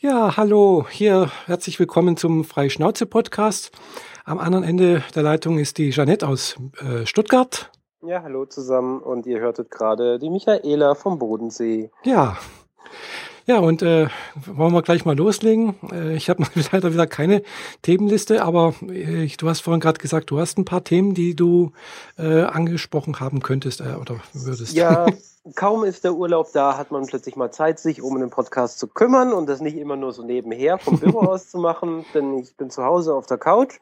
Ja, hallo, hier herzlich willkommen zum Freischnauze-Podcast. Am anderen Ende der Leitung ist die Jeanette aus äh, Stuttgart. Ja, hallo zusammen und ihr hörtet gerade die Michaela vom Bodensee. Ja, ja, und äh, wollen wir gleich mal loslegen. Äh, ich habe leider wieder keine Themenliste, aber äh, du hast vorhin gerade gesagt, du hast ein paar Themen, die du äh, angesprochen haben könntest äh, oder würdest. Ja, kaum ist der Urlaub da, hat man plötzlich mal Zeit, sich um einen Podcast zu kümmern und das nicht immer nur so nebenher vom Büro aus zu machen, denn ich bin zu Hause auf der Couch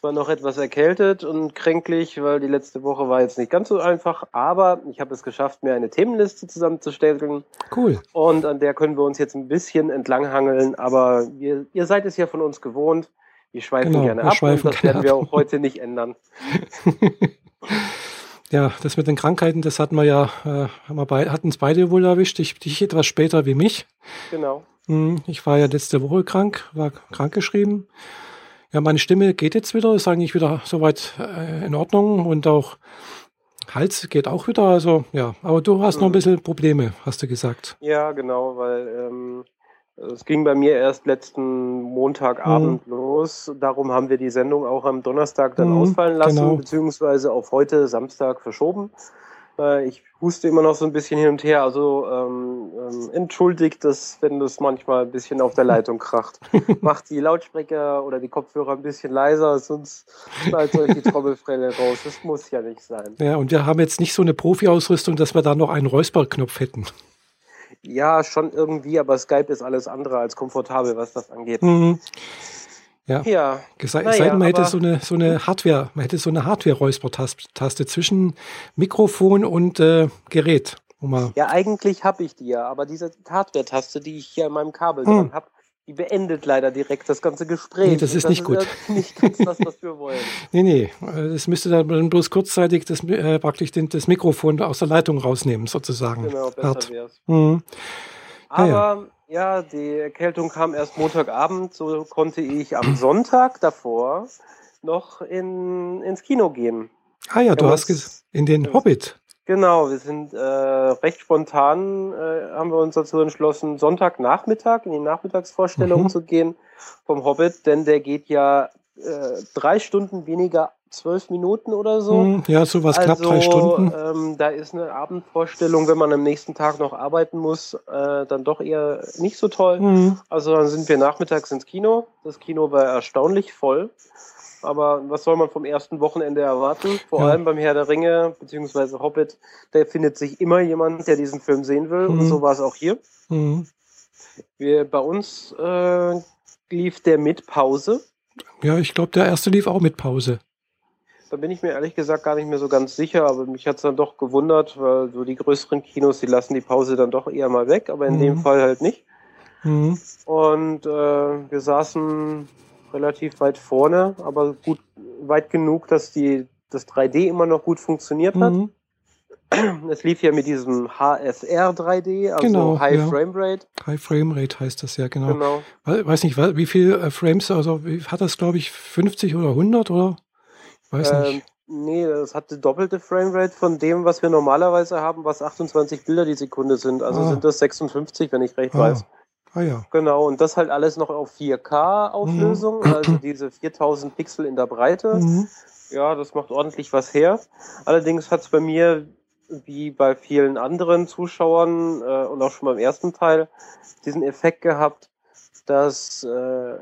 zwar noch etwas erkältet und kränklich, weil die letzte Woche war jetzt nicht ganz so einfach, aber ich habe es geschafft, mir eine Themenliste zusammenzustellen. Cool. Und an der können wir uns jetzt ein bisschen entlanghangeln, aber wir, ihr seid es ja von uns gewohnt. Wir schweifen genau, gerne wir ab schweifen und das werden wir auch heute nicht ändern. ja, das mit den Krankheiten, das hatten wir ja, äh, haben wir bei, hatten es beide wohl erwischt. Ich, dich etwas später wie mich. Genau. Hm, ich war ja letzte Woche krank, war krankgeschrieben. Ja, meine Stimme geht jetzt wieder, ist eigentlich wieder soweit äh, in Ordnung und auch Hals geht auch wieder. Also ja, aber du hast noch ein mhm. bisschen Probleme, hast du gesagt. Ja, genau, weil ähm, es ging bei mir erst letzten Montagabend mhm. los. Darum haben wir die Sendung auch am Donnerstag dann mhm, ausfallen lassen, genau. beziehungsweise auf heute Samstag verschoben. Äh, ich huste immer noch so ein bisschen hin und her, also ähm, ähm, entschuldigt das, wenn das manchmal ein bisschen auf der Leitung kracht. Macht die Lautsprecher oder die Kopfhörer ein bisschen leiser, sonst schnallt euch die Trommelfrelle raus. Das muss ja nicht sein. Ja, und wir haben jetzt nicht so eine Profi-Ausrüstung, dass wir da noch einen Räusperknopf hätten. Ja, schon irgendwie, aber Skype ist alles andere als komfortabel, was das angeht. Mhm. Ja. ja. Sei, naja, sei man hätte so eine, so eine Hardware, man hätte so eine Hardware-Räuspertaste zwischen Mikrofon und äh, Gerät. ja, eigentlich habe ich die ja, aber diese Hardware-Taste, die ich hier in meinem Kabel hm. dran habe, die beendet leider direkt das ganze Gespräch. Nee, das ist das nicht ist gut. Nicht ganz das, was wir wollen. nee, nee. Das müsste dann bloß kurzzeitig das, äh, praktisch den, das Mikrofon aus der Leitung rausnehmen, sozusagen. Genau, besser wäre es. Mhm. Aber ja, ja. Ja, die Erkältung kam erst Montagabend, so konnte ich am Sonntag davor noch in, ins Kino gehen. Ah ja, du hast in den Hobbit. Genau, wir sind äh, recht spontan, äh, haben wir uns dazu entschlossen, Sonntagnachmittag in die Nachmittagsvorstellung mhm. zu gehen vom Hobbit, denn der geht ja äh, drei Stunden weniger zwölf Minuten oder so. Hm, ja, sowas also, knapp drei Stunden. Ähm, da ist eine Abendvorstellung, wenn man am nächsten Tag noch arbeiten muss, äh, dann doch eher nicht so toll. Mhm. Also dann sind wir nachmittags ins Kino. Das Kino war erstaunlich voll. Aber was soll man vom ersten Wochenende erwarten? Vor ja. allem beim Herr der Ringe beziehungsweise Hobbit, da findet sich immer jemand, der diesen Film sehen will. Mhm. Und so war es auch hier. Mhm. Wir, bei uns äh, lief der mit Pause. Ja, ich glaube, der erste lief auch mit Pause. Da bin ich mir ehrlich gesagt gar nicht mehr so ganz sicher, aber mich hat es dann doch gewundert, weil so die größeren Kinos, die lassen die Pause dann doch eher mal weg, aber in mhm. dem Fall halt nicht. Mhm. Und äh, wir saßen relativ weit vorne, aber gut weit genug, dass die das 3D immer noch gut funktioniert hat. Mhm. Es lief ja mit diesem HSR 3D, also genau, High ja. Frame Rate. High Frame Rate heißt das ja, genau. genau. Weiß nicht, wie viel äh, Frames, also hat das, glaube ich, 50 oder 100 oder? Weiß ähm, nicht. Nee, das hat die doppelte Framerate von dem, was wir normalerweise haben, was 28 Bilder die Sekunde sind. Also ah. sind das 56, wenn ich recht ah. weiß. Ah ja. Genau, und das halt alles noch auf 4K-Auflösung, mhm. also diese 4000 Pixel in der Breite. Mhm. Ja, das macht ordentlich was her. Allerdings hat es bei mir, wie bei vielen anderen Zuschauern äh, und auch schon beim ersten Teil, diesen Effekt gehabt, dass äh,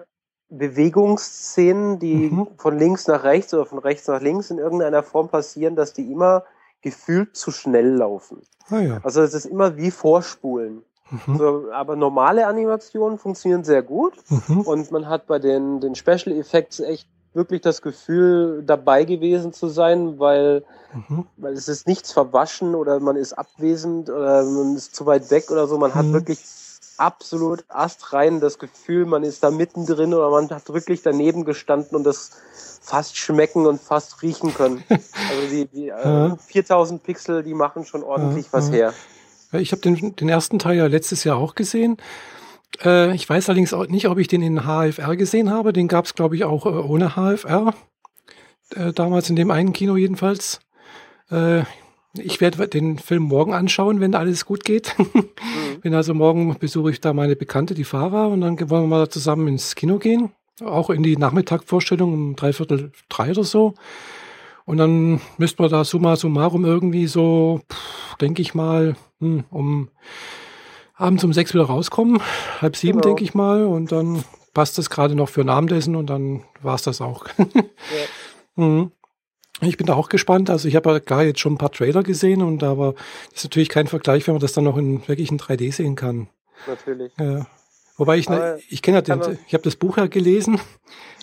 Bewegungsszenen, die mhm. von links nach rechts oder von rechts nach links in irgendeiner Form passieren, dass die immer gefühlt zu schnell laufen. Ah, ja. Also es ist immer wie Vorspulen. Mhm. Also, aber normale Animationen funktionieren sehr gut mhm. und man hat bei den, den Special Effects echt wirklich das Gefühl, dabei gewesen zu sein, weil, mhm. weil es ist nichts verwaschen oder man ist abwesend oder man ist zu weit weg oder so. Man hat mhm. wirklich absolut astrein das Gefühl, man ist da mittendrin oder man hat wirklich daneben gestanden und das fast schmecken und fast riechen können. Also die, die äh, 4000 Pixel, die machen schon ordentlich ja, was her. Ich habe den, den ersten Teil ja letztes Jahr auch gesehen. Äh, ich weiß allerdings auch nicht, ob ich den in HFR gesehen habe. Den gab es, glaube ich, auch äh, ohne HFR. Äh, damals in dem einen Kino jedenfalls. Äh, ich werde den Film morgen anschauen, wenn alles gut geht. Mhm. Bin also morgen besuche ich da meine Bekannte, die Fahrer, und dann wollen wir mal zusammen ins Kino gehen. Auch in die Nachmittagvorstellung um dreiviertel drei oder so. Und dann müssten wir da summa summarum irgendwie so, denke ich mal, hm, um abends um sechs wieder rauskommen. Halb sieben, genau. denke ich mal. Und dann passt das gerade noch für ein Abendessen und dann war es das auch. ja. mhm. Ich bin da auch gespannt. Also ich habe ja gar jetzt schon ein paar Trailer gesehen und aber das ist natürlich kein Vergleich, wenn man das dann noch in wirklich in 3D sehen kann. Natürlich. Ja. Wobei ich, ne, ich kenne ja den, ich habe das Buch ja gelesen.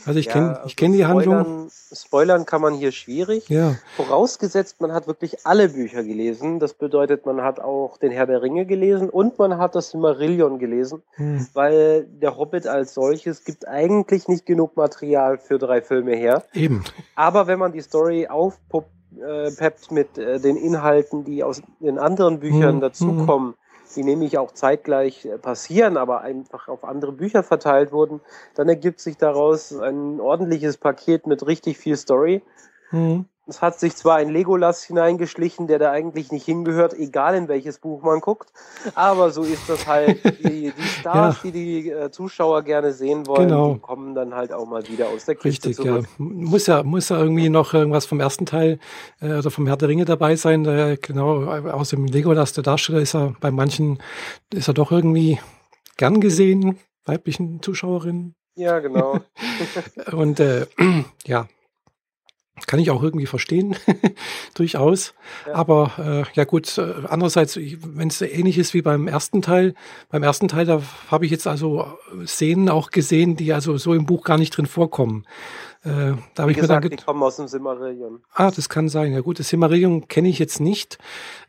Also ich ja, kenne ich kenn die Handlung. Spoilern kann man hier schwierig. Ja. Vorausgesetzt, man hat wirklich alle Bücher gelesen. Das bedeutet, man hat auch den Herr der Ringe gelesen und man hat das Silmarillion gelesen, hm. weil der Hobbit als solches gibt eigentlich nicht genug Material für drei Filme her. Eben. Aber wenn man die Story aufpeppt äh, mit äh, den Inhalten, die aus den anderen Büchern hm. dazukommen, hm die nämlich auch zeitgleich äh, passieren, aber einfach auf andere Bücher verteilt wurden, dann ergibt sich daraus ein ordentliches Paket mit richtig viel Story. Mhm. Es hat sich zwar ein Legolas hineingeschlichen, der da eigentlich nicht hingehört, egal in welches Buch man guckt, aber so ist das halt. Die, die Stars, ja. die die äh, Zuschauer gerne sehen wollen, genau. die kommen dann halt auch mal wieder aus der Kiste Richtig, zurück. ja. Muss ja, muss ja irgendwie noch irgendwas vom ersten Teil äh, oder vom Herr der Ringe dabei sein. Der, genau, aus dem Legolas, der Darsteller, ist er bei manchen, ist er doch irgendwie gern gesehen, weiblichen Zuschauerinnen. Ja, genau. Und äh, ja, kann ich auch irgendwie verstehen, durchaus. Ja. Aber äh, ja gut, äh, andererseits, wenn es ähnlich ist wie beim ersten Teil, beim ersten Teil, da habe ich jetzt also Szenen auch gesehen, die also so im Buch gar nicht drin vorkommen. Äh, da habe ich gesagt, mir dann die kommen aus dem Simmerillion. Ah, das kann sein. Ja gut, das Simmerillion kenne ich jetzt nicht.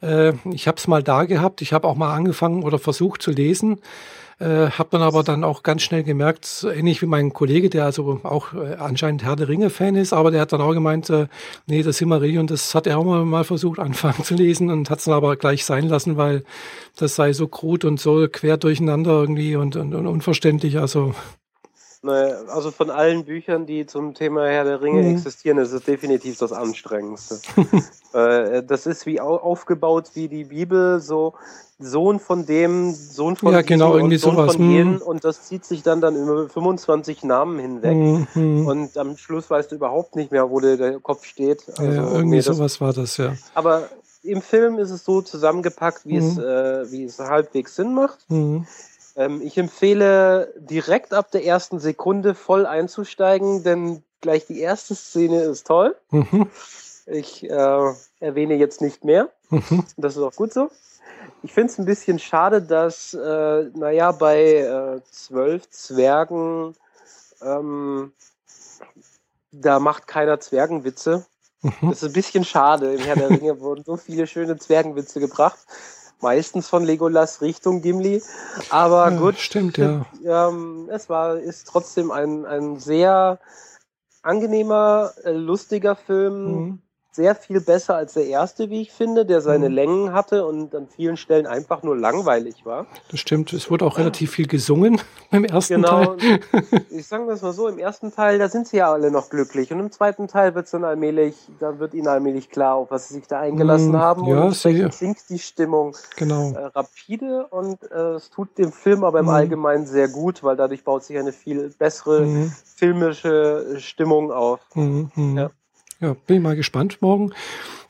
Äh, ich habe es mal da gehabt. Ich habe auch mal angefangen oder versucht zu lesen. Äh, habe dann aber dann auch ganz schnell gemerkt, ähnlich wie mein Kollege, der also auch äh, anscheinend Herr der Ringe-Fan ist, aber der hat dann auch gemeint, äh, nee, das Silmarillion, das hat er auch mal, mal versucht, anfangen zu lesen und hat es dann aber gleich sein lassen, weil das sei so krut und so quer durcheinander irgendwie und, und, und unverständlich. Also also von allen Büchern, die zum Thema Herr der Ringe mhm. existieren, ist es definitiv das anstrengendste. äh, das ist wie aufgebaut wie die Bibel, so Sohn von dem, Sohn von ja, genau, diesem irgendwie Sohn sowas. von jenen hm. und das zieht sich dann dann über 25 Namen hinweg mhm. und am Schluss weißt du überhaupt nicht mehr, wo der Kopf steht. Also, ja, irgendwie nee, sowas war das, ja. Aber im Film ist es so zusammengepackt, wie, mhm. es, äh, wie es halbwegs Sinn macht. Mhm. Ähm, ich empfehle direkt ab der ersten Sekunde voll einzusteigen, denn gleich die erste Szene ist toll. Mhm. Ich äh, erwähne jetzt nicht mehr. Mhm. Das ist auch gut so. Ich finde es ein bisschen schade, dass, äh, naja, bei äh, zwölf Zwergen, ähm, da macht keiner Zwergenwitze. Mhm. Das ist ein bisschen schade. Im Herr der Ringe wurden so viele schöne Zwergenwitze gebracht. Meistens von Legolas Richtung Gimli. Aber ja, gut. Stimmt, ja. Ähm, es war, ist trotzdem ein, ein sehr angenehmer, äh, lustiger Film. Mhm sehr viel besser als der erste, wie ich finde, der seine mhm. Längen hatte und an vielen Stellen einfach nur langweilig war. Das stimmt. Es wurde auch relativ viel gesungen im ersten genau. Teil. ich sage das mal so, im ersten Teil, da sind sie ja alle noch glücklich und im zweiten Teil wird es dann allmählich, da wird ihnen allmählich klar, auf was sie sich da eingelassen mhm. haben ja, und sinkt die Stimmung genau. äh, rapide und äh, es tut dem Film aber im mhm. Allgemeinen sehr gut, weil dadurch baut sich eine viel bessere mhm. filmische Stimmung auf. Mhm. Mhm. Ja. Ja, bin ich mal gespannt morgen.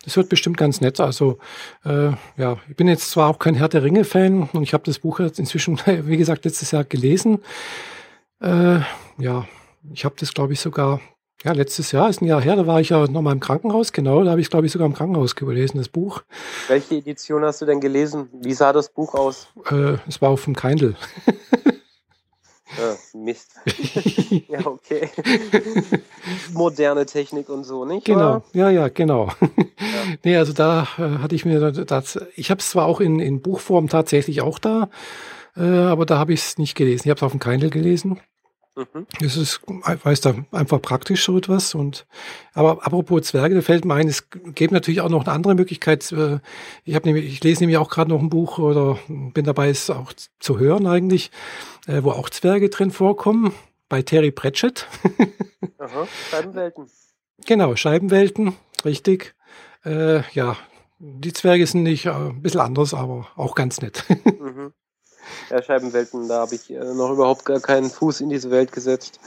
Das wird bestimmt ganz nett. Also äh, ja, ich bin jetzt zwar auch kein Herr der Ringe-Fan und ich habe das Buch jetzt inzwischen, wie gesagt, letztes Jahr gelesen. Äh, ja, ich habe das, glaube ich, sogar, ja, letztes Jahr ist ein Jahr her, da war ich ja nochmal im Krankenhaus, genau, da habe ich, glaube ich, sogar im Krankenhaus gelesen, das Buch. Welche Edition hast du denn gelesen? Wie sah das Buch aus? Äh, es war auf dem Kindle. Ah, Mist. ja, okay. Moderne Technik und so, nicht? Genau, wahr? ja, ja, genau. Ja. nee, also da äh, hatte ich mir das, ich habe es zwar auch in, in Buchform tatsächlich auch da, äh, aber da habe ich es nicht gelesen. Ich habe es auf dem Kindle gelesen. Mhm. Das ist, weiß da einfach praktisch so etwas. Und aber apropos Zwerge, da fällt mir ein, es gibt natürlich auch noch eine andere Möglichkeit. Äh, ich habe nämlich, ich lese nämlich auch gerade noch ein Buch oder bin dabei, es auch zu hören eigentlich, äh, wo auch Zwerge drin vorkommen. Bei Terry Pratchett. Aha, Scheibenwelten. Genau, Scheibenwelten, richtig. Äh, ja, die Zwerge sind nicht äh, ein bisschen anders, aber auch ganz nett. mhm. Ja, Scheibenwelten, da habe ich äh, noch überhaupt gar keinen Fuß in diese Welt gesetzt.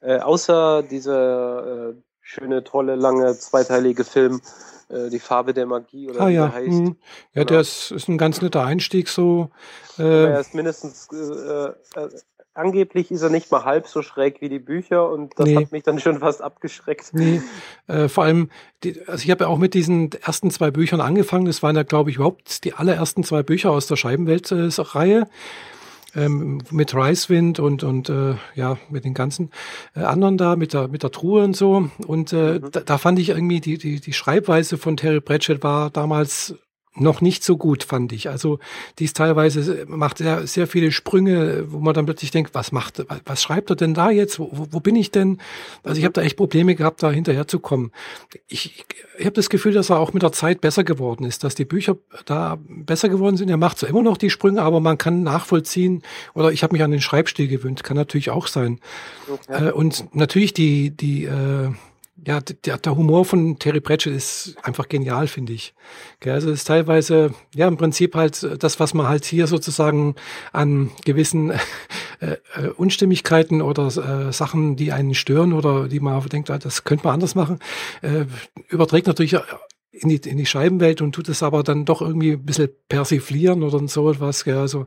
Äh, außer dieser äh, schöne, tolle, lange, zweiteilige Film, äh, Die Farbe der Magie oder ah, wie ja. der heißt. Mhm. Ja, genau. der ist, ist ein ganz netter Einstieg so. Äh, er ist mindestens äh, äh, angeblich ist er nicht mal halb so schräg wie die Bücher und das nee. hat mich dann schon fast abgeschreckt. Nee, äh, vor allem, die, also ich habe ja auch mit diesen ersten zwei Büchern angefangen. Das waren ja, glaube ich, überhaupt die allerersten zwei Bücher aus der Scheibenwelt-Reihe. Äh, ähm, mit Ricewind und und äh, ja mit den ganzen äh, anderen da mit der mit der Truhe und so und äh, mhm. da, da fand ich irgendwie die die die Schreibweise von Terry Pratchett war damals noch nicht so gut, fand ich. Also die ist teilweise macht sehr, sehr viele Sprünge, wo man dann plötzlich denkt, was macht, was schreibt er denn da jetzt? Wo, wo bin ich denn? Also ich habe da echt Probleme gehabt, da hinterher zu kommen. Ich, ich habe das Gefühl, dass er auch mit der Zeit besser geworden ist, dass die Bücher da besser geworden sind. Er macht zwar immer noch die Sprünge, aber man kann nachvollziehen, oder ich habe mich an den Schreibstil gewöhnt, kann natürlich auch sein. Okay. Äh, und natürlich die, die äh, ja, der, der Humor von Terry Pratchett ist einfach genial, finde ich. Also es ist teilweise, ja, im Prinzip halt das, was man halt hier sozusagen an gewissen äh, äh, Unstimmigkeiten oder äh, Sachen, die einen stören oder die man denkt, ah, das könnte man anders machen, äh, überträgt natürlich in die, in die Scheibenwelt und tut es aber dann doch irgendwie ein bisschen persiflieren oder so etwas. Gell? Also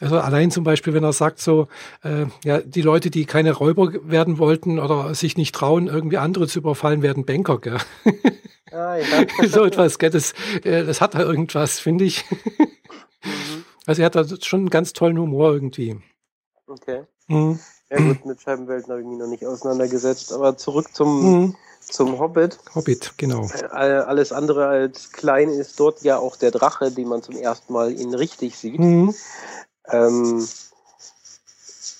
also allein zum Beispiel, wenn er sagt so, äh, ja, die Leute, die keine Räuber werden wollten oder sich nicht trauen, irgendwie andere zu überfallen, werden Banker, gell? Ah, ja. so etwas, gell? Das, äh, das hat er irgendwas, finde ich. Mhm. Also er hat da schon einen ganz tollen Humor irgendwie. Okay. Mhm. Ja gut, mit Scheibenwelten habe ich mich noch nicht auseinandergesetzt, aber zurück zum, mhm. zum Hobbit. Hobbit, genau. Äh, alles andere als klein ist dort ja auch der Drache, den man zum ersten Mal ihn richtig sieht. Mhm. Ähm,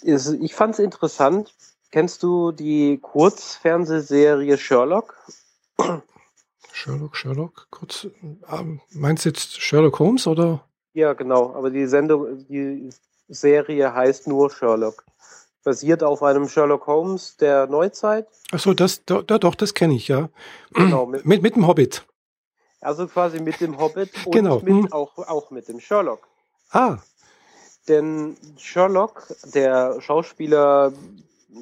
ist, ich fand es interessant. Kennst du die Kurzfernsehserie Sherlock? Sherlock, Sherlock, kurz. Ähm, meinst du jetzt Sherlock Holmes oder? Ja, genau. Aber die Sendung, die Serie heißt nur Sherlock. Basiert auf einem Sherlock Holmes der Neuzeit. Achso, das, da, doch, das kenne ich, ja. Genau. Mit, mit, mit dem Hobbit. Also quasi mit dem Hobbit und genau. mit, hm. auch, auch mit dem Sherlock. Ah, denn Sherlock, der Schauspieler,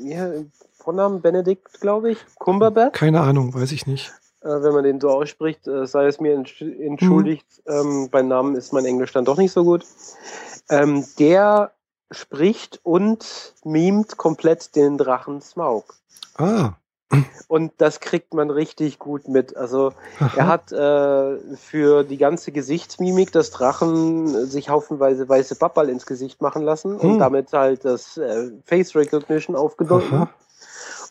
ja, Vornamen Benedikt, glaube ich, Cumberbatch. Keine Ahnung, weiß ich nicht. Äh, wenn man den so ausspricht, äh, sei es mir entschuldigt. Mhm. Ähm, bei Namen ist mein Englisch dann doch nicht so gut. Ähm, der spricht und mimt komplett den Drachen Smaug. Ah. Und das kriegt man richtig gut mit. Also Aha. er hat äh, für die ganze Gesichtsmimik des Drachen sich haufenweise weiße Bappal ins Gesicht machen lassen hm. und damit halt das äh, Face Recognition aufgenommen.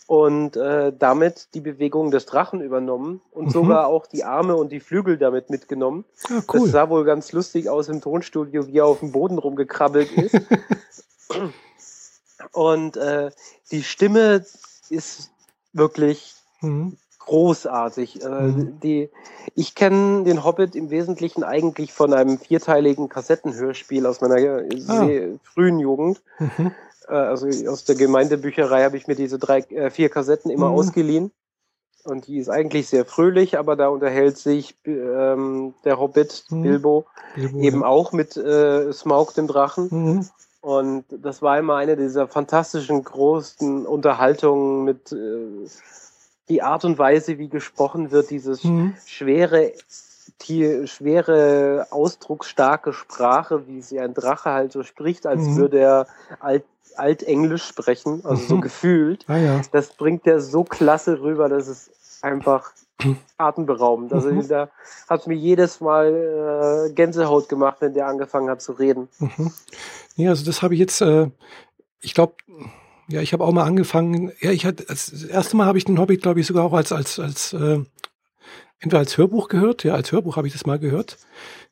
Und äh, damit die Bewegung des Drachen übernommen und mhm. sogar auch die Arme und die Flügel damit mitgenommen. Ja, cool. Das sah wohl ganz lustig aus im Tonstudio, wie er auf dem Boden rumgekrabbelt ist. und äh, die Stimme ist wirklich mhm. großartig. Äh, mhm. die, ich kenne den Hobbit im Wesentlichen eigentlich von einem vierteiligen Kassettenhörspiel aus meiner ah. frühen Jugend. Mhm. Äh, also aus der Gemeindebücherei habe ich mir diese drei, äh, vier Kassetten immer mhm. ausgeliehen. Und die ist eigentlich sehr fröhlich, aber da unterhält sich ähm, der Hobbit mhm. Bilbo, Bilbo, eben ja. auch mit äh, Smaug dem Drachen. Und das war immer eine dieser fantastischen großen Unterhaltungen mit äh, die Art und Weise, wie gesprochen wird, dieses mhm. schwere, die schwere, ausdrucksstarke Sprache, wie sie ein Drache halt so spricht, als mhm. würde er alt, altenglisch sprechen, also mhm. so gefühlt. Ah, ja. Das bringt er so klasse rüber, dass es einfach atemberaubend. Also mhm. da hat mir jedes Mal äh, Gänsehaut gemacht, wenn der angefangen hat zu reden. Mhm. Nee, also das habe ich jetzt, äh, ich glaube, ja, ich habe auch mal angefangen, ja, ich hatte, das erste Mal habe ich den Hobbit, glaube ich, sogar auch als, als, als, äh, entweder als Hörbuch gehört, ja, als Hörbuch habe ich das mal gehört.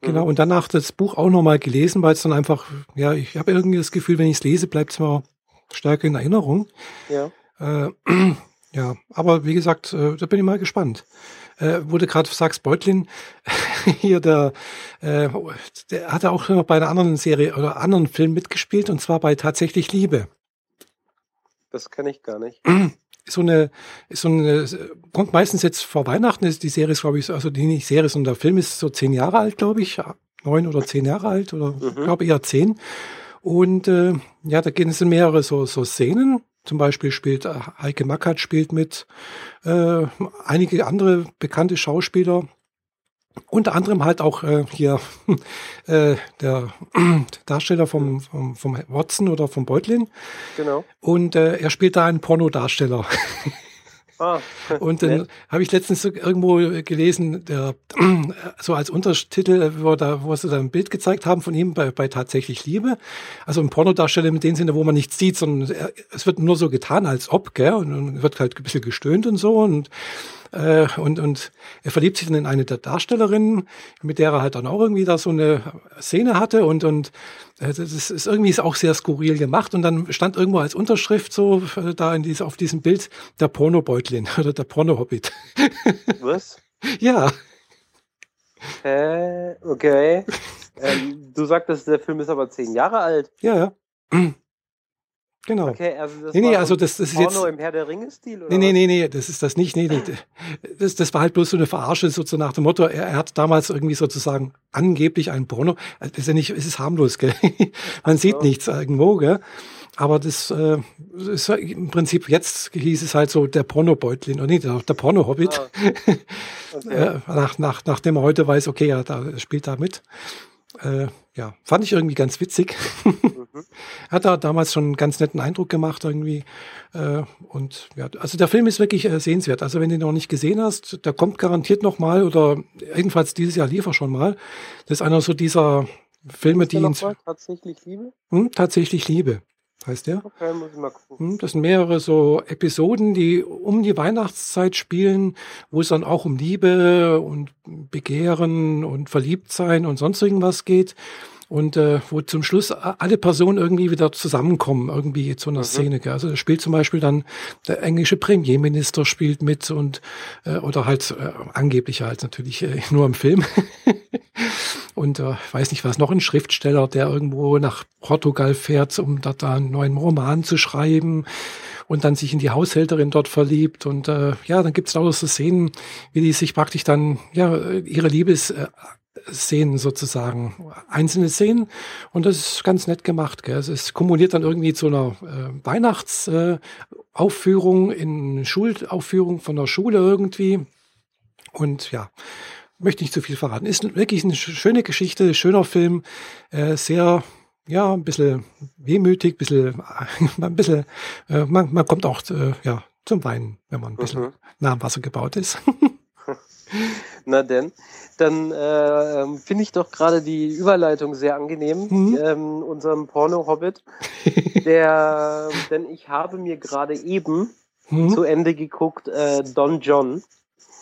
Genau, mhm. und danach das Buch auch nochmal gelesen, weil es dann einfach, ja, ich habe irgendwie das Gefühl, wenn ich es lese, bleibt es mir stärker in Erinnerung. Ja. Äh, ja, aber wie gesagt, äh, da bin ich mal gespannt äh, du gerade sagst, Beutlin, hier der, äh, der hat auch noch bei einer anderen Serie oder anderen Film mitgespielt und zwar bei Tatsächlich Liebe. Das kenne ich gar nicht. so eine, so eine, kommt meistens jetzt vor Weihnachten, ist die Serie glaube ich, also die nicht Serie, sondern der Film ist so zehn Jahre alt, glaube ich, neun oder zehn Jahre alt oder mhm. glaube eher zehn. Und äh, ja, da gehen es in mehrere so, so Szenen. Zum Beispiel spielt äh, Heike Mackert spielt mit, äh, einige andere bekannte Schauspieler. Unter anderem halt auch äh, hier äh, der Darsteller vom, vom, vom Watson oder vom Beutlin. Genau. Und äh, er spielt da einen Pornodarsteller. Ah, und dann habe ich letztens irgendwo gelesen, der, so als Untertitel, wo, da, wo sie da ein Bild gezeigt haben von ihm bei, bei Tatsächlich Liebe. Also ein Pornodarsteller in dem Sinne, wo man nichts sieht, sondern er, es wird nur so getan, als ob, gell? Und, und wird halt ein bisschen gestöhnt und so. Und äh, und, und er verliebt sich dann in eine der Darstellerinnen, mit der er halt dann auch irgendwie da so eine Szene hatte und, und äh, das ist irgendwie auch sehr skurril gemacht und dann stand irgendwo als Unterschrift so äh, da in diese, auf diesem Bild der Pornobeutlin oder der Pornohobbit. Was? ja. Äh, okay. ähm, du sagtest, der Film ist aber zehn Jahre alt. Ja, ja. Genau. Okay, also das nee, nee, also das, das ist Porno jetzt, im Herr der Ringe-Stil? Nee, nee, nee, nee, das ist das nicht. Nee, nee. Das, das war halt bloß so eine Verarsche, so nach dem Motto, er, er hat damals irgendwie sozusagen angeblich ein Porno. Das ist ja nicht, es ist harmlos, gell? Man sieht nichts irgendwo, gell? Aber das äh, ist im Prinzip, jetzt hieß es halt so der Pornobeutlin, oder nicht, der, der Porno-Hobbit. Ah, okay. nach, nach, nachdem er heute weiß, okay, ja, da spielt da mit. Äh, ja, fand ich irgendwie ganz witzig. Mhm. Hat da damals schon einen ganz netten Eindruck gemacht irgendwie. Äh, und ja, also der Film ist wirklich äh, sehenswert. Also wenn du ihn noch nicht gesehen hast, der kommt garantiert noch mal oder jedenfalls dieses Jahr lief er schon mal. Das ist einer so dieser Filme, die ihn... Tatsächlich Liebe? Hm, tatsächlich Liebe heißt der. Okay, muss ich mal gucken. Hm, das sind mehrere so Episoden, die um die Weihnachtszeit spielen, wo es dann auch um Liebe und Begehren und Verliebtsein und sonst irgendwas geht. Und äh, wo zum Schluss alle Personen irgendwie wieder zusammenkommen, irgendwie zu einer mhm. Szene. Also da spielt zum Beispiel dann der englische Premierminister spielt mit und äh, oder halt äh, angeblich halt natürlich äh, nur im Film. und äh, weiß nicht was, noch ein Schriftsteller, der irgendwo nach Portugal fährt, um da, da einen neuen Roman zu schreiben und dann sich in die Haushälterin dort verliebt. Und äh, ja, dann gibt's lauter so Szenen, wie die sich praktisch dann ja ihre Liebes äh, Szenen sozusagen, einzelne Szenen und das ist ganz nett gemacht. Gell? Es kumuliert dann irgendwie zu einer äh, Weihnachtsaufführung, äh, in Schulaufführung von der Schule irgendwie und ja, möchte nicht zu viel verraten. Ist wirklich eine schöne Geschichte, schöner Film, äh, sehr ja, ein bisschen wehmütig, ein bisschen, ein bisschen äh, man, man kommt auch äh, ja, zum Weinen, wenn man ein bisschen mhm. nah am Wasser gebaut ist. Na denn, dann äh, ähm, finde ich doch gerade die Überleitung sehr angenehm, mhm. ähm, unserem Porno-Hobbit. Der, denn ich habe mir gerade eben mhm. zu Ende geguckt, äh, Don John.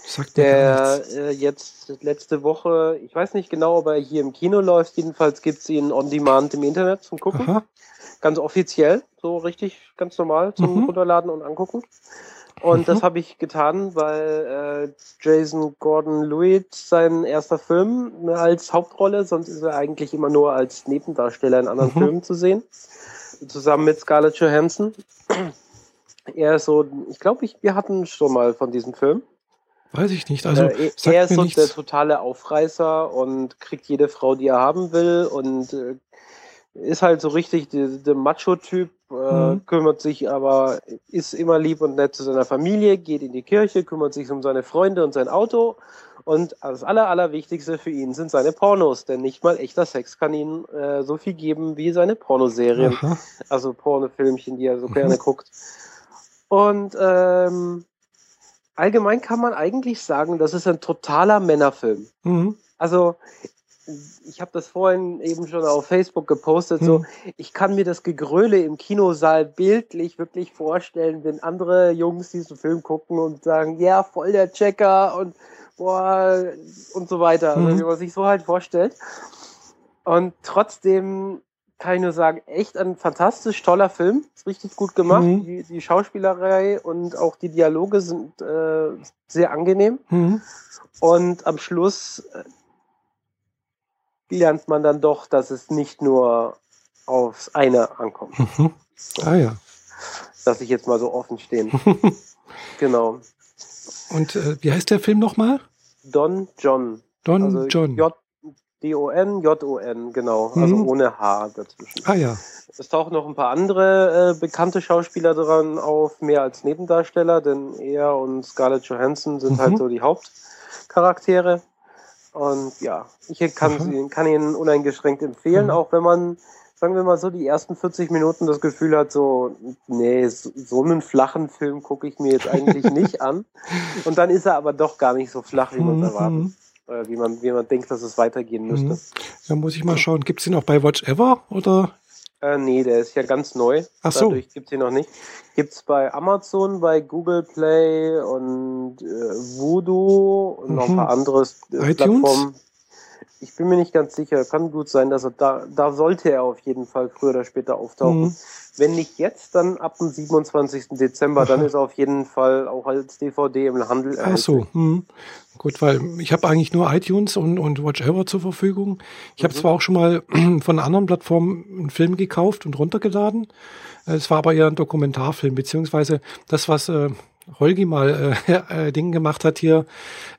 Sagt der äh, jetzt letzte Woche, ich weiß nicht genau, ob er hier im Kino läuft, jedenfalls gibt's ihn on demand im Internet zum Gucken. Aha. Ganz offiziell, so richtig ganz normal zum mhm. Runterladen und angucken. Und mhm. das habe ich getan, weil äh, Jason Gordon-Lewitt sein erster Film ne, als Hauptrolle, sonst ist er eigentlich immer nur als Nebendarsteller in anderen mhm. Filmen zu sehen, zusammen mit Scarlett Johansson. Er ist so, ich glaube, ich, wir hatten schon mal von diesem Film. Weiß ich nicht. Also äh, er ist so nichts. der totale Aufreißer und kriegt jede Frau, die er haben will und äh, ist halt so richtig der, Macho-Typ, äh, mhm. kümmert sich aber, ist immer lieb und nett zu seiner Familie, geht in die Kirche, kümmert sich um seine Freunde und sein Auto. Und das Aller, Allerwichtigste für ihn sind seine Pornos, denn nicht mal echter Sex kann ihm äh, so viel geben wie seine Pornoserien, Aha. also Pornofilmchen, die er so mhm. gerne guckt. Und ähm, allgemein kann man eigentlich sagen, das ist ein totaler Männerfilm. Mhm. Also ich habe das vorhin eben schon auf Facebook gepostet, hm. so ich kann mir das Gegröle im Kinosaal bildlich wirklich vorstellen, wenn andere Jungs diesen Film gucken und sagen, ja, voll der Checker und boah und so weiter, hm. also, wie man sich so halt vorstellt. Und trotzdem kann ich nur sagen, echt ein fantastisch toller Film, ist richtig gut gemacht. Mhm. Die, die, Schauspielerei und auch die Dialoge sind äh, sehr angenehm. Mhm. Und am Schluss äh, lernt man dann doch, dass es nicht nur aufs eine ankommt. Mhm. Ah ja. Lass ich jetzt mal so offen stehen. Genau. Und äh, wie heißt der Film nochmal? Don John. Don also John. J D-O-N, J-O-N, genau. Also mhm. Also ohne H dazwischen. Ah ja. Es tauchen noch ein paar andere äh, bekannte Schauspieler dran auf, mehr als Nebendarsteller, denn er und Scarlett Johansson sind halt mhm. halt so die Hauptcharaktere. Und ja, ich kann, sie, kann ihn uneingeschränkt empfehlen, mhm. auch wenn man, sagen wir mal so, die ersten 40 Minuten das Gefühl hat, so, nee, so, so einen flachen Film gucke ich mir jetzt eigentlich nicht an. Und dann ist er aber doch gar nicht so flach, wie man es mhm. erwartet. Äh, wie man, wie man denkt, dass es weitergehen müsste. Mhm. Da muss ich mal schauen. Gibt es den auch bei Watch Ever oder? Äh, nee, der ist ja ganz neu. Ach so. Dadurch gibt es ihn noch nicht. Gibt es bei Amazon, bei Google Play und äh, Voodoo und mhm. noch ein paar andere äh, Plattformen. Ich bin mir nicht ganz sicher. Kann gut sein, dass er da, da sollte er auf jeden Fall früher oder später auftauchen. Mhm. Wenn nicht jetzt, dann ab dem 27. Dezember. Aha. Dann ist er auf jeden Fall auch als DVD im Handel. Ach so. Hm. Gut, weil ich habe eigentlich nur iTunes und, und Watch zur Verfügung. Ich habe mhm. zwar auch schon mal von anderen Plattform einen Film gekauft und runtergeladen. Es war aber eher ein Dokumentarfilm, beziehungsweise das, was äh, Holgi mal äh, äh, Ding gemacht hat hier,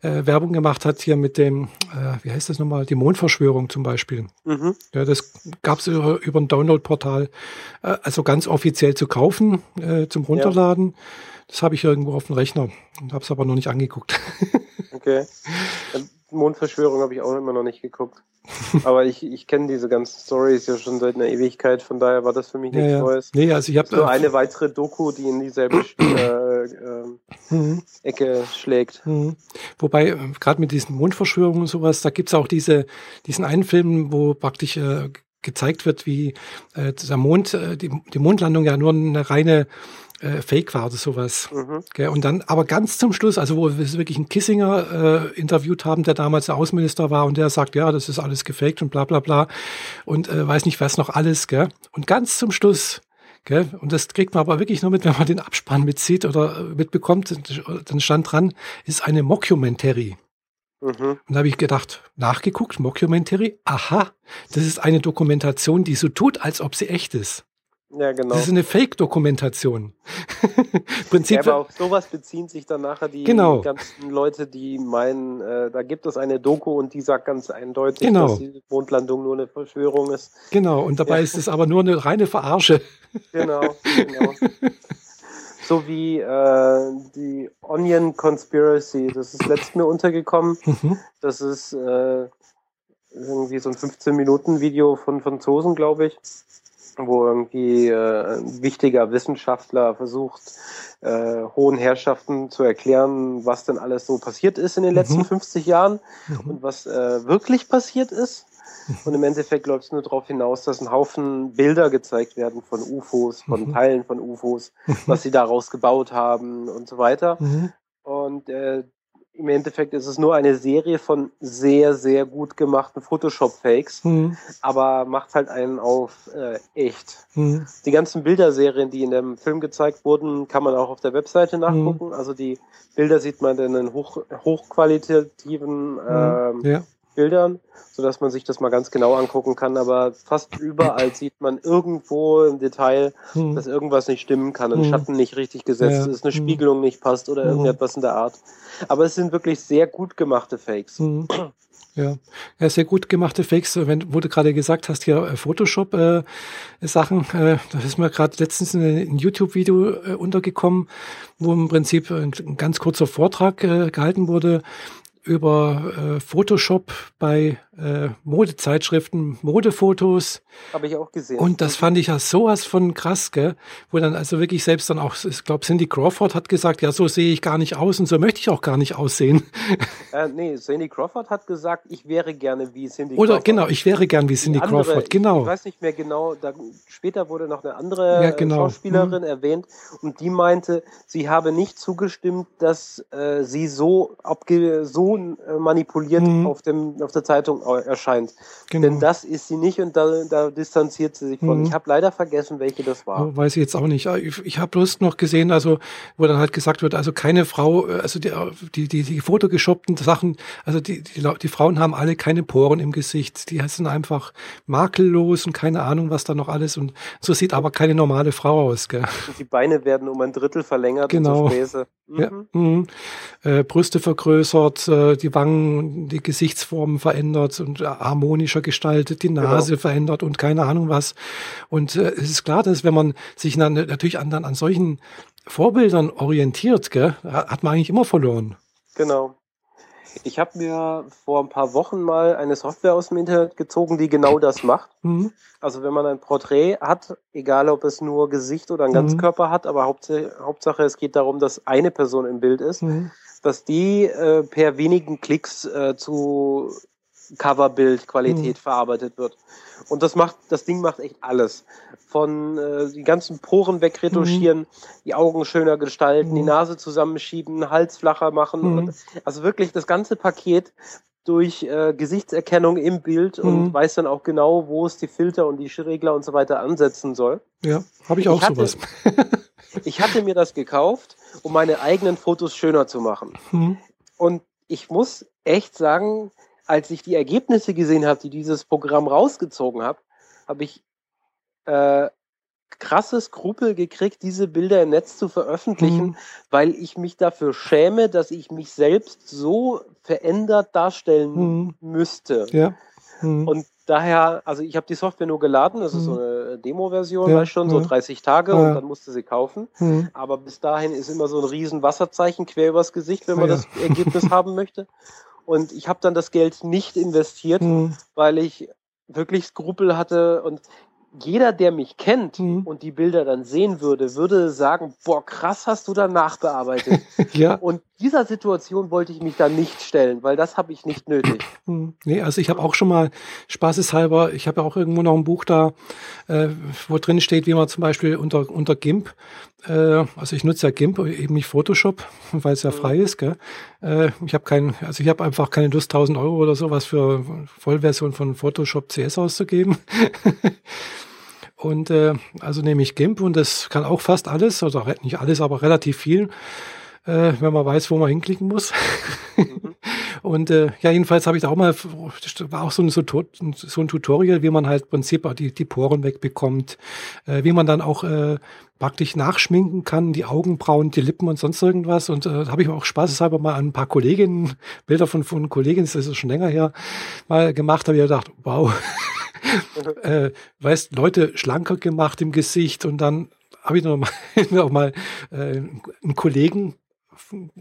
äh, Werbung gemacht hat hier mit dem, äh, wie heißt das nochmal, die Mondverschwörung zum Beispiel. Mhm. Ja, das gab es über, über ein Download-Portal, äh, also ganz offiziell zu kaufen, äh, zum Runterladen. Ja. Das habe ich irgendwo auf dem Rechner und habe es aber noch nicht angeguckt. okay. Mondverschwörung habe ich auch immer noch nicht geguckt. Aber ich, ich kenne diese ganzen Stories ja schon seit einer Ewigkeit, von daher war das für mich nichts ja, ja. Neues. Nee, also ich habe nur äh, eine weitere Doku, die in dieselbe äh, äh, mhm. Ecke schlägt. Mhm. Wobei, äh, gerade mit diesen Mondverschwörungen und sowas, da gibt's auch diese, diesen einen Film, wo praktisch äh, gezeigt wird, wie äh, der Mond, äh, die, die Mondlandung ja nur eine reine äh, Fake war oder sowas. Mhm. Gell? Und dann, aber ganz zum Schluss, also wo wir wirklich einen Kissinger äh, interviewt haben, der damals der Außenminister war und der sagt, ja, das ist alles gefaked und bla bla bla und äh, weiß nicht was noch alles. Gell? Und ganz zum Schluss, gell? und das kriegt man aber wirklich nur mit, wenn man den Abspann mitzieht oder mitbekommt, dann stand dran, ist eine Mockumentary. Mhm. Und da habe ich gedacht, nachgeguckt, Mockumentary, aha, das ist eine Dokumentation, die so tut, als ob sie echt ist. Ja, genau. Das ist eine Fake-Dokumentation. Prinzip. Ja, aber auf sowas beziehen sich dann nachher die genau. ganzen Leute, die meinen, äh, da gibt es eine Doku und die sagt ganz eindeutig, genau. dass die Mondlandung nur eine Verschwörung ist. Genau, und dabei ja. ist es aber nur eine reine Verarsche. Genau, genau. so wie äh, die Onion Conspiracy, das ist letztens mir untergekommen. Mhm. Das ist äh, irgendwie so ein 15-Minuten-Video von Franzosen, glaube ich wo irgendwie äh, ein wichtiger Wissenschaftler versucht, äh, hohen Herrschaften zu erklären, was denn alles so passiert ist in den letzten mhm. 50 Jahren mhm. und was äh, wirklich passiert ist. Und im Endeffekt läuft es nur darauf hinaus, dass ein Haufen Bilder gezeigt werden von UFOs, von mhm. Teilen von UFOs, was sie daraus gebaut haben und so weiter. Mhm. Und äh, im Endeffekt ist es nur eine Serie von sehr, sehr gut gemachten Photoshop-Fakes, mhm. aber macht halt einen auf äh, echt. Mhm. Die ganzen Bilderserien, die in dem Film gezeigt wurden, kann man auch auf der Webseite nachgucken. Mhm. Also die Bilder sieht man in den hoch, hochqualitativen äh, ja. Bildern, so dass man sich das mal ganz genau angucken kann. Aber fast überall sieht man irgendwo im Detail, hm. dass irgendwas nicht stimmen kann, ein hm. Schatten nicht richtig gesetzt ja. ist, eine hm. Spiegelung nicht passt oder hm. irgendetwas in der Art. Aber es sind wirklich sehr gut gemachte Fakes. Hm. Ja. ja, sehr gut gemachte Fakes. Wenn, wo du gerade gesagt hast, hier äh, Photoshop-Sachen, äh, äh, da ist mir gerade letztens ein, ein YouTube-Video äh, untergekommen, wo im Prinzip ein, ein ganz kurzer Vortrag äh, gehalten wurde über äh, Photoshop bei äh, Modezeitschriften, Modefotos. Habe ich auch gesehen. Und das fand ich ja sowas von krass, gell? Wo dann also wirklich selbst dann auch, ich glaube, Cindy Crawford hat gesagt, ja, so sehe ich gar nicht aus und so möchte ich auch gar nicht aussehen. Äh, nee, Cindy Crawford hat gesagt, ich wäre gerne wie Cindy Oder Crawford. genau, ich wäre gern wie Cindy andere, Crawford, genau. Ich weiß nicht mehr genau, da, später wurde noch eine andere ja, genau. Schauspielerin hm. erwähnt und die meinte, sie habe nicht zugestimmt, dass äh, sie so, abge so äh, manipuliert hm. auf, dem, auf der Zeitung erscheint. Genau. Denn das ist sie nicht und da, da distanziert sie sich von. Mhm. Ich habe leider vergessen, welche das war. Weiß ich jetzt auch nicht. Ich, ich habe bloß noch gesehen, also wo dann halt gesagt wird, also keine Frau, also die, die, die, die fotogeshoppten Sachen, also die, die, die Frauen haben alle keine Poren im Gesicht. Die sind einfach makellos und keine Ahnung, was da noch alles. Und so sieht aber keine normale Frau aus. Gell? Und die Beine werden um ein Drittel verlängert. Genau. Mhm. Ja, mhm. Äh, Brüste vergrößert, äh, die Wangen, die Gesichtsformen verändert und äh, harmonischer gestaltet, die Nase genau. verändert und keine Ahnung was. Und äh, es ist klar, dass wenn man sich dann natürlich an, dann an solchen Vorbildern orientiert, gell, hat man eigentlich immer verloren. Genau. Ich habe mir vor ein paar Wochen mal eine Software aus dem Internet gezogen, die genau das macht. Mhm. Also wenn man ein Porträt hat, egal ob es nur Gesicht oder ein Ganzkörper mhm. hat, aber Hauptsache, Hauptsache es geht darum, dass eine Person im Bild ist, mhm. Dass die äh, per wenigen Klicks äh, zu Coverbild-Qualität mhm. verarbeitet wird. Und das macht, das Ding macht echt alles. Von äh, die ganzen Poren wegretuschieren, mhm. die Augen schöner gestalten, mhm. die Nase zusammenschieben, Hals flacher machen. Mhm. Und, also wirklich das ganze Paket durch äh, Gesichtserkennung im Bild und mhm. weiß dann auch genau, wo es die Filter und die Regler und so weiter ansetzen soll. Ja, habe ich auch ich hatte, sowas. ich hatte mir das gekauft, um meine eigenen Fotos schöner zu machen. Mhm. Und ich muss echt sagen, als ich die Ergebnisse gesehen habe, die dieses Programm rausgezogen hat, habe ich äh, krasse Skrupel gekriegt, diese Bilder im Netz zu veröffentlichen, mhm. weil ich mich dafür schäme, dass ich mich selbst so verändert darstellen mhm. müsste. Ja. Mhm. Und daher, also ich habe die Software nur geladen, das ist so mhm. eine Demo-Version, ja. schon, so 30 Tage ja. und dann musste sie kaufen. Mhm. Aber bis dahin ist immer so ein riesen Wasserzeichen quer übers Gesicht, wenn man das Ergebnis haben möchte. Und ich habe dann das Geld nicht investiert, mhm. weil ich wirklich Skrupel hatte und jeder, der mich kennt mhm. und die Bilder dann sehen würde, würde sagen, boah, krass hast du da nachbearbeitet. ja. Und dieser Situation wollte ich mich da nicht stellen, weil das habe ich nicht nötig. Hm. Nee, also ich habe auch schon mal spaßeshalber, ich habe ja auch irgendwo noch ein Buch da, äh, wo drin steht, wie man zum Beispiel unter, unter GIMP, äh, also ich nutze ja GIMP, eben nicht Photoshop, weil es ja mhm. frei ist, gell? Äh, ich habe kein, also ich habe einfach keine Lust, 1000 Euro oder sowas für Vollversion von Photoshop CS auszugeben. Und äh, also nehme ich GIMP und das kann auch fast alles, oder nicht alles, aber relativ viel äh, wenn man weiß, wo man hinklicken muss. Mhm. und äh, ja, jedenfalls habe ich da auch mal, das war auch so ein, so, so ein Tutorial, wie man halt im Prinzip die, die Poren wegbekommt, äh, wie man dann auch äh, praktisch nachschminken kann, die Augenbrauen, die Lippen und sonst irgendwas. Und äh, da habe ich auch spaßeshalber mal an ein paar Kolleginnen, Bilder von, von Kolleginnen, das ist schon länger her, mal gemacht, habe ich gedacht, wow, äh, weißt, Leute schlanker gemacht im Gesicht und dann habe ich noch mal, noch mal äh, einen Kollegen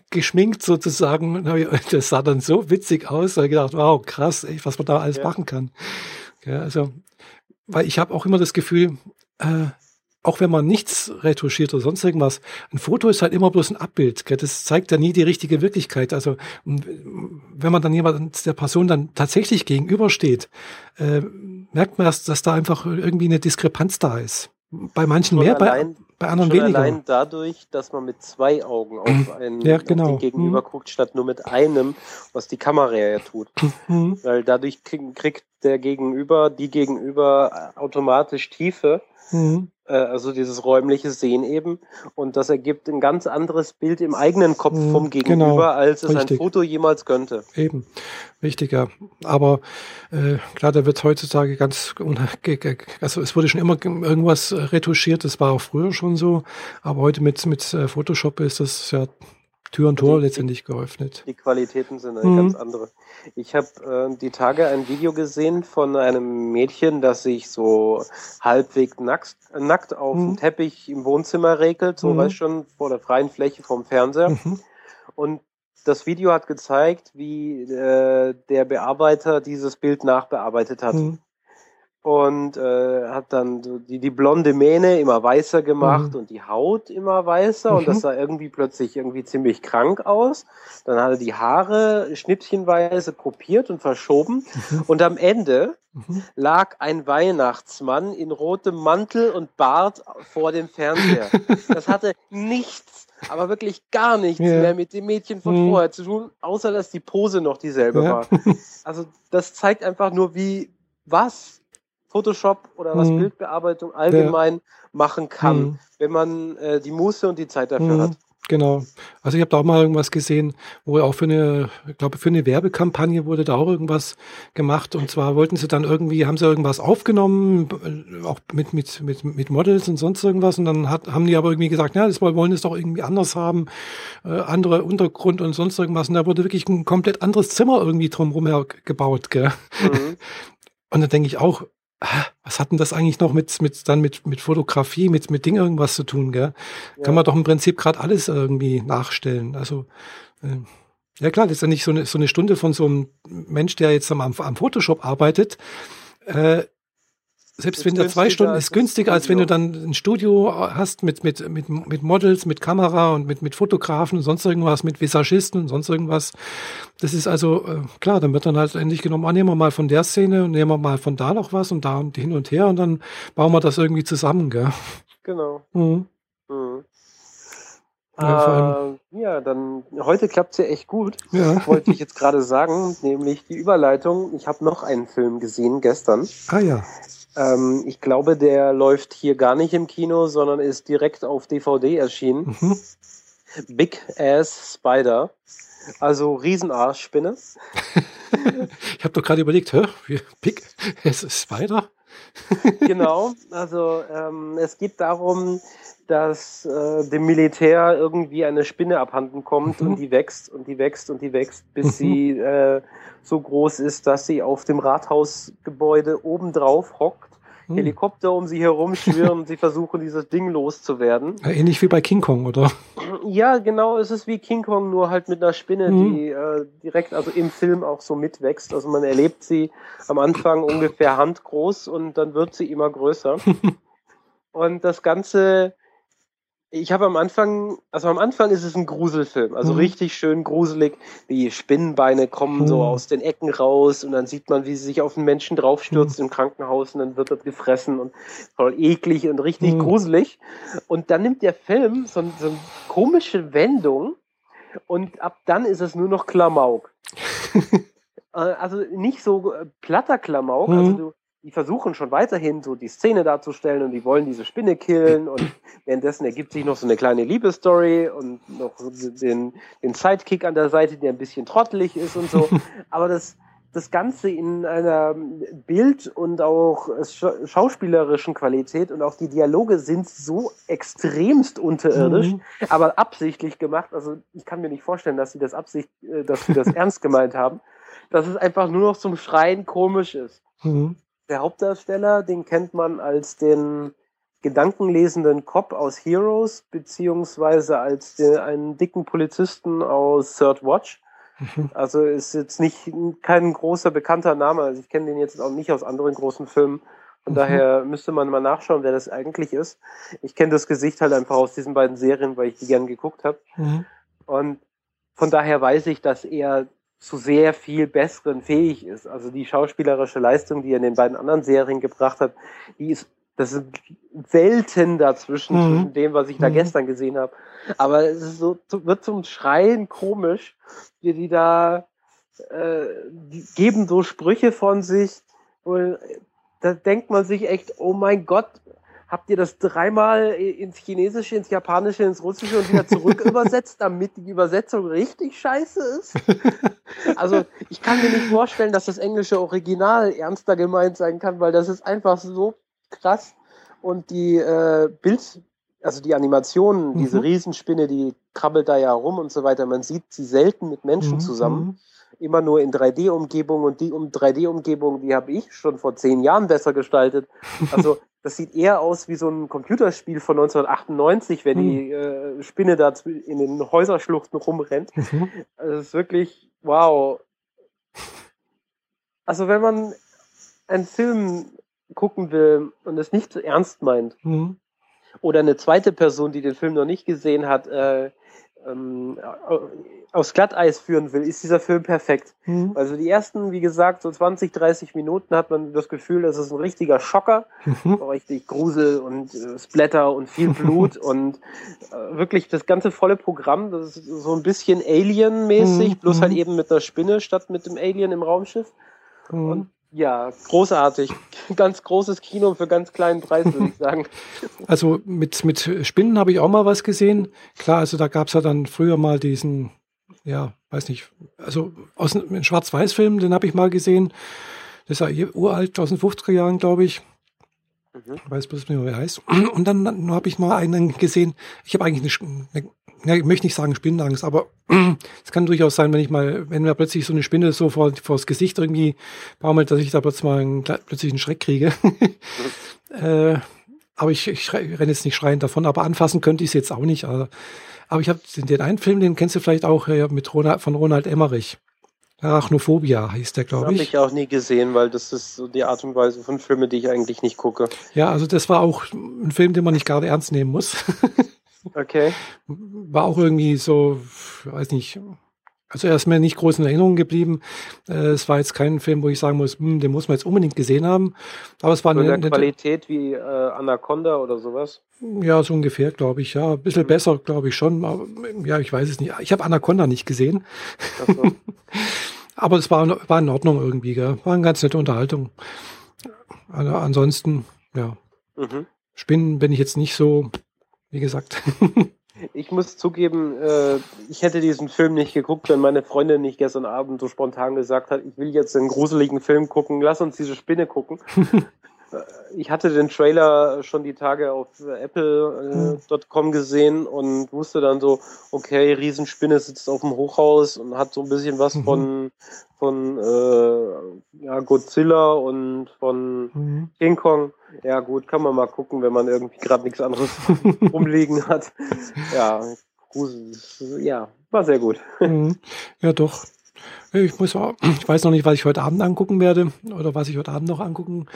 geschminkt sozusagen. Das sah dann so witzig aus, da ich gedacht, wow, krass, ey, was man da alles ja. machen kann. Ja, also, weil ich habe auch immer das Gefühl, äh, auch wenn man nichts retuschiert oder sonst irgendwas, ein Foto ist halt immer bloß ein Abbild. Gell? Das zeigt ja nie die richtige Wirklichkeit. Also wenn man dann jemand der Person dann tatsächlich gegenübersteht, äh, merkt man, dass, dass da einfach irgendwie eine Diskrepanz da ist. Bei manchen schon mehr, bei, bei anderen schon weniger. Allein dadurch, dass man mit zwei Augen auf mhm. einen ja, genau. auf den Gegenüber mhm. guckt, statt nur mit einem, was die Kamera ja tut. Mhm. Weil dadurch kriegt der Gegenüber, die Gegenüber automatisch Tiefe. Mhm. Äh, also dieses räumliche Sehen eben. Und das ergibt ein ganz anderes Bild im eigenen Kopf mhm, vom Gegenüber, genau, als es richtig. ein Foto jemals könnte. Eben, wichtiger. Aber äh, klar, da wird heutzutage ganz, also es wurde schon immer irgendwas retuschiert, das war auch früher schon so, aber heute mit, mit äh, Photoshop ist das ja Tür und Tor die, letztendlich geöffnet. Die Qualitäten sind eine mhm. ganz andere. Ich habe äh, die Tage ein Video gesehen von einem Mädchen, das sich so halbwegs nackt, nackt auf mhm. dem Teppich im Wohnzimmer regelt, so mhm. weißt schon, vor der freien Fläche vom Fernseher. Mhm. Und das Video hat gezeigt, wie äh, der Bearbeiter dieses Bild nachbearbeitet hat. Mhm und äh, hat dann so die, die blonde Mähne immer weißer gemacht mhm. und die Haut immer weißer mhm. und das mhm. sah irgendwie plötzlich irgendwie ziemlich krank aus. Dann hat er die Haare schnippchenweise kopiert und verschoben mhm. und am Ende mhm. lag ein Weihnachtsmann in rotem Mantel und Bart vor dem Fernseher. Das hatte nichts aber wirklich gar nichts ja. mehr mit dem Mädchen von vorher zu tun, außer dass die Pose noch dieselbe ja. war. Also das zeigt einfach nur, wie was Photoshop oder was mhm. Bildbearbeitung allgemein machen kann, mhm. wenn man äh, die Muße und die Zeit dafür mhm. hat. Genau. Also ich habe da auch mal irgendwas gesehen, wo auch für eine, ich glaube für eine Werbekampagne wurde da auch irgendwas gemacht. Und zwar wollten sie dann irgendwie, haben sie irgendwas aufgenommen, äh, auch mit mit mit mit Models und sonst irgendwas. Und dann hat, haben die aber irgendwie gesagt, ja, das wollen es doch irgendwie anders haben, äh, andere Untergrund und sonst irgendwas. Und da wurde wirklich ein komplett anderes Zimmer irgendwie drumherum gebaut. Gell? Mhm. Und da denke ich auch, was hat denn das eigentlich noch mit, mit, dann mit, mit Fotografie, mit, mit Ding irgendwas zu tun, gell? Ja. Kann man doch im Prinzip gerade alles irgendwie nachstellen. Also, äh, ja klar, das ist ja nicht so eine, so eine Stunde von so einem Mensch, der jetzt am, am Photoshop arbeitet, äh, selbst wenn der zwei Stunden ist günstiger, als wenn du dann ein Studio hast mit, mit, mit, mit Models, mit Kamera und mit, mit Fotografen und sonst irgendwas, mit Visagisten und sonst irgendwas. Das ist also, äh, klar, dann wird dann halt endlich genommen, ah, nehmen wir mal von der Szene und nehmen wir mal von da noch was und da und hin und her und dann bauen wir das irgendwie zusammen, gell? Genau. Mhm. Mhm. Ja, äh, ja, dann heute klappt's ja echt gut. Ja. Wollte ich jetzt gerade sagen, nämlich die Überleitung. Ich habe noch einen Film gesehen gestern. Ah ja. Ähm, ich glaube, der läuft hier gar nicht im Kino, sondern ist direkt auf DVD erschienen. Mhm. Big Ass Spider. Also Riesenarschspinne. ich habe doch gerade überlegt, hä? Big Ass Spider? Genau, also ähm, es geht darum, dass äh, dem Militär irgendwie eine Spinne abhanden kommt mhm. und die wächst und die wächst und die wächst, bis mhm. sie äh, so groß ist, dass sie auf dem Rathausgebäude obendrauf hockt. Mhm. Helikopter um sie herum schwirren und sie versuchen, dieses Ding loszuwerden. Ähnlich wie bei King Kong, oder? Ja, genau, es ist wie King Kong, nur halt mit einer Spinne, mhm. die äh, direkt, also im Film auch so mitwächst. Also man erlebt sie am Anfang ungefähr handgroß und dann wird sie immer größer. und das Ganze ich habe am Anfang, also am Anfang ist es ein Gruselfilm, also mhm. richtig schön gruselig. Die Spinnenbeine kommen mhm. so aus den Ecken raus und dann sieht man, wie sie sich auf einen Menschen draufstürzt mhm. im Krankenhaus und dann wird er gefressen und voll eklig und richtig mhm. gruselig. Und dann nimmt der Film so, so eine komische Wendung und ab dann ist es nur noch Klamauk. Äh, also nicht so äh, platter Klamauk, also mhm. du, die versuchen schon weiterhin so die Szene darzustellen und die wollen diese Spinne killen und währenddessen ergibt sich noch so eine kleine Liebesstory und noch den, den Sidekick an der Seite, der ein bisschen trottelig ist und so. Aber das, das Ganze in einer Bild- und auch schauspielerischen Qualität und auch die Dialoge sind so extremst unterirdisch, mhm. aber absichtlich gemacht. Also ich kann mir nicht vorstellen, dass sie das Absicht, äh, dass sie das ernst gemeint haben, dass es einfach nur noch zum Schreien komisch ist. Mhm. Der Hauptdarsteller, den kennt man als den gedankenlesenden Cop aus Heroes, beziehungsweise als den, einen dicken Polizisten aus Third Watch. Mhm. Also ist jetzt nicht kein großer bekannter Name. Also ich kenne den jetzt auch nicht aus anderen großen Filmen. Von mhm. daher müsste man mal nachschauen, wer das eigentlich ist. Ich kenne das Gesicht halt einfach aus diesen beiden Serien, weil ich die gern geguckt habe. Mhm. Und von daher weiß ich, dass er zu sehr viel besseren fähig ist. Also die schauspielerische Leistung, die er in den beiden anderen Serien gebracht hat, die ist das ist Welten dazwischen, mhm. zwischen dem, was ich da mhm. gestern gesehen habe. Aber es ist so, wird zum Schreien komisch, wie die da äh, die geben so Sprüche von sich, und da denkt man sich echt, oh mein Gott, habt ihr das dreimal ins Chinesische, ins Japanische, ins Russische und wieder zurück übersetzt, damit die Übersetzung richtig scheiße ist? Also ich kann mir nicht vorstellen, dass das englische Original ernster gemeint sein kann, weil das ist einfach so krass. Und die äh, Bild, also die Animationen, mhm. diese Riesenspinne, die krabbelt da ja rum und so weiter, man sieht sie selten mit Menschen mhm. zusammen. Mhm immer nur in 3D-Umgebung und die um 3D-Umgebung, die habe ich schon vor zehn Jahren besser gestaltet. Also das sieht eher aus wie so ein Computerspiel von 1998, wenn die hm. äh, Spinne da in den Häuserschluchten rumrennt. Mhm. Also das ist wirklich, wow. Also wenn man einen Film gucken will und es nicht zu ernst meint, mhm. oder eine zweite Person, die den Film noch nicht gesehen hat, äh, ähm, aufs Glatteis führen will, ist dieser Film perfekt. Mhm. Also die ersten, wie gesagt, so 20, 30 Minuten hat man das Gefühl, das ist ein richtiger Schocker. Mhm. richtig Grusel und äh, Splatter und viel Blut und äh, wirklich das ganze volle Programm. Das ist so ein bisschen Alien-mäßig, mhm. bloß halt mhm. eben mit einer Spinne statt mit dem Alien im Raumschiff. Mhm. Und ja, großartig. Ganz großes Kino für ganz kleinen Preis, würde ich sagen. Also mit, mit Spinnen habe ich auch mal was gesehen. Klar, also da gab es ja dann früher mal diesen, ja, weiß nicht, also aus einem Schwarz-Weiß-Film, den habe ich mal gesehen. Das ist ja uralt, aus den 50er Jahren, glaube ich. Mhm. Ich weiß bloß nicht mehr, wie er heißt. Und dann, dann habe ich mal einen gesehen. Ich habe eigentlich eine, eine ja, ich möchte nicht sagen Spinnenangst, aber es kann durchaus sein, wenn ich mal, wenn mir plötzlich so eine Spinne so vor, vor das Gesicht irgendwie baumelt, dass ich da plötzlich mal einen, plötzlich einen Schreck kriege. äh, aber ich, ich renne jetzt nicht schreiend davon, aber anfassen könnte ich es jetzt auch nicht. Aber, aber ich habe den einen Film, den kennst du vielleicht auch äh, mit Ronald, von Ronald Emmerich. Arachnophobia hieß der, glaube ich. Habe ich auch nie gesehen, weil das ist so die Art und Weise von Filmen, die ich eigentlich nicht gucke. Ja, also das war auch ein Film, den man nicht gerade ernst nehmen muss. Okay. War auch irgendwie so, weiß nicht, also er ist mir nicht groß in Erinnerung geblieben. Äh, es war jetzt kein Film, wo ich sagen muss, hm, den muss man jetzt unbedingt gesehen haben. Aber es war so eine, eine Qualität wie äh, Anaconda oder sowas. Ja, so ungefähr, glaube ich. Ja, ein bisschen mhm. besser, glaube ich schon. Aber, ja, ich weiß es nicht. Ich habe Anaconda nicht gesehen. So. Aber es war, war in Ordnung irgendwie. Gell? War eine ganz nette Unterhaltung. Ansonsten, ja. Mhm. Spinnen bin ich jetzt nicht so wie gesagt. Ich muss zugeben, äh, ich hätte diesen Film nicht geguckt, wenn meine Freundin nicht gestern Abend so spontan gesagt hat, ich will jetzt einen gruseligen Film gucken, lass uns diese Spinne gucken. Ich hatte den Trailer schon die Tage auf apple.com gesehen und wusste dann so, okay, Riesenspinne sitzt auf dem Hochhaus und hat so ein bisschen was mhm. von, von äh, ja, Godzilla und von mhm. King Kong. Ja gut, kann man mal gucken, wenn man irgendwie gerade nichts anderes rumliegen hat. Ja, ja, war sehr gut. Mhm. Ja, doch. Ich muss ich weiß noch nicht, was ich heute Abend angucken werde oder was ich heute Abend noch angucken.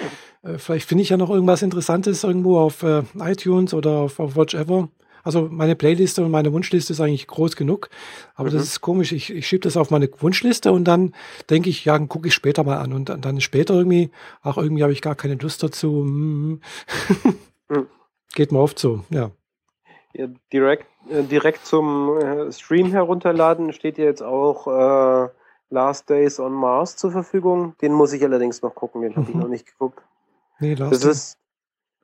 Äh, vielleicht finde ich ja noch irgendwas Interessantes irgendwo auf äh, iTunes oder auf, auf Watch Ever. Also meine Playliste und meine Wunschliste ist eigentlich groß genug. Aber mhm. das ist komisch. Ich, ich schiebe das auf meine Wunschliste und dann denke ich, ja, gucke ich später mal an. Und dann, später irgendwie, ach, irgendwie habe ich gar keine Lust dazu. Mhm. Geht mir oft so, ja. ja direkt, äh, direkt zum äh, Stream herunterladen steht ja jetzt auch äh, Last Days on Mars zur Verfügung. Den muss ich allerdings noch gucken, den habe ich mhm. noch nicht geguckt. Nee, Last das ist,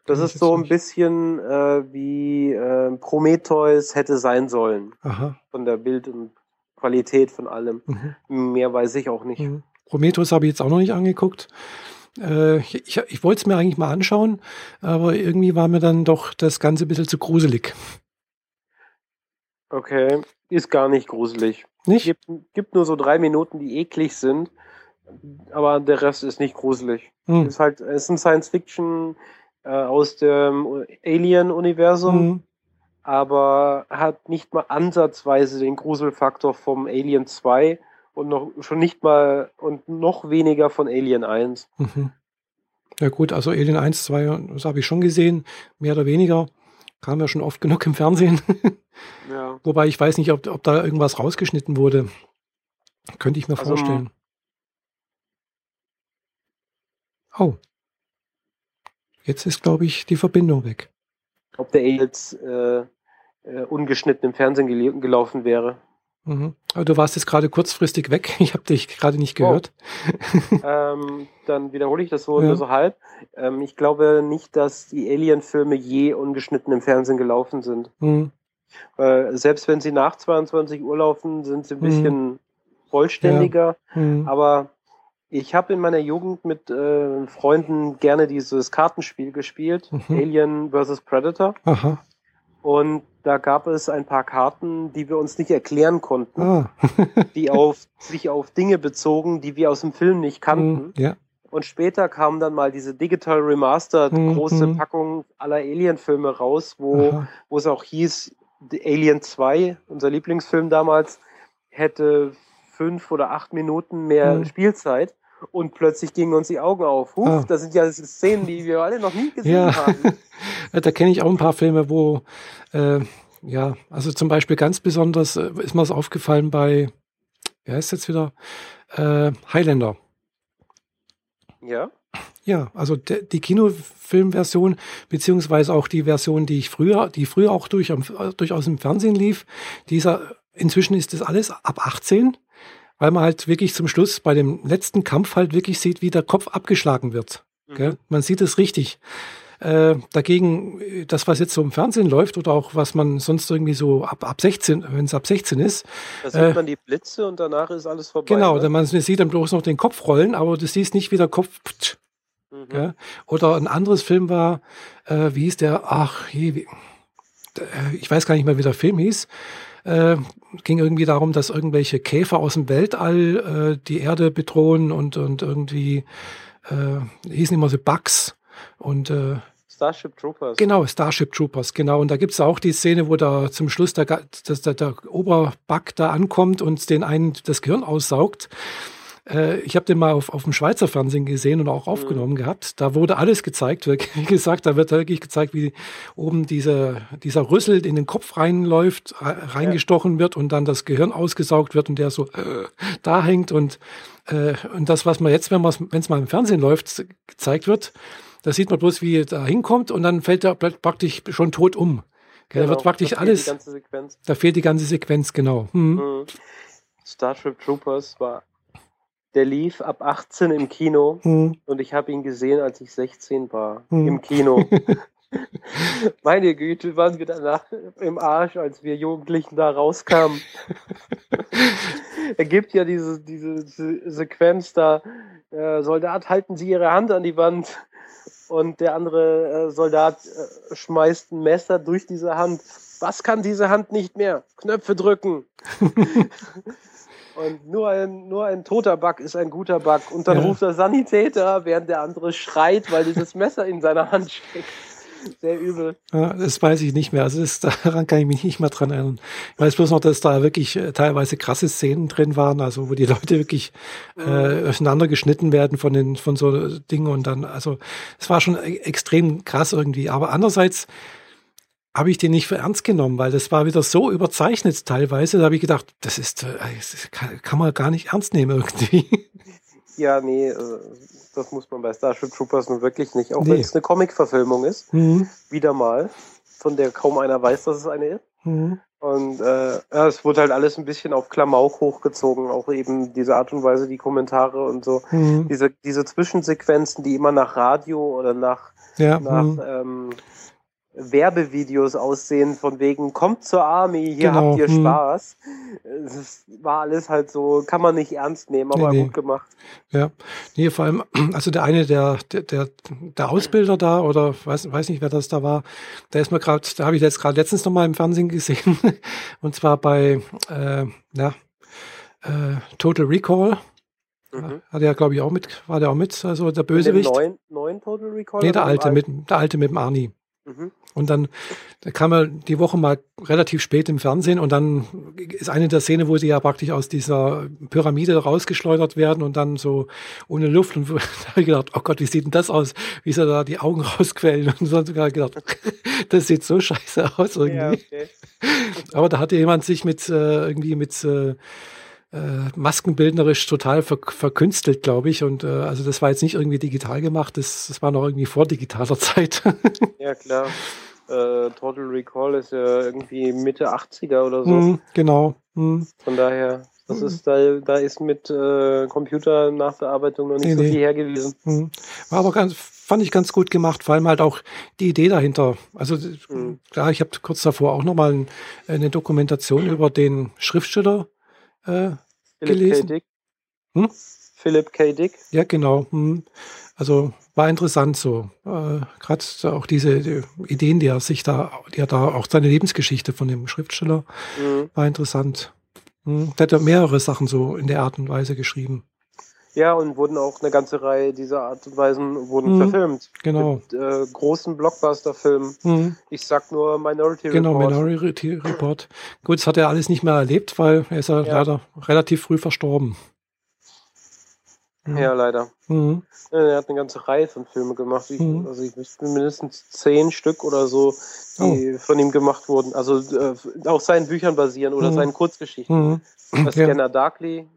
das ist so ein bisschen äh, wie äh, Prometheus hätte sein sollen. Aha. Von der Bild- und Qualität von allem. Mhm. Mehr weiß ich auch nicht. Mhm. Prometheus habe ich jetzt auch noch nicht angeguckt. Äh, ich, ich wollte es mir eigentlich mal anschauen, aber irgendwie war mir dann doch das Ganze ein bisschen zu gruselig. Okay, ist gar nicht gruselig. Nicht? Gibt, gibt nur so drei Minuten, die eklig sind, aber der Rest ist nicht gruselig. Hm. Ist halt, es ist ein Science-Fiction äh, aus dem Alien-Universum, hm. aber hat nicht mal ansatzweise den Gruselfaktor vom Alien 2 und noch schon nicht mal und noch weniger von Alien 1. Mhm. Ja gut, also Alien 1, 2, das habe ich schon gesehen, mehr oder weniger. Kam ja schon oft genug im Fernsehen. ja. Wobei ich weiß nicht, ob, ob da irgendwas rausgeschnitten wurde. Könnte ich mir also, vorstellen. Oh. Jetzt ist, glaube ich, die Verbindung weg. Ob der jetzt äh, äh, ungeschnitten im Fernsehen gel gelaufen wäre. Mhm. Aber du warst jetzt gerade kurzfristig weg. Ich habe dich gerade nicht gehört. Oh. ähm, dann wiederhole ich das so ja. nur so halb. Ähm, ich glaube nicht, dass die Alien-Filme je ungeschnitten im Fernsehen gelaufen sind. Mhm. Äh, selbst wenn sie nach 22 Uhr laufen, sind sie ein bisschen mhm. vollständiger. Ja. Mhm. Aber ich habe in meiner Jugend mit äh, Freunden gerne dieses Kartenspiel gespielt, mhm. Alien vs. Predator. Aha. Und da gab es ein paar Karten, die wir uns nicht erklären konnten, ah. die auf, sich auf Dinge bezogen, die wir aus dem Film nicht kannten. Mm, ja. Und später kam dann mal diese Digital Remastered mm, große mm. Packung aller Alien-Filme raus, wo, wo es auch hieß, Alien 2, unser Lieblingsfilm damals, hätte fünf oder acht Minuten mehr mhm. Spielzeit. Und plötzlich gingen uns die Augen auf. Huch, ah. das sind ja Szenen, die wir alle noch nie gesehen ja. haben. da kenne ich auch ein paar Filme, wo äh, ja, also zum Beispiel ganz besonders äh, ist mir das aufgefallen bei, wer ist jetzt wieder? Äh, Highlander. Ja. Ja, also de, die Kinofilmversion, beziehungsweise auch die Version, die ich früher, die früher auch durch, durchaus im Fernsehen lief, dieser, inzwischen ist das alles ab 18, weil man halt wirklich zum Schluss bei dem letzten Kampf halt wirklich sieht, wie der Kopf abgeschlagen wird. Mhm. Man sieht es richtig. Äh, dagegen, das, was jetzt so im Fernsehen läuft oder auch was man sonst irgendwie so ab, ab 16, wenn es ab 16 ist. Da sieht äh, man die Blitze und danach ist alles vorbei. Genau, ne? man sieht dann bloß noch den Kopf rollen, aber du siehst nicht, wie der Kopf. Pft, mhm. Oder ein anderes Film war, äh, wie hieß der? Ach, je, wie, äh, ich weiß gar nicht mehr, wie der Film hieß. Äh, ging irgendwie darum, dass irgendwelche Käfer aus dem Weltall äh, die Erde bedrohen und, und irgendwie äh, hießen immer so Bugs und äh, Starship Troopers. Genau, Starship Troopers, genau. Und da gibt's auch die Szene, wo da zum Schluss der, der, der, der Oberbug da ankommt und den einen das Gehirn aussaugt. Äh, ich habe den mal auf, auf dem Schweizer Fernsehen gesehen und auch aufgenommen mhm. gehabt. Da wurde alles gezeigt, wie gesagt, da wird wirklich gezeigt, wie oben diese, dieser Rüssel in den Kopf reinläuft, reingestochen ja. wird und dann das Gehirn ausgesaugt wird und der so äh, da hängt. Und, äh, und das, was man jetzt, wenn es mal im Fernsehen läuft, gezeigt wird, da sieht man bloß, wie er da hinkommt und dann fällt er praktisch schon tot um. Genau, da wird praktisch da alles. Da fehlt die ganze Sequenz, genau. Mhm. Mhm. Starship Troopers war. Der lief ab 18 im Kino mhm. und ich habe ihn gesehen, als ich 16 war. Mhm. Im Kino. Meine Güte, waren wir danach im Arsch, als wir Jugendlichen da rauskamen. er gibt ja diese, diese, Sequenz da, äh, Soldat, halten Sie Ihre Hand an die Wand und der andere äh, Soldat äh, schmeißt ein Messer durch diese Hand. Was kann diese Hand nicht mehr? Knöpfe drücken. und nur ein, nur ein toter Bug ist ein guter Bug. Und dann ja. ruft der Sanitäter, während der andere schreit, weil dieses Messer in seiner Hand steckt. Sehr übel. Ja, das weiß ich nicht mehr. Also das, daran kann ich mich nicht mehr dran erinnern. Ich weiß bloß noch, dass da wirklich äh, teilweise krasse Szenen drin waren, also wo die Leute wirklich äh, mhm. äh, auseinandergeschnitten werden von den von so Dingen und dann, also es war schon e-, extrem krass irgendwie. Aber andererseits habe ich den nicht für ernst genommen, weil das war wieder so überzeichnet teilweise. Da habe ich gedacht, das ist, äh, das kann, man gar nicht ernst nehmen irgendwie. Ja, nee, das muss man bei Starship Troopers nun wirklich nicht, auch nee. wenn es eine Comic-Verfilmung ist. Mhm. Wieder mal, von der kaum einer weiß, dass es eine ist. Mhm. Und äh, ja, es wurde halt alles ein bisschen auf Klamauk hochgezogen, auch eben diese Art und Weise, die Kommentare und so. Mhm. Diese, diese Zwischensequenzen, die immer nach Radio oder nach, ja. nach mhm. ähm, Werbevideos aussehen, von wegen, kommt zur Army, hier genau. habt ihr hm. Spaß. Es war alles halt so, kann man nicht ernst nehmen, aber nee, nee. gut gemacht. Ja, nee, vor allem, also der eine, der, der, der, der Ausbilder da, oder weiß, weiß nicht, wer das da war, der ist mir gerade, da habe ich jetzt gerade letztens nochmal im Fernsehen gesehen, und zwar bei, äh, ja, äh, Total Recall. Mhm. Hat er, glaube ich, auch mit, war der auch mit, also der Bösewicht. Neuen, neuen Total Recall? Nee, der alte, mit, der alte mit dem Arnie. Mhm. Und dann da kam er die Woche mal relativ spät im Fernsehen und dann ist eine der Szene, wo sie ja praktisch aus dieser Pyramide rausgeschleudert werden und dann so ohne Luft und da habe ich gedacht, oh Gott, wie sieht denn das aus? Wie sie da die Augen rausquellen und so sogar gedacht, das sieht so scheiße aus irgendwie. Ja, okay. Aber da hatte jemand sich mit äh, irgendwie mit äh, äh, maskenbildnerisch total ver verkünstelt, glaube ich. Und äh, also das war jetzt nicht irgendwie digital gemacht, das, das war noch irgendwie vor digitaler Zeit. ja, klar. Äh, Total Recall ist ja irgendwie Mitte 80er oder so. Mm, genau. Mm. Von daher, das mhm. ist da, da ist mit äh, Computernachbearbeitung noch nicht nee, so viel nee. hergewiesen. Mm. War aber ganz, fand ich ganz gut gemacht, vor allem halt auch die Idee dahinter. Also mhm. klar, ich habe kurz davor auch nochmal ein, eine Dokumentation über den Schriftsteller äh, Philipp gelesen. K. Dick. Hm? Philipp K. Dick. Ja, genau. Hm. Also war interessant so. Äh, Gerade auch diese die Ideen, die er sich da, die er da, auch seine Lebensgeschichte von dem Schriftsteller, mhm. war interessant. Hm. Der hat mehrere Sachen so in der Art und Weise geschrieben. Ja, und wurden auch eine ganze Reihe dieser Art und Weisen wurden mhm, verfilmt. Genau. Mit äh, großen Blockbuster-Filmen. Mhm. Ich sag nur Minority genau, Report. Genau, Minority Report. Gut, das hat er alles nicht mehr erlebt, weil er ist ja, ja. leider relativ früh verstorben. Ja, ja leider. Mhm. Er hat eine ganze Reihe von Filmen gemacht. Ich, mhm. Also ich wüsste mindestens zehn Stück oder so, die oh. von ihm gemacht wurden. Also äh, auf seinen Büchern basieren oder mhm. seinen Kurzgeschichten. Mhm. Das ja. Scanner Darkly.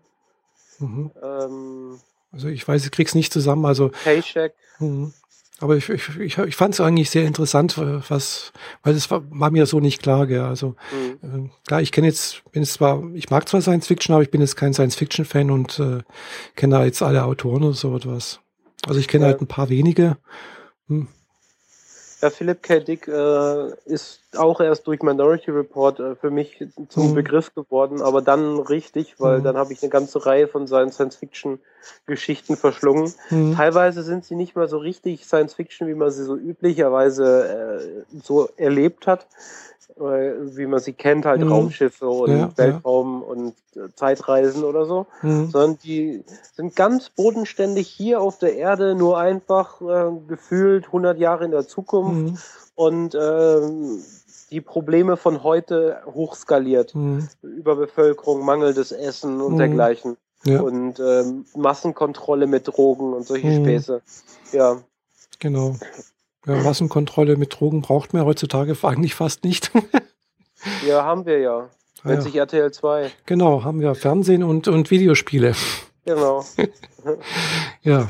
Mhm. Ähm, also ich weiß, ich krieg's nicht zusammen. Also Paycheck. Mhm. Aber ich, ich, ich, ich fand es eigentlich sehr interessant, was, weil es war, war mir so nicht klar, gell. Also mhm. äh, klar, ich kenne jetzt, bin es zwar, ich mag zwar Science Fiction, aber ich bin jetzt kein Science Fiction Fan und äh, kenne da jetzt alle Autoren oder so etwas. Also ich kenne ja. halt ein paar wenige. Hm. Ja, Philip K. Dick äh, ist auch erst durch Minority Report äh, für mich zum mhm. Begriff geworden, aber dann richtig, weil mhm. dann habe ich eine ganze Reihe von seinen Science-Fiction-Geschichten verschlungen. Mhm. Teilweise sind sie nicht mal so richtig Science-Fiction, wie man sie so üblicherweise äh, so erlebt hat wie man sie kennt, halt mhm. Raumschiffe und ja, Weltraum ja. und äh, Zeitreisen oder so, mhm. sondern die sind ganz bodenständig hier auf der Erde, nur einfach äh, gefühlt 100 Jahre in der Zukunft mhm. und äh, die Probleme von heute hochskaliert. Mhm. Überbevölkerung, mangelndes Essen und mhm. dergleichen. Ja. Und äh, Massenkontrolle mit Drogen und solche mhm. Späße. Ja. Genau. Ja, Massenkontrolle mit Drogen braucht man heutzutage eigentlich fast nicht. ja, haben wir ja. Nennt ah, ja. sich RTL 2. Genau, haben wir Fernsehen und, und Videospiele. Genau. ja.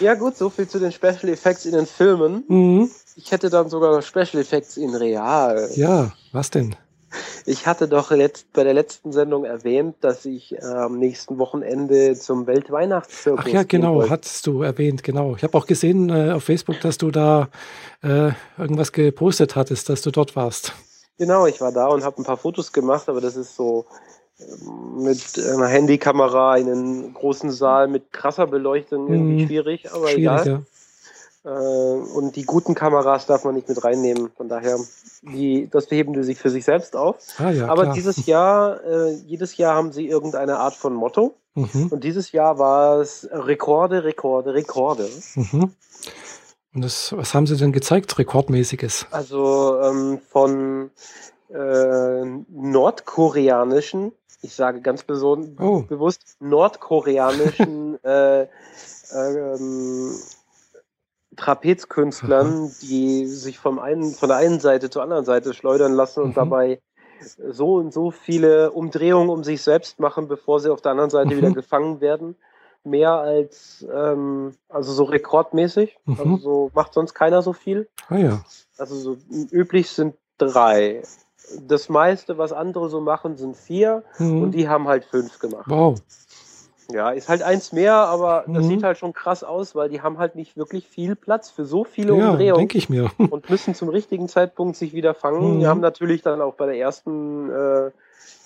Ja, gut, so viel zu den Special Effects in den Filmen. Mhm. Ich hätte dann sogar Special Effects in real. Ja, was denn? Ich hatte doch letzt, bei der letzten Sendung erwähnt, dass ich am nächsten Wochenende zum Weltweihnachtszirkus. Ach ja, genau, hattest du erwähnt, genau. Ich habe auch gesehen äh, auf Facebook, dass du da äh, irgendwas gepostet hattest, dass du dort warst. Genau, ich war da und habe ein paar Fotos gemacht, aber das ist so ähm, mit einer Handykamera in einem großen Saal mit krasser Beleuchtung irgendwie hm, schwierig, aber schwierig, egal. Ja. Äh, und die guten Kameras darf man nicht mit reinnehmen. Von daher, die, das beheben die sich für sich selbst auf. Ah, ja, Aber klar. dieses Jahr, äh, jedes Jahr haben sie irgendeine Art von Motto. Mhm. Und dieses Jahr war es Rekorde, Rekorde, Rekorde. Mhm. Und das, was haben sie denn gezeigt, rekordmäßiges? Also ähm, von äh, nordkoreanischen, ich sage ganz oh. bewusst nordkoreanischen äh, ähm, Trapezkünstlern, die sich vom einen, von der einen Seite zur anderen Seite schleudern lassen und mhm. dabei so und so viele Umdrehungen um sich selbst machen, bevor sie auf der anderen Seite mhm. wieder gefangen werden. Mehr als, ähm, also so rekordmäßig. Mhm. Also so macht sonst keiner so viel. Ah ja. Also so üblich sind drei. Das meiste, was andere so machen, sind vier mhm. und die haben halt fünf gemacht. Wow. Ja, ist halt eins mehr, aber mhm. das sieht halt schon krass aus, weil die haben halt nicht wirklich viel Platz für so viele ja, Umdrehungen. denke ich mir. und müssen zum richtigen Zeitpunkt sich wieder fangen. Mhm. Die haben natürlich dann auch bei der ersten, äh,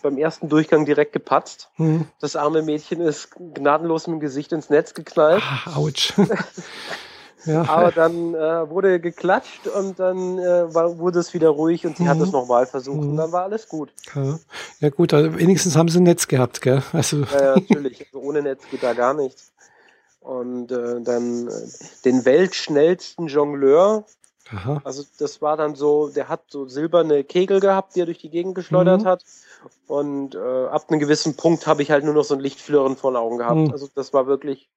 beim ersten Durchgang direkt gepatzt. Mhm. Das arme Mädchen ist gnadenlos mit dem Gesicht ins Netz geknallt. Ah, ouch. Ja. Aber dann äh, wurde geklatscht und dann äh, war, wurde es wieder ruhig und sie mhm. hat es nochmal versucht mhm. und dann war alles gut. Ja, ja gut, also wenigstens haben sie ein Netz gehabt, gell? Also. Ja, natürlich. Also ohne Netz geht da gar nichts. Und äh, dann äh, den weltschnellsten Jongleur. Aha. Also das war dann so, der hat so silberne Kegel gehabt, die er durch die Gegend geschleudert mhm. hat. Und äh, ab einem gewissen Punkt habe ich halt nur noch so ein Lichtflirren vor den Augen gehabt. Mhm. Also das war wirklich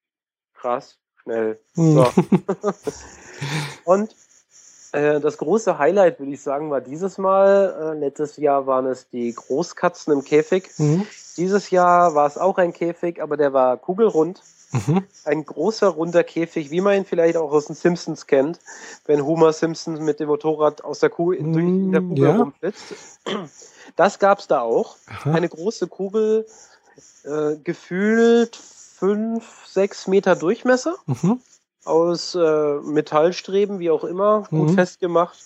krass schnell. Hm. So. und äh, das große Highlight, würde ich sagen, war dieses Mal. Äh, letztes Jahr waren es die Großkatzen im Käfig. Mhm. Dieses Jahr war es auch ein Käfig, aber der war kugelrund. Mhm. Ein großer, runder Käfig, wie man ihn vielleicht auch aus den Simpsons kennt, wenn Homer Simpson mit dem Motorrad aus der Kugel in, in der hm, Kugel ja. rumflitzt. Das gab es da auch. Aha. Eine große Kugel, äh, gefühlt fünf, sechs Meter Durchmesser mhm. aus äh, Metallstreben, wie auch immer, gut mhm. festgemacht.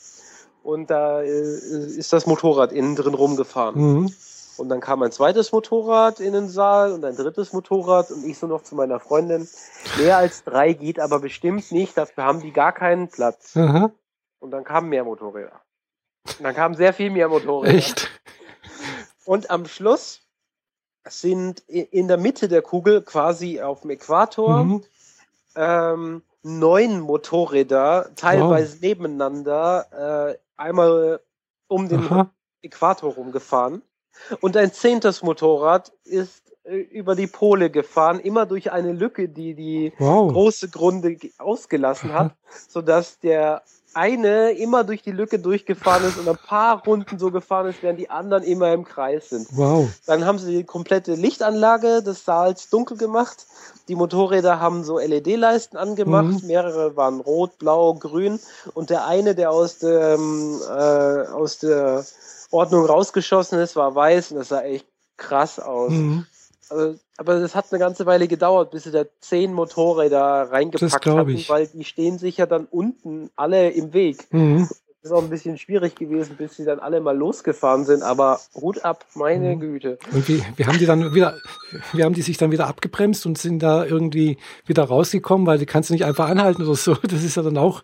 Und da äh, ist das Motorrad innen drin rumgefahren. Mhm. Und dann kam ein zweites Motorrad in den Saal und ein drittes Motorrad und ich so noch zu meiner Freundin. Mehr als drei geht aber bestimmt nicht, dafür haben die gar keinen Platz. Mhm. Und dann kamen mehr Motorräder. Und dann kamen sehr viel mehr Motorräder. Echt? Und am Schluss sind in der Mitte der Kugel quasi auf dem Äquator mhm. ähm, neun Motorräder, teilweise wow. nebeneinander, äh, einmal um den Aha. Äquator rumgefahren. Und ein zehntes Motorrad ist äh, über die Pole gefahren, immer durch eine Lücke, die die wow. große Grunde ausgelassen hat, sodass der eine immer durch die Lücke durchgefahren ist und ein paar Runden so gefahren ist, während die anderen immer im Kreis sind. Wow. Dann haben sie die komplette Lichtanlage des Saals dunkel gemacht. Die Motorräder haben so LED-Leisten angemacht. Mhm. Mehrere waren rot, blau, grün. Und der eine, der aus, dem, äh, aus der Ordnung rausgeschossen ist, war weiß und das sah echt krass aus. Mhm. Also, aber das hat eine ganze Weile gedauert, bis sie da zehn Motorräder reingepackt ich. weil die stehen sich ja dann unten alle im Weg. Mhm. Das ist auch ein bisschen schwierig gewesen, bis sie dann alle mal losgefahren sind, aber Hut ab, meine mhm. Güte. Und wie, wie haben die dann wieder, wie haben die sich dann wieder abgebremst und sind da irgendwie wieder rausgekommen, weil die kannst du nicht einfach anhalten oder so. Das ist ja dann auch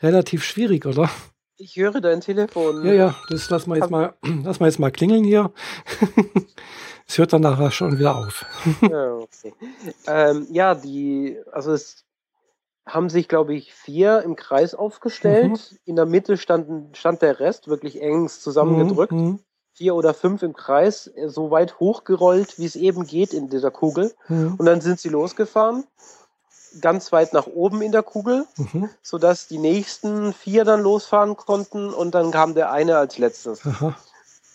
relativ schwierig, oder? Ich höre dein Telefon. Ja, ja, das lassen wir jetzt mal, lassen wir jetzt mal klingeln hier. es hört dann nachher schon wieder auf. ja, okay. ähm, ja, die, also es haben sich, glaube ich, vier im Kreis aufgestellt. Mhm. In der Mitte stand, stand der Rest wirklich eng zusammengedrückt. Mhm. Vier oder fünf im Kreis, so weit hochgerollt, wie es eben geht in dieser Kugel. Mhm. Und dann sind sie losgefahren ganz weit nach oben in der Kugel, mhm. sodass die nächsten vier dann losfahren konnten und dann kam der eine als letztes. Aha.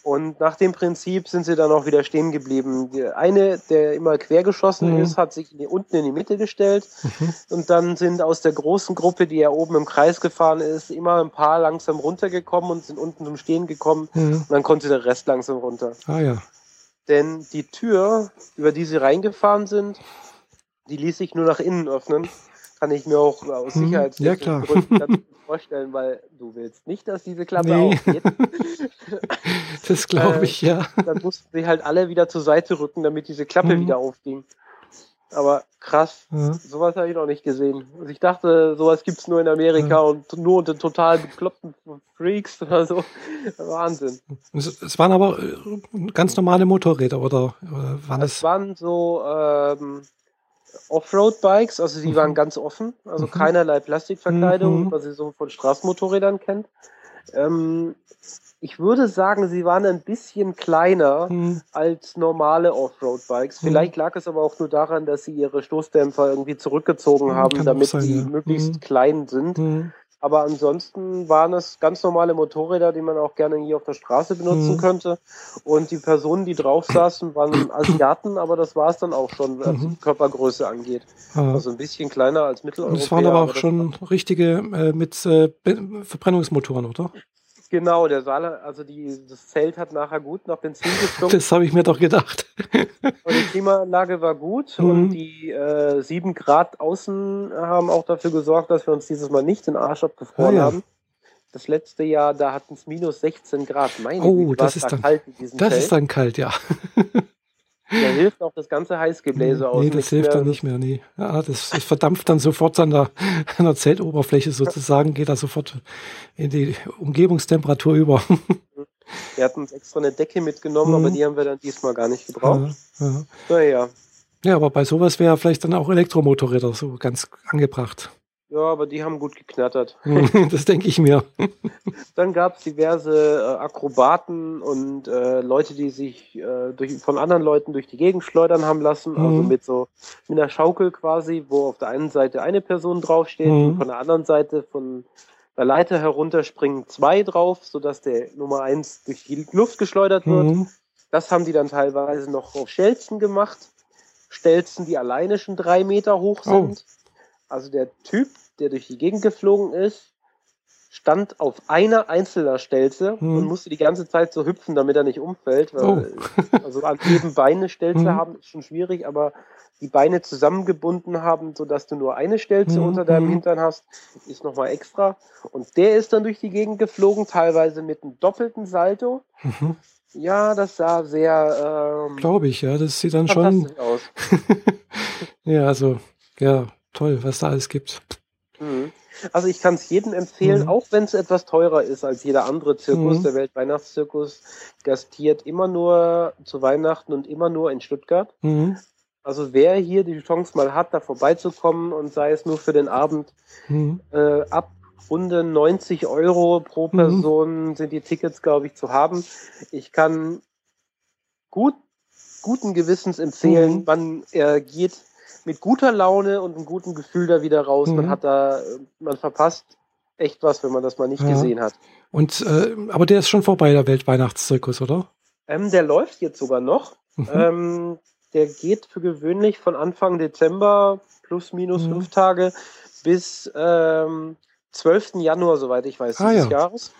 Und nach dem Prinzip sind sie dann auch wieder stehen geblieben. Der eine, der immer quer geschossen mhm. ist, hat sich unten in die Mitte gestellt. Mhm. Und dann sind aus der großen Gruppe, die ja oben im Kreis gefahren ist, immer ein paar langsam runtergekommen und sind unten zum Stehen gekommen. Mhm. Und dann konnte der Rest langsam runter. Ah ja. Denn die Tür, über die sie reingefahren sind, die ließ sich nur nach innen öffnen. Kann ich mir auch aus mhm. Sicherheitsgründen ja, vorstellen, weil du willst nicht, dass diese Klappe nee. aufgeht. das glaube ich, äh, ja. Dann mussten sie halt alle wieder zur Seite rücken, damit diese Klappe mhm. wieder aufging. Aber krass, ja. sowas habe ich noch nicht gesehen. Also ich dachte, sowas gibt es nur in Amerika ja. und nur unter total bekloppten Freaks oder so. Wahnsinn. Es, es waren aber äh, ganz normale Motorräder, oder, oder waren es? Es waren so ähm, Offroad-Bikes, also die mhm. waren ganz offen, also mhm. keinerlei Plastikverkleidung, mhm. was ihr so von Straßenmotorrädern kennt. Ähm, ich würde sagen, sie waren ein bisschen kleiner mhm. als normale Offroad-Bikes. Mhm. Vielleicht lag es aber auch nur daran, dass sie ihre Stoßdämpfer irgendwie zurückgezogen haben, damit sein, sie ja. möglichst mhm. klein sind. Aber ansonsten waren es ganz normale Motorräder, die man auch gerne hier auf der Straße benutzen mhm. könnte. Und die Personen, die drauf saßen, waren Asiaten, aber das war es dann auch schon, was mhm. Körpergröße angeht. Ja. Also ein bisschen kleiner als Mitteleuropäer. Das waren aber auch schon richtige äh, mit äh, Verbrennungsmotoren, oder? Genau, der Saal, also die, das Zelt hat nachher gut nach Benzin gestunken. Das habe ich mir doch gedacht. und die Klimaanlage war gut mhm. und die äh, 7 Grad außen haben auch dafür gesorgt, dass wir uns dieses Mal nicht den Arsch abgefroren ah, ja. haben. Das letzte Jahr, da hatten es minus 16 Grad. Meine oh, das ist da dann kalt in diesem Das Zelt. ist dann kalt, ja. Da hilft auch das ganze Heißgebläse aus. Nee, das hilft dann nicht mehr, nee. Ja, das, das verdampft dann sofort an der, an der Zeltoberfläche sozusagen, geht da sofort in die Umgebungstemperatur über. Wir hatten uns extra eine Decke mitgenommen, mhm. aber die haben wir dann diesmal gar nicht gebraucht. Ja, ja. Naja. Ja, aber bei sowas wäre vielleicht dann auch Elektromotorräder so ganz angebracht. Ja, aber die haben gut geknattert. das denke ich mir. Dann gab es diverse äh, Akrobaten und äh, Leute, die sich äh, durch, von anderen Leuten durch die Gegend schleudern haben lassen. Mhm. Also mit so mit einer Schaukel quasi, wo auf der einen Seite eine Person draufsteht mhm. und von der anderen Seite von der Leiter herunter springen zwei drauf, sodass der Nummer eins durch die Luft geschleudert wird. Mhm. Das haben die dann teilweise noch auf Stelzen gemacht. Stelzen, die alleine schon drei Meter hoch oh. sind. Oh. Also der Typ, der durch die Gegend geflogen ist, stand auf einer einzelner Stelze hm. und musste die ganze Zeit so hüpfen, damit er nicht umfällt. Weil, oh. also an jedem Bein eine Stelze hm. haben ist schon schwierig, aber die Beine zusammengebunden haben, sodass du nur eine Stelze hm. unter deinem hm. Hintern hast, ist nochmal extra. Und der ist dann durch die Gegend geflogen, teilweise mit einem doppelten Salto. Mhm. Ja, das sah sehr. Ähm, Glaube ich, ja, das sieht dann schon aus. ja, also ja, toll, was da alles gibt. Mhm. Also ich kann es jedem empfehlen, mhm. auch wenn es etwas teurer ist als jeder andere Zirkus. Mhm. Der Weltweihnachtszirkus gastiert immer nur zu Weihnachten und immer nur in Stuttgart. Mhm. Also wer hier die Chance mal hat, da vorbeizukommen und sei es nur für den Abend, mhm. äh, ab Runde 90 Euro pro mhm. Person sind die Tickets, glaube ich, zu haben. Ich kann gut guten Gewissens empfehlen, wann er geht mit guter Laune und einem guten Gefühl da wieder raus. Mhm. Man hat da, man verpasst echt was, wenn man das mal nicht ja. gesehen hat. Und äh, aber der ist schon vorbei, der Weltweihnachtszirkus, oder? Ähm, der läuft jetzt sogar noch. Mhm. Ähm, der geht für gewöhnlich von Anfang Dezember plus minus mhm. fünf Tage bis ähm, 12. Januar, soweit ich weiß, ah, dieses ja. Jahres.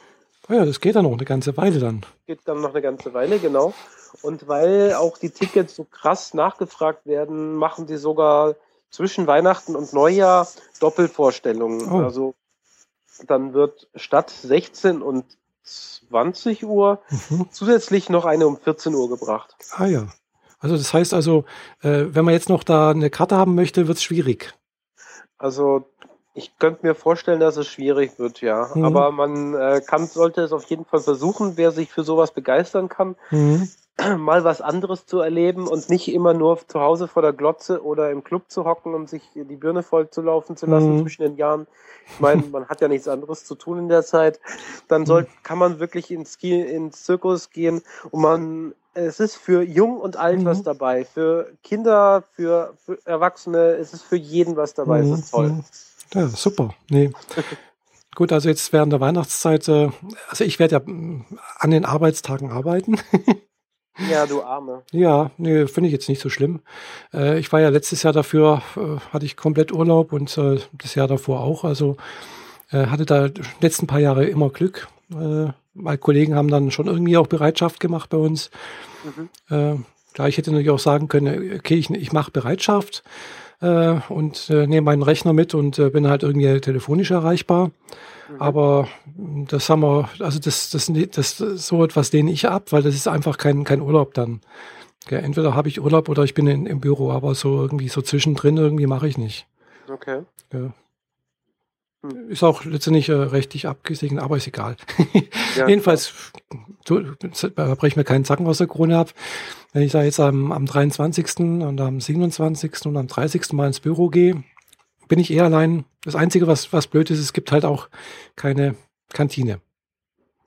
Ah ja, das geht dann noch eine ganze Weile dann. Geht dann noch eine ganze Weile, genau. Und weil auch die Tickets so krass nachgefragt werden, machen die sogar zwischen Weihnachten und Neujahr Doppelvorstellungen. Oh. Also dann wird statt 16 und 20 Uhr mhm. zusätzlich noch eine um 14 Uhr gebracht. Ah ja. Also das heißt also, äh, wenn man jetzt noch da eine Karte haben möchte, wird es schwierig. Also ich könnte mir vorstellen, dass es schwierig wird, ja. Mhm. Aber man äh, kann, sollte es auf jeden Fall versuchen, wer sich für sowas begeistern kann. Mhm. mal was anderes zu erleben und nicht immer nur zu Hause vor der Glotze oder im Club zu hocken und sich die Birne voll zu laufen zu lassen mhm. zwischen den Jahren. Ich meine, man hat ja nichts anderes zu tun in der Zeit. Dann soll, mhm. kann man wirklich ins, ins Zirkus gehen und man, es ist für jung und alt mhm. was dabei. Für Kinder, für, für, Erwachsene, es ist für jeden was dabei. Mhm. Das ist toll. Mhm. Ja, super. Nee. Gut, also jetzt während der Weihnachtszeit, äh, also ich werde ja mm, an den Arbeitstagen arbeiten. Ja, du Arme. Ja, nee, finde ich jetzt nicht so schlimm. Äh, ich war ja letztes Jahr dafür, äh, hatte ich komplett Urlaub und äh, das Jahr davor auch. Also äh, hatte da die letzten paar Jahre immer Glück. Äh, meine Kollegen haben dann schon irgendwie auch Bereitschaft gemacht bei uns. Mhm. Äh, klar, ich hätte natürlich auch sagen können, okay, ich, ich mache Bereitschaft äh, und äh, nehme meinen Rechner mit und äh, bin halt irgendwie telefonisch erreichbar. Mhm. Aber das haben wir, also das, das, das, das so etwas lehne ich ab, weil das ist einfach kein, kein Urlaub dann. Ja, entweder habe ich Urlaub oder ich bin in, im Büro, aber so irgendwie so zwischendrin irgendwie mache ich nicht. Okay. Ja. Hm. Ist auch letztendlich äh, rechtlich abgesegnet, aber ist egal. Ja, Jedenfalls so, breche ich mir keinen Zacken aus der Krone ab. Wenn ich da jetzt am, am 23. und am 27. und am 30. Mal ins Büro gehe, bin ich eher allein. Das Einzige, was, was blöd ist, es gibt halt auch keine Kantine.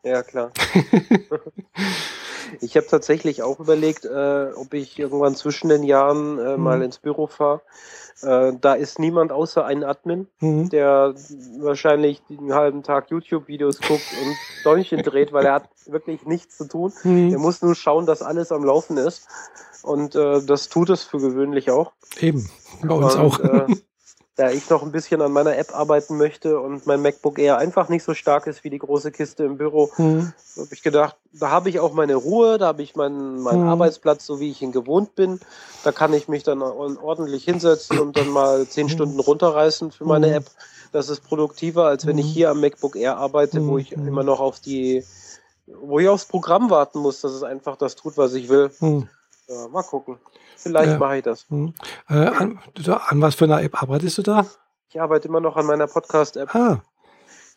Ja, klar. ich habe tatsächlich auch überlegt, äh, ob ich irgendwann zwischen den Jahren äh, mhm. mal ins Büro fahre. Äh, da ist niemand außer ein Admin, mhm. der wahrscheinlich den halben Tag YouTube-Videos guckt und Däumchen dreht, weil er hat wirklich nichts zu tun. Mhm. Er muss nur schauen, dass alles am Laufen ist. Und äh, das tut es für gewöhnlich auch. Eben, bei uns und, auch. Äh, da ich noch ein bisschen an meiner App arbeiten möchte und mein MacBook eher einfach nicht so stark ist wie die große Kiste im Büro, mhm. habe ich gedacht, da habe ich auch meine Ruhe, da habe ich meinen, meinen mhm. Arbeitsplatz, so wie ich ihn gewohnt bin. Da kann ich mich dann ordentlich hinsetzen und dann mal zehn mhm. Stunden runterreißen für meine mhm. App. Das ist produktiver, als wenn ich mhm. hier am MacBook Air arbeite, wo ich immer noch auf die, wo ich aufs Programm warten muss, dass es einfach das tut, was ich will. Ja, mal gucken. Vielleicht äh, mache ich das. Hm. Äh, an, an, was für einer App arbeitest du da? Ich arbeite immer noch an meiner Podcast-App. Ah.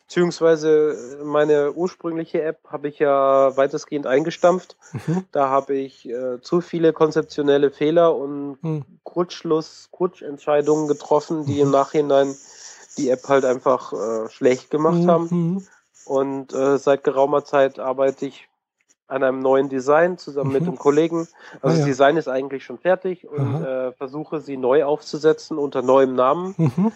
Beziehungsweise äh, meine ursprüngliche App habe ich ja weitestgehend eingestampft. Mhm. Da habe ich äh, zu viele konzeptionelle Fehler und mhm. Kurzschluss, Kurzentscheidungen getroffen, die mhm. im Nachhinein die App halt einfach äh, schlecht gemacht mhm. haben. Mhm. Und äh, seit geraumer Zeit arbeite ich an einem neuen Design zusammen mhm. mit einem Kollegen. Also ah, das Design ist eigentlich schon fertig und äh, versuche sie neu aufzusetzen unter neuem Namen. Mhm.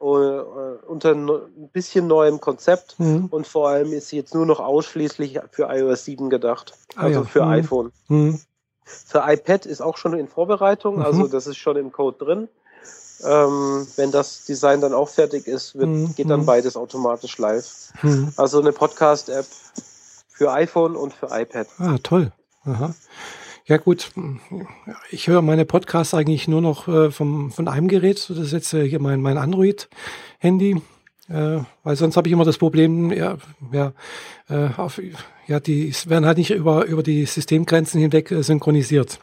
Uh, unter ein bisschen neuem Konzept mhm. und vor allem ist sie jetzt nur noch ausschließlich für iOS 7 gedacht, ah, also ja. für mhm. iPhone. Mhm. Für iPad ist auch schon in Vorbereitung, mhm. also das ist schon im Code drin. Ähm, wenn das Design dann auch fertig ist, wird, mhm. geht dann beides automatisch live. Also eine Podcast-App für iPhone und für iPad. Ah, toll. Aha. Ja gut, ich höre meine Podcasts eigentlich nur noch äh, vom, von einem Gerät. Das ist jetzt äh, hier mein, mein Android-Handy. Äh, weil sonst habe ich immer das Problem, ja, ja, äh, auf, ja, die werden halt nicht über, über die Systemgrenzen hinweg äh, synchronisiert.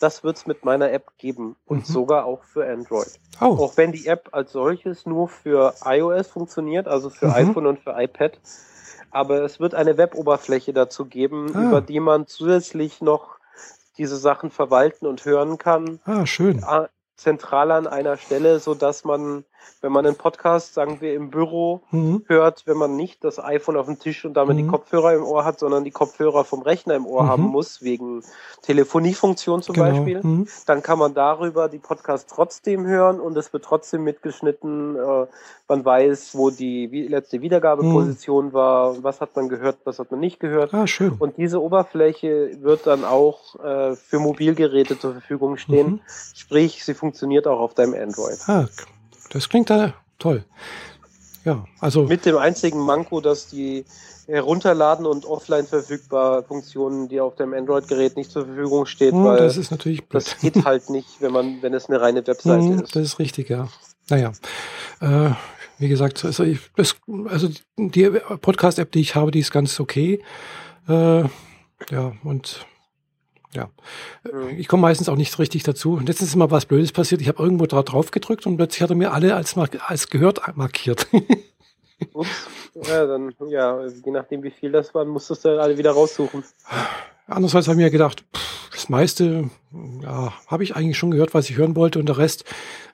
Das wird es mit meiner App geben und mhm. sogar auch für Android. Oh. Auch wenn die App als solches nur für iOS funktioniert, also für mhm. iPhone und für iPad, aber es wird eine Weboberfläche dazu geben, ah. über die man zusätzlich noch diese Sachen verwalten und hören kann. Ah, schön. Zentral an einer Stelle, so dass man wenn man einen Podcast, sagen wir, im Büro mhm. hört, wenn man nicht das iPhone auf dem Tisch und damit mhm. die Kopfhörer im Ohr hat, sondern die Kopfhörer vom Rechner im Ohr mhm. haben muss, wegen Telefoniefunktion zum genau. Beispiel, mhm. dann kann man darüber die Podcasts trotzdem hören und es wird trotzdem mitgeschnitten. Äh, man weiß, wo die letzte Wiedergabeposition mhm. war, was hat man gehört, was hat man nicht gehört. Ah, schön. Und diese Oberfläche wird dann auch äh, für Mobilgeräte zur Verfügung stehen. Mhm. Sprich, sie funktioniert auch auf deinem Android. Ah, das klingt da toll. Ja, also. Mit dem einzigen Manko, dass die herunterladen und offline verfügbar Funktionen, die auf dem Android-Gerät nicht zur Verfügung steht, hm, weil das ist natürlich blöd. das geht halt nicht, wenn man, wenn es eine reine Webseite hm, ist. Das ist richtig, ja. Naja, äh, wie gesagt, also, ich, das, also die Podcast-App, die ich habe, die ist ganz okay. Äh, ja, und ja. Mhm. Ich komme meistens auch nicht richtig dazu. Letztens ist mal was Blödes passiert. Ich habe irgendwo da drauf gedrückt und plötzlich hat er mir alle als, als gehört markiert. Ups. Ja, dann, ja, je nachdem wie viel das waren, musstest du alle wieder raussuchen. Andererseits habe ich mir gedacht, pff, das meiste ja, habe ich eigentlich schon gehört, was ich hören wollte und der Rest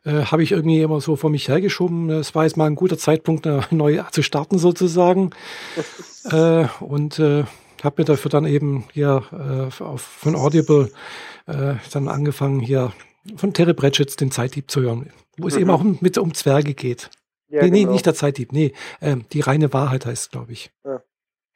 äh, habe ich irgendwie immer so vor mich hergeschoben. Es war jetzt mal ein guter Zeitpunkt, neu zu starten sozusagen. äh, und äh, habe mir dafür dann eben hier äh, auf, von Audible äh, dann angefangen, hier von Terry Pratchett den Zeitdieb zu hören, wo es mhm. eben auch um, mit um Zwerge geht. Ja, nee, genau. nee, nicht der Zeitdieb, nee, äh, die reine Wahrheit heißt, glaube ich. Ja.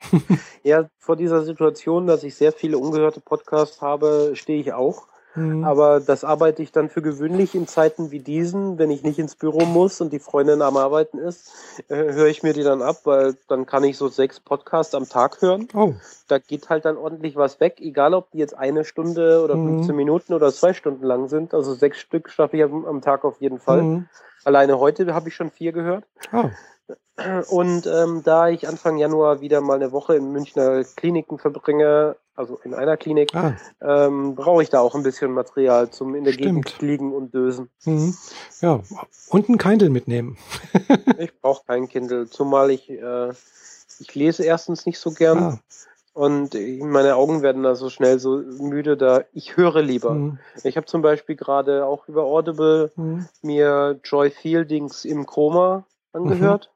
ja, vor dieser Situation, dass ich sehr viele ungehörte Podcasts habe, stehe ich auch. Mhm. Aber das arbeite ich dann für gewöhnlich in Zeiten wie diesen, wenn ich nicht ins Büro muss und die Freundin am Arbeiten ist, äh, höre ich mir die dann ab, weil dann kann ich so sechs Podcasts am Tag hören. Oh. Da geht halt dann ordentlich was weg, egal ob die jetzt eine Stunde oder mhm. 15 Minuten oder zwei Stunden lang sind. Also sechs Stück schaffe ich am, am Tag auf jeden Fall. Mhm. Alleine heute habe ich schon vier gehört. Oh. Und ähm, da ich Anfang Januar wieder mal eine Woche in Münchner Kliniken verbringe, also in einer Klinik, ah. ähm, brauche ich da auch ein bisschen Material zum in der Stimmt. Gegend liegen und dösen. Mhm. Ja, und ein Kindle mitnehmen. ich brauche kein Kindle, zumal ich, äh, ich lese erstens nicht so gern. Ah. Und meine Augen werden da so schnell so müde, da ich höre lieber. Mhm. Ich habe zum Beispiel gerade auch über Audible mhm. mir Joy Fieldings im Koma angehört.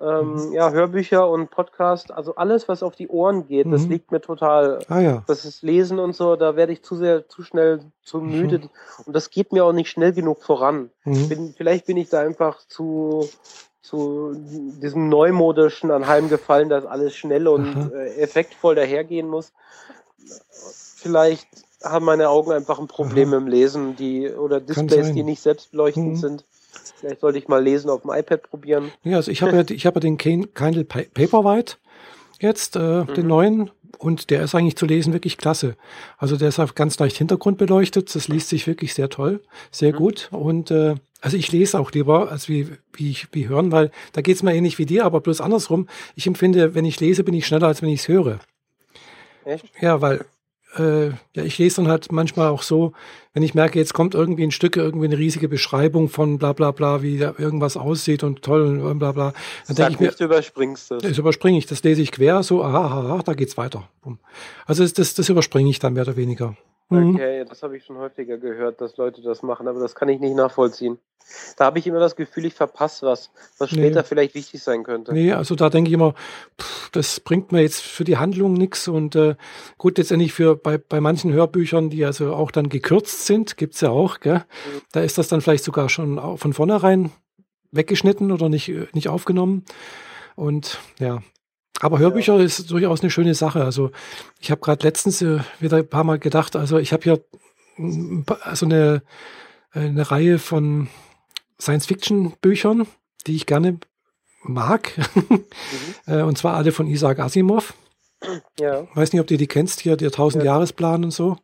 Ähm, mhm. ja, Hörbücher und Podcast, also alles, was auf die Ohren geht, mhm. das liegt mir total. Ah, ja. Das ist Lesen und so, da werde ich zu sehr, zu schnell, zu mhm. müde. Mhm. Und das geht mir auch nicht schnell genug voran. Mhm. Bin, vielleicht bin ich da einfach zu, zu diesem neumodischen anheimgefallen, dass alles schnell und äh, effektvoll dahergehen muss. Vielleicht haben meine Augen einfach ein Problem im Lesen, die oder Displays, die nicht selbstbeleuchtend mhm. sind. Vielleicht sollte ich mal lesen auf dem iPad probieren. Ja, also ich habe ja, ich habe ja den Kindle Paperwhite jetzt, äh, mhm. den neuen, und der ist eigentlich zu lesen wirklich klasse. Also der ist auf ganz leicht Hintergrund beleuchtet, das liest sich wirklich sehr toll, sehr mhm. gut. Und äh, also ich lese auch lieber, als wie, wie, ich, wie hören, weil da geht's mir ähnlich wie dir, aber bloß andersrum. Ich empfinde, wenn ich lese, bin ich schneller, als wenn ich es höre. Echt? Ja, weil äh, ja, ich lese dann halt manchmal auch so, wenn ich merke, jetzt kommt irgendwie ein Stück, irgendwie eine riesige Beschreibung von bla bla bla, wie da irgendwas aussieht und toll und bla bla. Dann denke ich mir, du überspringst das. Das überspringe ich, das lese ich quer, so, aha, aha, aha da geht's weiter. Also das, das, das überspringe ich dann mehr oder weniger. Mhm. Okay, das habe ich schon häufiger gehört, dass Leute das machen, aber das kann ich nicht nachvollziehen. Da habe ich immer das Gefühl, ich verpasse was, was später nee. vielleicht wichtig sein könnte. Nee, also da denke ich immer, pff, das bringt mir jetzt für die Handlung nichts und äh, gut, letztendlich für bei, bei manchen Hörbüchern, die also auch dann gekürzt sind, gibt's ja auch, gell? Mhm. da ist das dann vielleicht sogar schon von vornherein weggeschnitten oder nicht, nicht aufgenommen. Und ja, aber Hörbücher ja. ist durchaus eine schöne Sache. Also ich habe gerade letztens äh, wieder ein paar Mal gedacht, also ich habe hier also eine, eine Reihe von Science-Fiction-Büchern, die ich gerne mag. Mhm. Äh, und zwar alle von Isaac Asimov. Ja. Weiß nicht, ob du die kennst, hier der 1000-Jahresplan und so.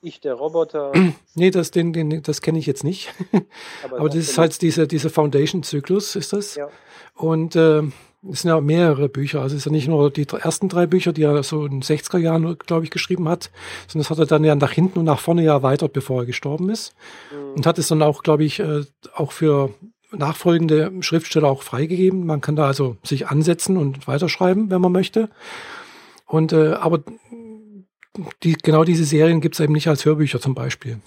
Ich, der Roboter. nee, das, den, den, das kenne ich jetzt nicht. Aber, Aber das ist halt diese, diese Foundation-Zyklus, ist das. Ja. Und äh, es sind ja mehrere Bücher. Also es ist ja nicht nur die ersten drei Bücher, die er so in den 60er Jahren, glaube ich, geschrieben hat, sondern das hat er dann ja nach hinten und nach vorne ja erweitert, bevor er gestorben ist. Mhm. Und hat es dann auch, glaube ich, äh, auch für nachfolgende Schriftsteller auch freigegeben. Man kann da also sich ansetzen und weiterschreiben, wenn man möchte. Und äh, aber die, genau diese Serien gibt es eben nicht als Hörbücher zum Beispiel.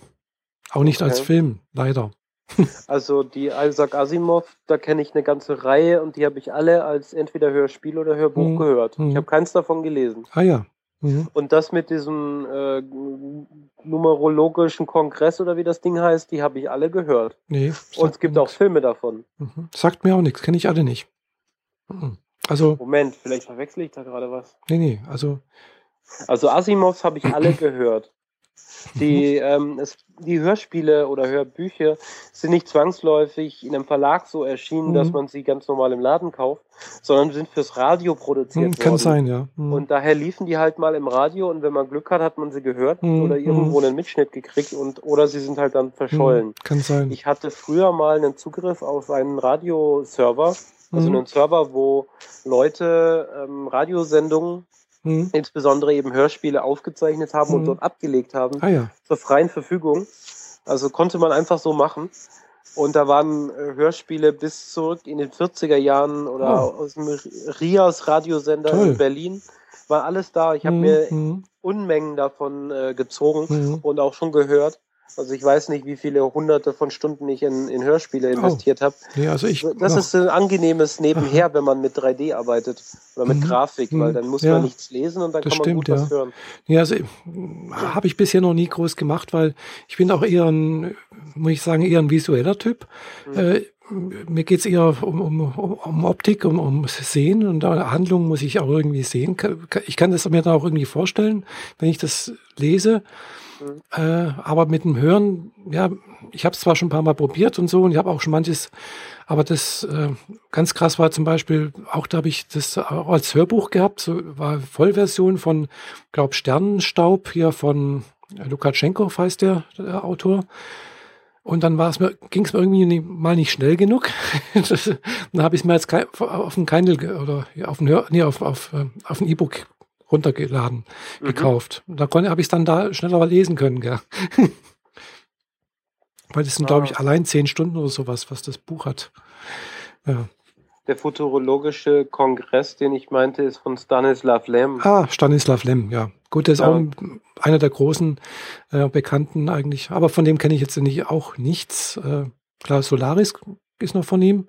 Auch nicht okay. als Film, leider. Also die Isaac Asimov, da kenne ich eine ganze Reihe und die habe ich alle als entweder Hörspiel oder Hörbuch mhm. gehört. Ich mhm. habe keins davon gelesen. Ah ja. Mhm. Und das mit diesem äh, numerologischen Kongress oder wie das Ding heißt, die habe ich alle gehört. Nee, und es gibt auch Filme davon. Mhm. Sagt mir auch nichts, kenne ich alle nicht. Mhm. Also. Moment, vielleicht verwechsel ich da gerade was. Nee, nee, also. Also Asimovs habe ich alle gehört. Die, ähm, es, die Hörspiele oder Hörbücher sind nicht zwangsläufig in einem Verlag so erschienen, mhm. dass man sie ganz normal im Laden kauft, sondern sind fürs Radio produziert mhm, Kann worden. sein, ja. Mhm. Und daher liefen die halt mal im Radio und wenn man Glück hat, hat man sie gehört mhm, oder irgendwo mhm. einen Mitschnitt gekriegt und oder sie sind halt dann verschollen. Mhm, kann sein. Ich hatte früher mal einen Zugriff auf einen Radioserver, also einen Server, wo Leute ähm, Radiosendungen mhm. insbesondere eben Hörspiele aufgezeichnet haben mhm. und dort abgelegt haben ah, ja. zur freien Verfügung. Also konnte man einfach so machen. Und da waren äh, Hörspiele bis zurück in den 40er Jahren oder oh. aus dem Rias Radiosender Toll. in Berlin. War alles da. Ich habe mhm. mir mhm. Unmengen davon äh, gezogen mhm. und auch schon gehört. Also ich weiß nicht, wie viele hunderte von Stunden ich in, in Hörspiele oh. investiert oh. habe. Nee, also ich das ist ein angenehmes Nebenher, Aha. wenn man mit 3D arbeitet oder mit mhm. Grafik, weil dann muss ja. man nichts lesen und dann das kann man stimmt, gut ja. was hören. Ja, also habe ich bisher noch nie groß gemacht, weil ich bin auch eher ein, muss ich sagen, eher ein visueller Typ. Mhm. Äh, mir geht's eher um, um, um Optik, um, um Sehen und Handlung muss ich auch irgendwie sehen. Ich kann das mir dann auch irgendwie vorstellen, wenn ich das lese. Äh, aber mit dem Hören, ja, ich habe es zwar schon ein paar Mal probiert und so und ich habe auch schon manches, aber das äh, ganz krass war zum Beispiel, auch da habe ich das als Hörbuch gehabt, so war Vollversion von, glaub Sternenstaub hier von Lukaschenko, heißt der, der Autor. Und dann war es mir, ging es mir irgendwie nie, mal nicht schnell genug. dann habe ich es mir jetzt auf ein Kindle oder auf ein Hör, nee, auf, auf, äh, auf ein E-Book runtergeladen, mhm. gekauft. Da habe ich dann da schneller lesen können, gell? Weil das sind, ah. glaube ich, allein zehn Stunden oder sowas, was das Buch hat. Ja. Der futurologische Kongress, den ich meinte, ist von Stanislav Lem. Ah, Stanislav Lem, ja. Gut, der ist ja. auch einer der großen äh, Bekannten eigentlich. Aber von dem kenne ich jetzt nicht, auch nichts. Äh, klar, Solaris ist noch von ihm.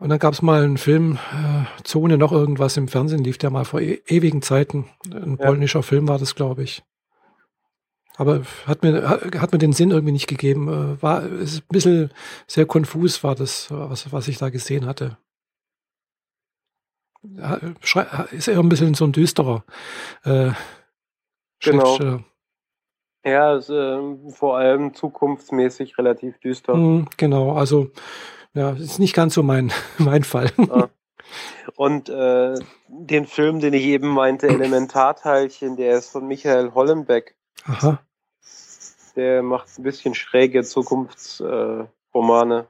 Und dann gab es mal einen Film, äh, Zone, noch irgendwas im Fernsehen, lief der mal vor e ewigen Zeiten. Ein ja. polnischer Film war das, glaube ich. Aber hat mir, hat mir den Sinn irgendwie nicht gegeben. Äh, war ist ein bisschen sehr konfus, war das, was, was ich da gesehen hatte. Ist eher ein bisschen so ein düsterer äh, genau. Ja, ist, äh, vor allem zukunftsmäßig relativ düster. Mm, genau, also ja, ist nicht ganz so mein, mein Fall. Ja. Und äh, den Film, den ich eben meinte, Elementarteilchen, der ist von Michael Hollenbeck. Aha. Der macht ein bisschen schräge Zukunftsromane. Äh,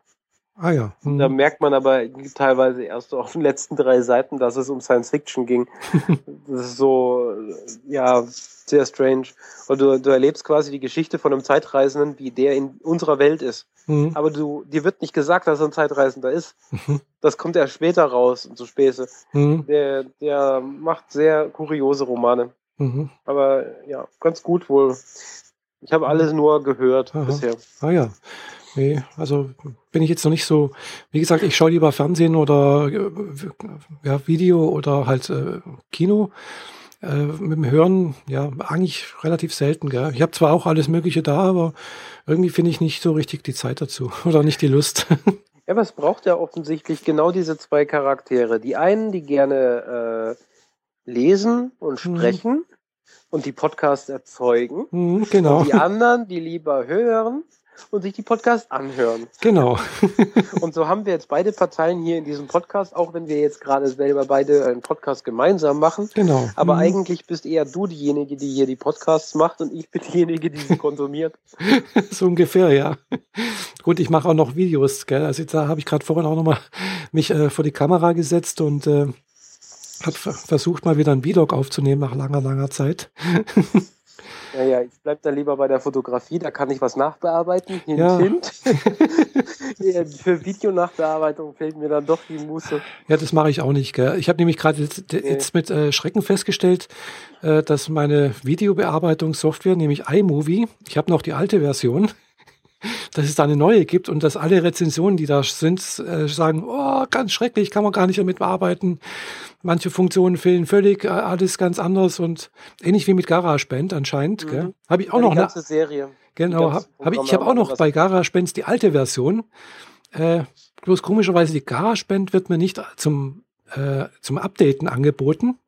ah ja. Hm. Da merkt man aber teilweise erst auf den letzten drei Seiten, dass es um Science Fiction ging. das ist so, ja, sehr strange. Und du, du erlebst quasi die Geschichte von einem Zeitreisenden, wie der in unserer Welt ist. Mhm. Aber du, dir wird nicht gesagt, dass er ein Zeitreisender ist. Mhm. Das kommt erst später raus, so Späße. Mhm. Der, der macht sehr kuriose Romane. Mhm. Aber ja, ganz gut wohl. Ich habe alles nur gehört Aha. bisher. Ah ja. Nee, also bin ich jetzt noch nicht so, wie gesagt, ich schaue lieber Fernsehen oder äh, ja, Video oder halt äh, Kino. Äh, mit dem Hören, ja, eigentlich relativ selten. Gell? Ich habe zwar auch alles Mögliche da, aber irgendwie finde ich nicht so richtig die Zeit dazu oder nicht die Lust. Ja, es braucht ja offensichtlich genau diese zwei Charaktere. Die einen, die gerne äh, lesen und mhm. sprechen mhm. und die Podcasts erzeugen. Mhm, genau. Und die anderen, die lieber hören und sich die Podcasts anhören. Genau. und so haben wir jetzt beide Parteien hier in diesem Podcast, auch wenn wir jetzt gerade selber beide einen Podcast gemeinsam machen. Genau. Aber mhm. eigentlich bist eher du diejenige, die hier die Podcasts macht und ich bin diejenige, die sie konsumiert. so ungefähr, ja. Gut, ich mache auch noch Videos, gell? Also da habe ich gerade vorhin auch nochmal mich äh, vor die Kamera gesetzt und äh, habe versucht, mal wieder ein Vlog aufzunehmen nach langer, langer Zeit. Ja, ja, ich bleib da lieber bei der Fotografie, da kann ich was nachbearbeiten. Hint, ja. hint. Für Videonachbearbeitung fehlt mir dann doch die Muße. Ja, das mache ich auch nicht. Gell? Ich habe nämlich gerade jetzt, jetzt, mit äh, Schrecken festgestellt, äh, dass meine Videobearbeitungssoftware, nämlich iMovie, ich habe noch die alte Version, dass es da eine neue gibt und dass alle Rezensionen, die da sind, äh, sagen, oh, ganz schrecklich, kann man gar nicht damit bearbeiten. Manche Funktionen fehlen völlig, alles ganz anders und ähnlich wie mit GarageBand anscheinend. Mhm. Habe ich auch ja, noch die ganze eine Serie. Genau, habe hab ich, ich habe auch noch bei GarageBand die alte Version. Äh, bloß komischerweise die GarageBand wird mir nicht zum äh, zum Updaten angeboten.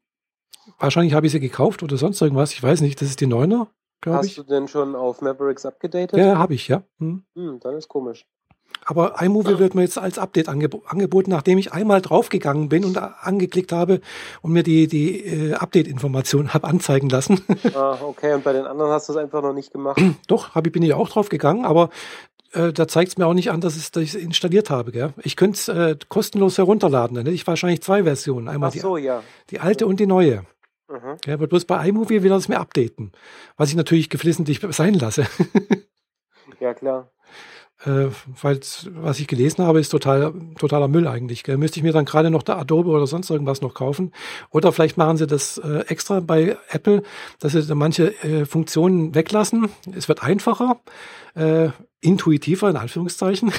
Wahrscheinlich habe ich sie gekauft oder sonst irgendwas. Ich weiß nicht. Das ist die Neuner, glaube ich. Hast du denn schon auf Mavericks abgedatet? Ja, habe ich, ja. Hm. Hm, dann ist komisch. Aber iMovie wird mir jetzt als Update angeb angeboten, nachdem ich einmal draufgegangen bin und angeklickt habe und mir die, die äh, Update-Information habe anzeigen lassen. ah, okay. Und bei den anderen hast du es einfach noch nicht gemacht? Doch, hab, bin ich auch draufgegangen, aber äh, da zeigt es mir auch nicht an, dass, es, dass ich es installiert habe. Gell? Ich könnte es äh, kostenlos herunterladen. Dann hätte ich wahrscheinlich zwei Versionen. Einmal so, die, ja. die alte und die neue. Mhm. Ja, wird bloß bei iMovie wieder das mir updaten. Was ich natürlich geflissentlich sein lasse. ja, klar. Äh, weil was ich gelesen habe, ist total, totaler Müll eigentlich. Gell? Müsste ich mir dann gerade noch der Adobe oder sonst irgendwas noch kaufen. Oder vielleicht machen sie das äh, extra bei Apple, dass sie manche äh, Funktionen weglassen. Es wird einfacher, äh, intuitiver in Anführungszeichen.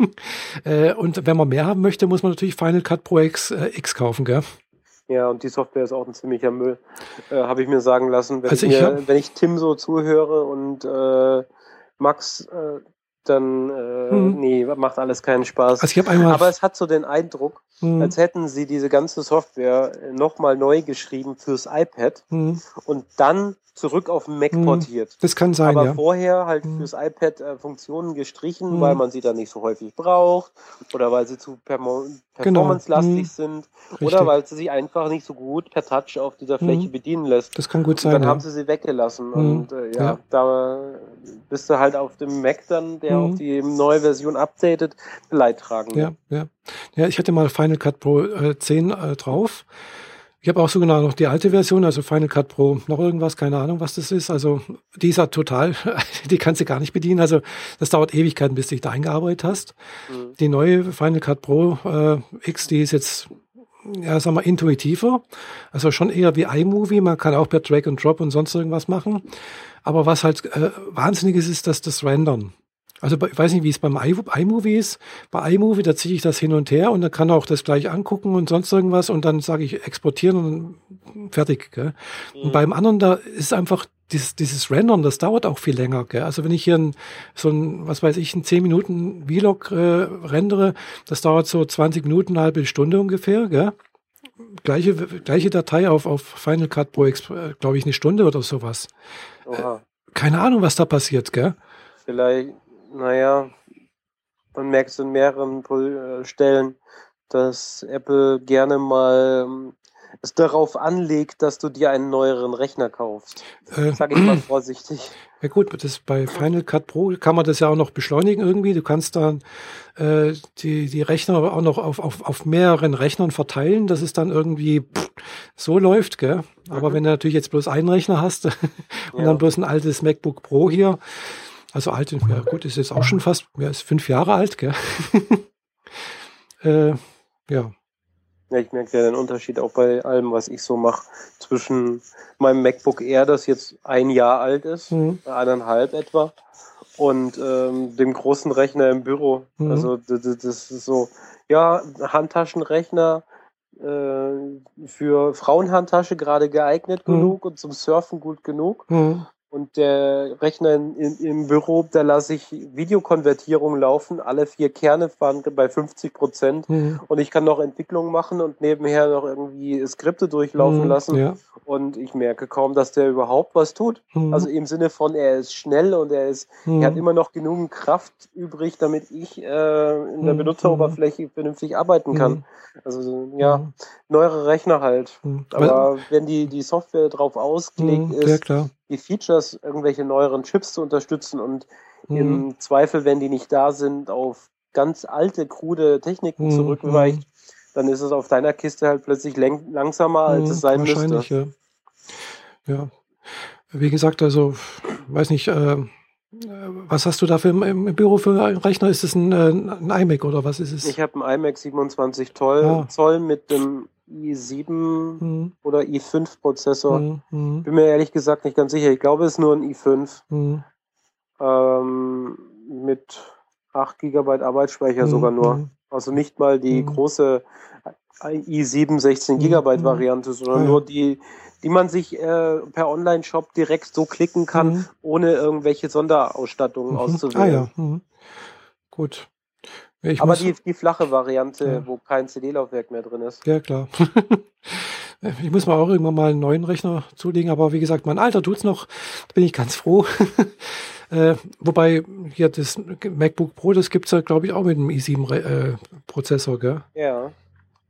äh, und wenn man mehr haben möchte, muss man natürlich Final Cut Pro X, äh, X kaufen. Gell? Ja, und die Software ist auch ein ziemlicher Müll, äh, habe ich mir sagen lassen. Wenn, also ich, mir, wenn ich Tim so zuhöre und äh, Max, äh, dann äh, hm. nee, macht alles keinen Spaß. Also ich einmal Aber es hat so den Eindruck, hm. als hätten sie diese ganze Software nochmal neu geschrieben fürs iPad hm. und dann zurück auf den Mac hm, portiert. Das kann sein, Aber ja. vorher halt hm. fürs iPad äh, Funktionen gestrichen, hm. weil man sie dann nicht so häufig braucht oder weil sie zu genau. performance-lastig genau. sind Richtig. oder weil sie sich einfach nicht so gut per Touch auf dieser Fläche bedienen lässt. Das kann gut sein. Und dann ja. haben sie sie weggelassen und äh, ja, ja, da bist du halt auf dem Mac dann, der auf die neue Version updatet, Leidtragend. Ja, ja. Ja, ich hatte mal Final Cut Pro äh, 10 äh, drauf. Ich habe auch sogar noch die alte Version, also Final Cut Pro, noch irgendwas, keine Ahnung, was das ist. Also die ist ja total, die kannst du gar nicht bedienen. Also das dauert Ewigkeiten, bis du dich da eingearbeitet hast. Mhm. Die neue Final Cut Pro äh, X, die ist jetzt, ja, sagen wir, intuitiver. Also schon eher wie iMovie. Man kann auch per Drag and Drop und sonst irgendwas machen. Aber was halt äh, wahnsinnig ist, ist, dass das Rendern. Also ich weiß nicht, wie es beim iMovie ist. Bei iMovie, da ziehe ich das hin und her und dann kann auch das gleich angucken und sonst irgendwas und dann sage ich exportieren und fertig. Gell? Mhm. Und beim anderen, da ist einfach dieses, dieses Rendern, das dauert auch viel länger. Gell? Also wenn ich hier ein, so ein, was weiß ich, ein 10 Minuten Vlog äh, rendere, das dauert so 20 Minuten, eine halbe Stunde ungefähr. Gell? Gleiche, gleiche Datei auf, auf Final Cut Pro, äh, glaube ich, eine Stunde oder sowas. Äh, keine Ahnung, was da passiert, gell? Vielleicht naja, man merkt es in mehreren äh, Stellen, dass Apple gerne mal ähm, es darauf anlegt, dass du dir einen neueren Rechner kaufst. Äh, Sag ich mal vorsichtig. Ja gut, das bei Final Cut Pro kann man das ja auch noch beschleunigen irgendwie. Du kannst dann äh, die, die Rechner auch noch auf, auf, auf mehreren Rechnern verteilen, dass es dann irgendwie pff, so läuft, gell? Aber mhm. wenn du natürlich jetzt bloß einen Rechner hast und ja. dann bloß ein altes MacBook Pro hier, also alt, ja gut, ist jetzt auch schon fast, mehr ist fünf Jahre alt, gell? äh, ja. Ja, ich merke ja den Unterschied auch bei allem, was ich so mache, zwischen meinem MacBook Air, das jetzt ein Jahr alt ist, mhm. eineinhalb etwa, und ähm, dem großen Rechner im Büro. Mhm. Also das, das, ist so, ja, Handtaschenrechner äh, für Frauenhandtasche gerade geeignet mhm. genug und zum Surfen gut genug. Mhm. Und der Rechner in, in, im Büro, da lasse ich Videokonvertierung laufen. Alle vier Kerne fahren bei 50 Prozent. Mhm. Und ich kann noch Entwicklungen machen und nebenher noch irgendwie Skripte durchlaufen mhm, lassen. Ja. Und ich merke kaum, dass der überhaupt was tut. Mhm. Also im Sinne von, er ist schnell und er ist, er hat mhm. immer noch genug Kraft übrig, damit ich äh, in der mhm. Benutzeroberfläche vernünftig arbeiten kann. Mhm. Also ja, neuere Rechner halt. Aber wenn die, die Software drauf ausgelegt ist, ja, die Features, irgendwelche neueren Chips zu unterstützen und mhm. im Zweifel, wenn die nicht da sind, auf ganz alte, krude Techniken mhm. zurückweicht, dann ist es auf deiner Kiste halt plötzlich langsamer, als mhm. es sein Wahrscheinlich, müsste. Ja. ja. Wie gesagt, also, weiß nicht, äh, was hast du da für im, im, Büro für einen Rechner? Ist es ein, äh, ein iMac oder was ist es? Ich habe einen iMac 27 Zoll, ah. Zoll mit dem i7 mhm. oder i5 Prozessor. Mhm, mhm. Bin mir ehrlich gesagt nicht ganz sicher. Ich glaube, es ist nur ein i5. Mhm. Ähm, mit 8 GB Arbeitsspeicher mhm. sogar nur. Mhm. Also nicht mal die große i7 16 GB Variante, sondern ja. nur die, die man sich äh, per Online-Shop direkt so klicken kann, ohne irgendwelche Sonderausstattungen mhm. auszuwählen. Ah ja, gut. Ich Aber die, die flache Variante, ja. wo kein CD-Laufwerk mehr drin ist. Ja, klar. ich muss mal auch irgendwann mal einen neuen Rechner zulegen, aber wie gesagt, mein Alter tut's noch. Da bin ich ganz froh. äh, wobei hier das MacBook Pro, das gibt's ja, glaube ich, auch mit einem i7-Prozessor, gell? Ja.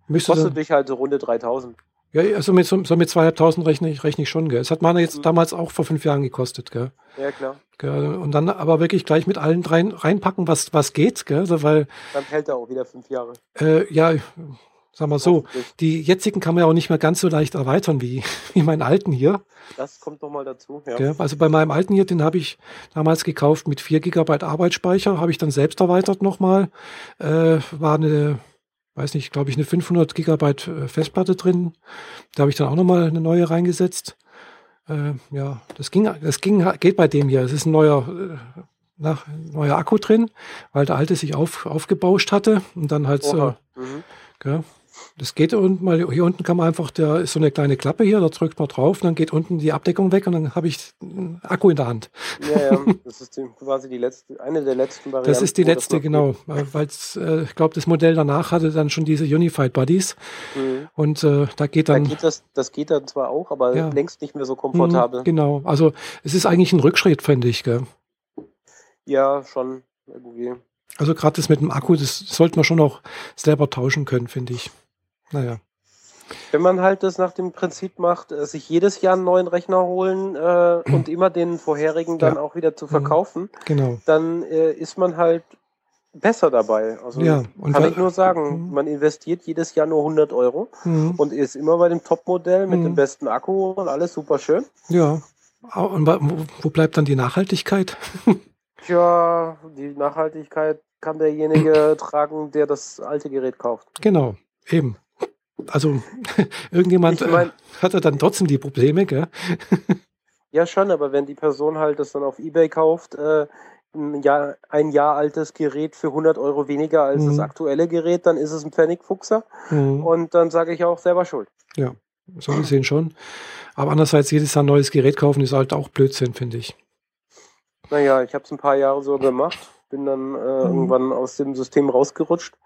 Müsste Kostet dich halt so runde 3000. Ja, also mit, so, mit zweieinhalbtausend rechne ich, rechne ich schon, gell. Es hat man jetzt mhm. damals auch vor fünf Jahren gekostet, gell. Ja, klar. Gell? Und dann aber wirklich gleich mit allen dreien reinpacken, was, was geht, gell. Also, weil, dann hält er auch wieder fünf Jahre. Äh, ja, sagen wir so, die jetzigen kann man ja auch nicht mehr ganz so leicht erweitern wie, wie meinen alten hier. Das kommt noch mal dazu, ja. Gell? Also bei meinem alten hier, den habe ich damals gekauft mit 4 GB Arbeitsspeicher, habe ich dann selbst erweitert nochmal. Äh, war eine weiß nicht, glaube ich, eine 500 Gigabyte äh, Festplatte drin. Da habe ich dann auch nochmal eine neue reingesetzt. Äh, ja, das ging, das ging, geht bei dem hier. Es ist ein neuer, äh, nach, neuer Akku drin, weil der alte sich auf, aufgebauscht hatte und dann halt so. Mhm. Das geht unten mal, hier unten kann man einfach, da ist so eine kleine Klappe hier, da drückt man drauf, dann geht unten die Abdeckung weg und dann habe ich einen Akku in der Hand. Ja, ja, das ist quasi die letzte, eine der letzten Varianten. Das ist die letzte, genau, weil äh, ich glaube, das Modell danach hatte dann schon diese Unified Bodies mhm. und äh, da geht dann. Da geht das, das geht dann zwar auch, aber ja. längst nicht mehr so komfortabel. Mhm, genau, also es ist eigentlich ein Rückschritt, fände ich, gell? Ja, schon irgendwie. Also gerade das mit dem Akku, das sollte man schon auch selber tauschen können, finde ich. Naja. Wenn man halt das nach dem Prinzip macht, äh, sich jedes Jahr einen neuen Rechner holen äh, und immer den vorherigen dann ja. auch wieder zu mhm. verkaufen, genau. dann äh, ist man halt besser dabei. Also ja, kann ich nur sagen, mhm. man investiert jedes Jahr nur 100 Euro mhm. und ist immer bei dem Topmodell mit mhm. dem besten Akku und alles super schön. Ja. Und wo bleibt dann die Nachhaltigkeit? Tja, die Nachhaltigkeit kann derjenige tragen, der das alte Gerät kauft. Genau, eben. Also irgendjemand ich mein, äh, hatte dann trotzdem die Probleme, gell? ja, schon, aber wenn die Person halt das dann auf Ebay kauft, äh, ein, Jahr, ein Jahr altes Gerät für 100 Euro weniger als mhm. das aktuelle Gerät, dann ist es ein Pfennigfuchser mhm. und dann sage ich auch selber schuld. Ja, so gesehen schon. Aber andererseits, jedes Jahr ein neues Gerät kaufen ist halt auch Blödsinn, finde ich. Naja, ich habe es ein paar Jahre so gemacht, bin dann äh, mhm. irgendwann aus dem System rausgerutscht.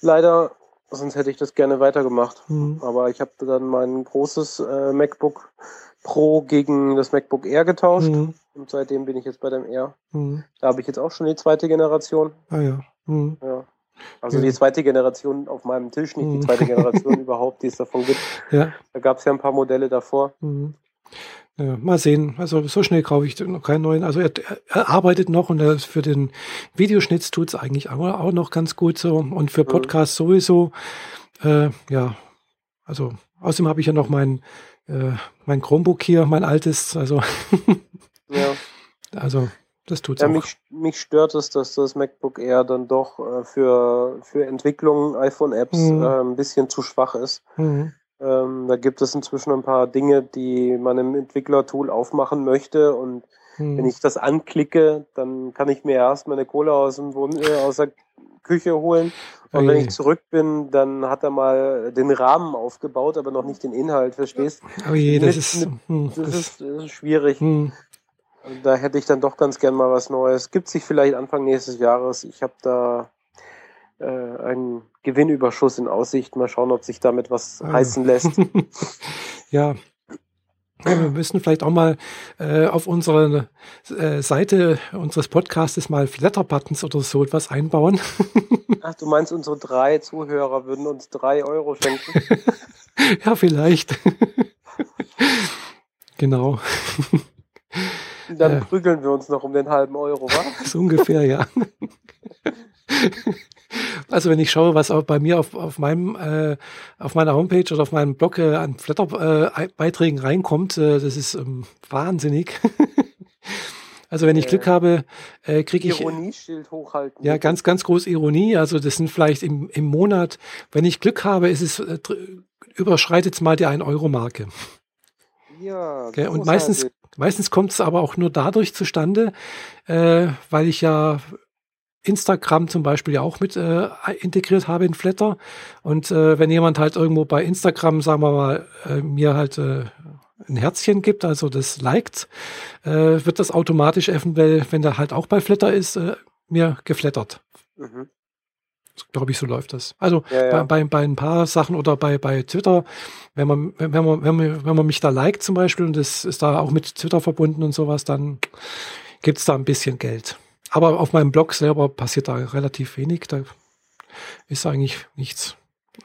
Leider Sonst hätte ich das gerne weitergemacht. Mhm. Aber ich habe dann mein großes äh, MacBook Pro gegen das MacBook Air getauscht. Mhm. Und seitdem bin ich jetzt bei dem Air. Mhm. Da habe ich jetzt auch schon die zweite Generation. Ah ja. Mhm. ja. Also ja. die zweite Generation auf meinem Tisch, nicht die mhm. zweite Generation überhaupt, die es davon gibt. Ja. Da gab es ja ein paar Modelle davor. Ja, mal sehen. Also so schnell kaufe ich noch keinen neuen. Also er, er arbeitet noch und er, für den Videoschnitt tut es eigentlich auch, auch, noch ganz gut so. Und für mhm. Podcasts mhm. sowieso. Äh, ja, also außerdem habe ich ja noch mein, äh, mein Chromebook hier, mein altes. Also, ja. also das tut's ja, auch. Mich, mich stört es, dass das MacBook Air dann doch äh, für, für Entwicklung iPhone-Apps mhm. äh, ein bisschen zu schwach ist. Mhm. Ähm, da gibt es inzwischen ein paar Dinge, die man im Entwicklertool aufmachen möchte und hm. wenn ich das anklicke, dann kann ich mir erst meine Kohle aus, dem Wohn äh, aus der Küche holen und wenn ich zurück bin, dann hat er mal den Rahmen aufgebaut, aber noch nicht den Inhalt, verstehst? Oh je, das, mit, ist, mit, hm, das, das, ist, das, ist, schwierig. Hm. Da hätte ich dann doch ganz gern mal was Neues. Gibt sich vielleicht Anfang nächstes Jahres. Ich habe da äh, einen Gewinnüberschuss in Aussicht. Mal schauen, ob sich damit was ah. heißen lässt. ja. Ja, wir müssen vielleicht auch mal äh, auf unsere äh, Seite unseres Podcastes mal Flatter-Buttons oder so etwas einbauen. Ach, du meinst, unsere drei Zuhörer würden uns drei Euro schenken? ja, vielleicht. genau. Dann äh, prügeln wir uns noch um den halben Euro, wa? so ungefähr, ja. Also wenn ich schaue, was auch bei mir auf, auf meinem äh, auf meiner Homepage oder auf meinem Blog äh, an Flatter-Beiträgen äh, reinkommt, äh, das ist ähm, wahnsinnig. also wenn ich Glück habe, äh, kriege ich Ironieschild hochhalten. Ja, ganz ganz groß Ironie. Also das sind vielleicht im, im Monat, wenn ich Glück habe, ist es äh, überschreitet es mal die 1 Euro Marke. Ja. Okay, und meistens Meistens kommt es aber auch nur dadurch zustande, äh, weil ich ja Instagram zum Beispiel ja auch mit äh, integriert habe in Flatter. Und äh, wenn jemand halt irgendwo bei Instagram, sagen wir mal, äh, mir halt äh, ein Herzchen gibt, also das liked, äh, wird das automatisch eventuell, wenn der halt auch bei Flatter ist, äh, mir geflattert. Mhm. Glaube ich, so läuft das. Also ja, ja. Bei, bei, bei ein paar Sachen oder bei, bei Twitter, wenn man, wenn man, wenn man, wenn man mich da liked zum Beispiel und das ist da auch mit Twitter verbunden und sowas, dann gibt's da ein bisschen Geld. Aber auf meinem Blog selber passiert da relativ wenig. Da ist eigentlich nichts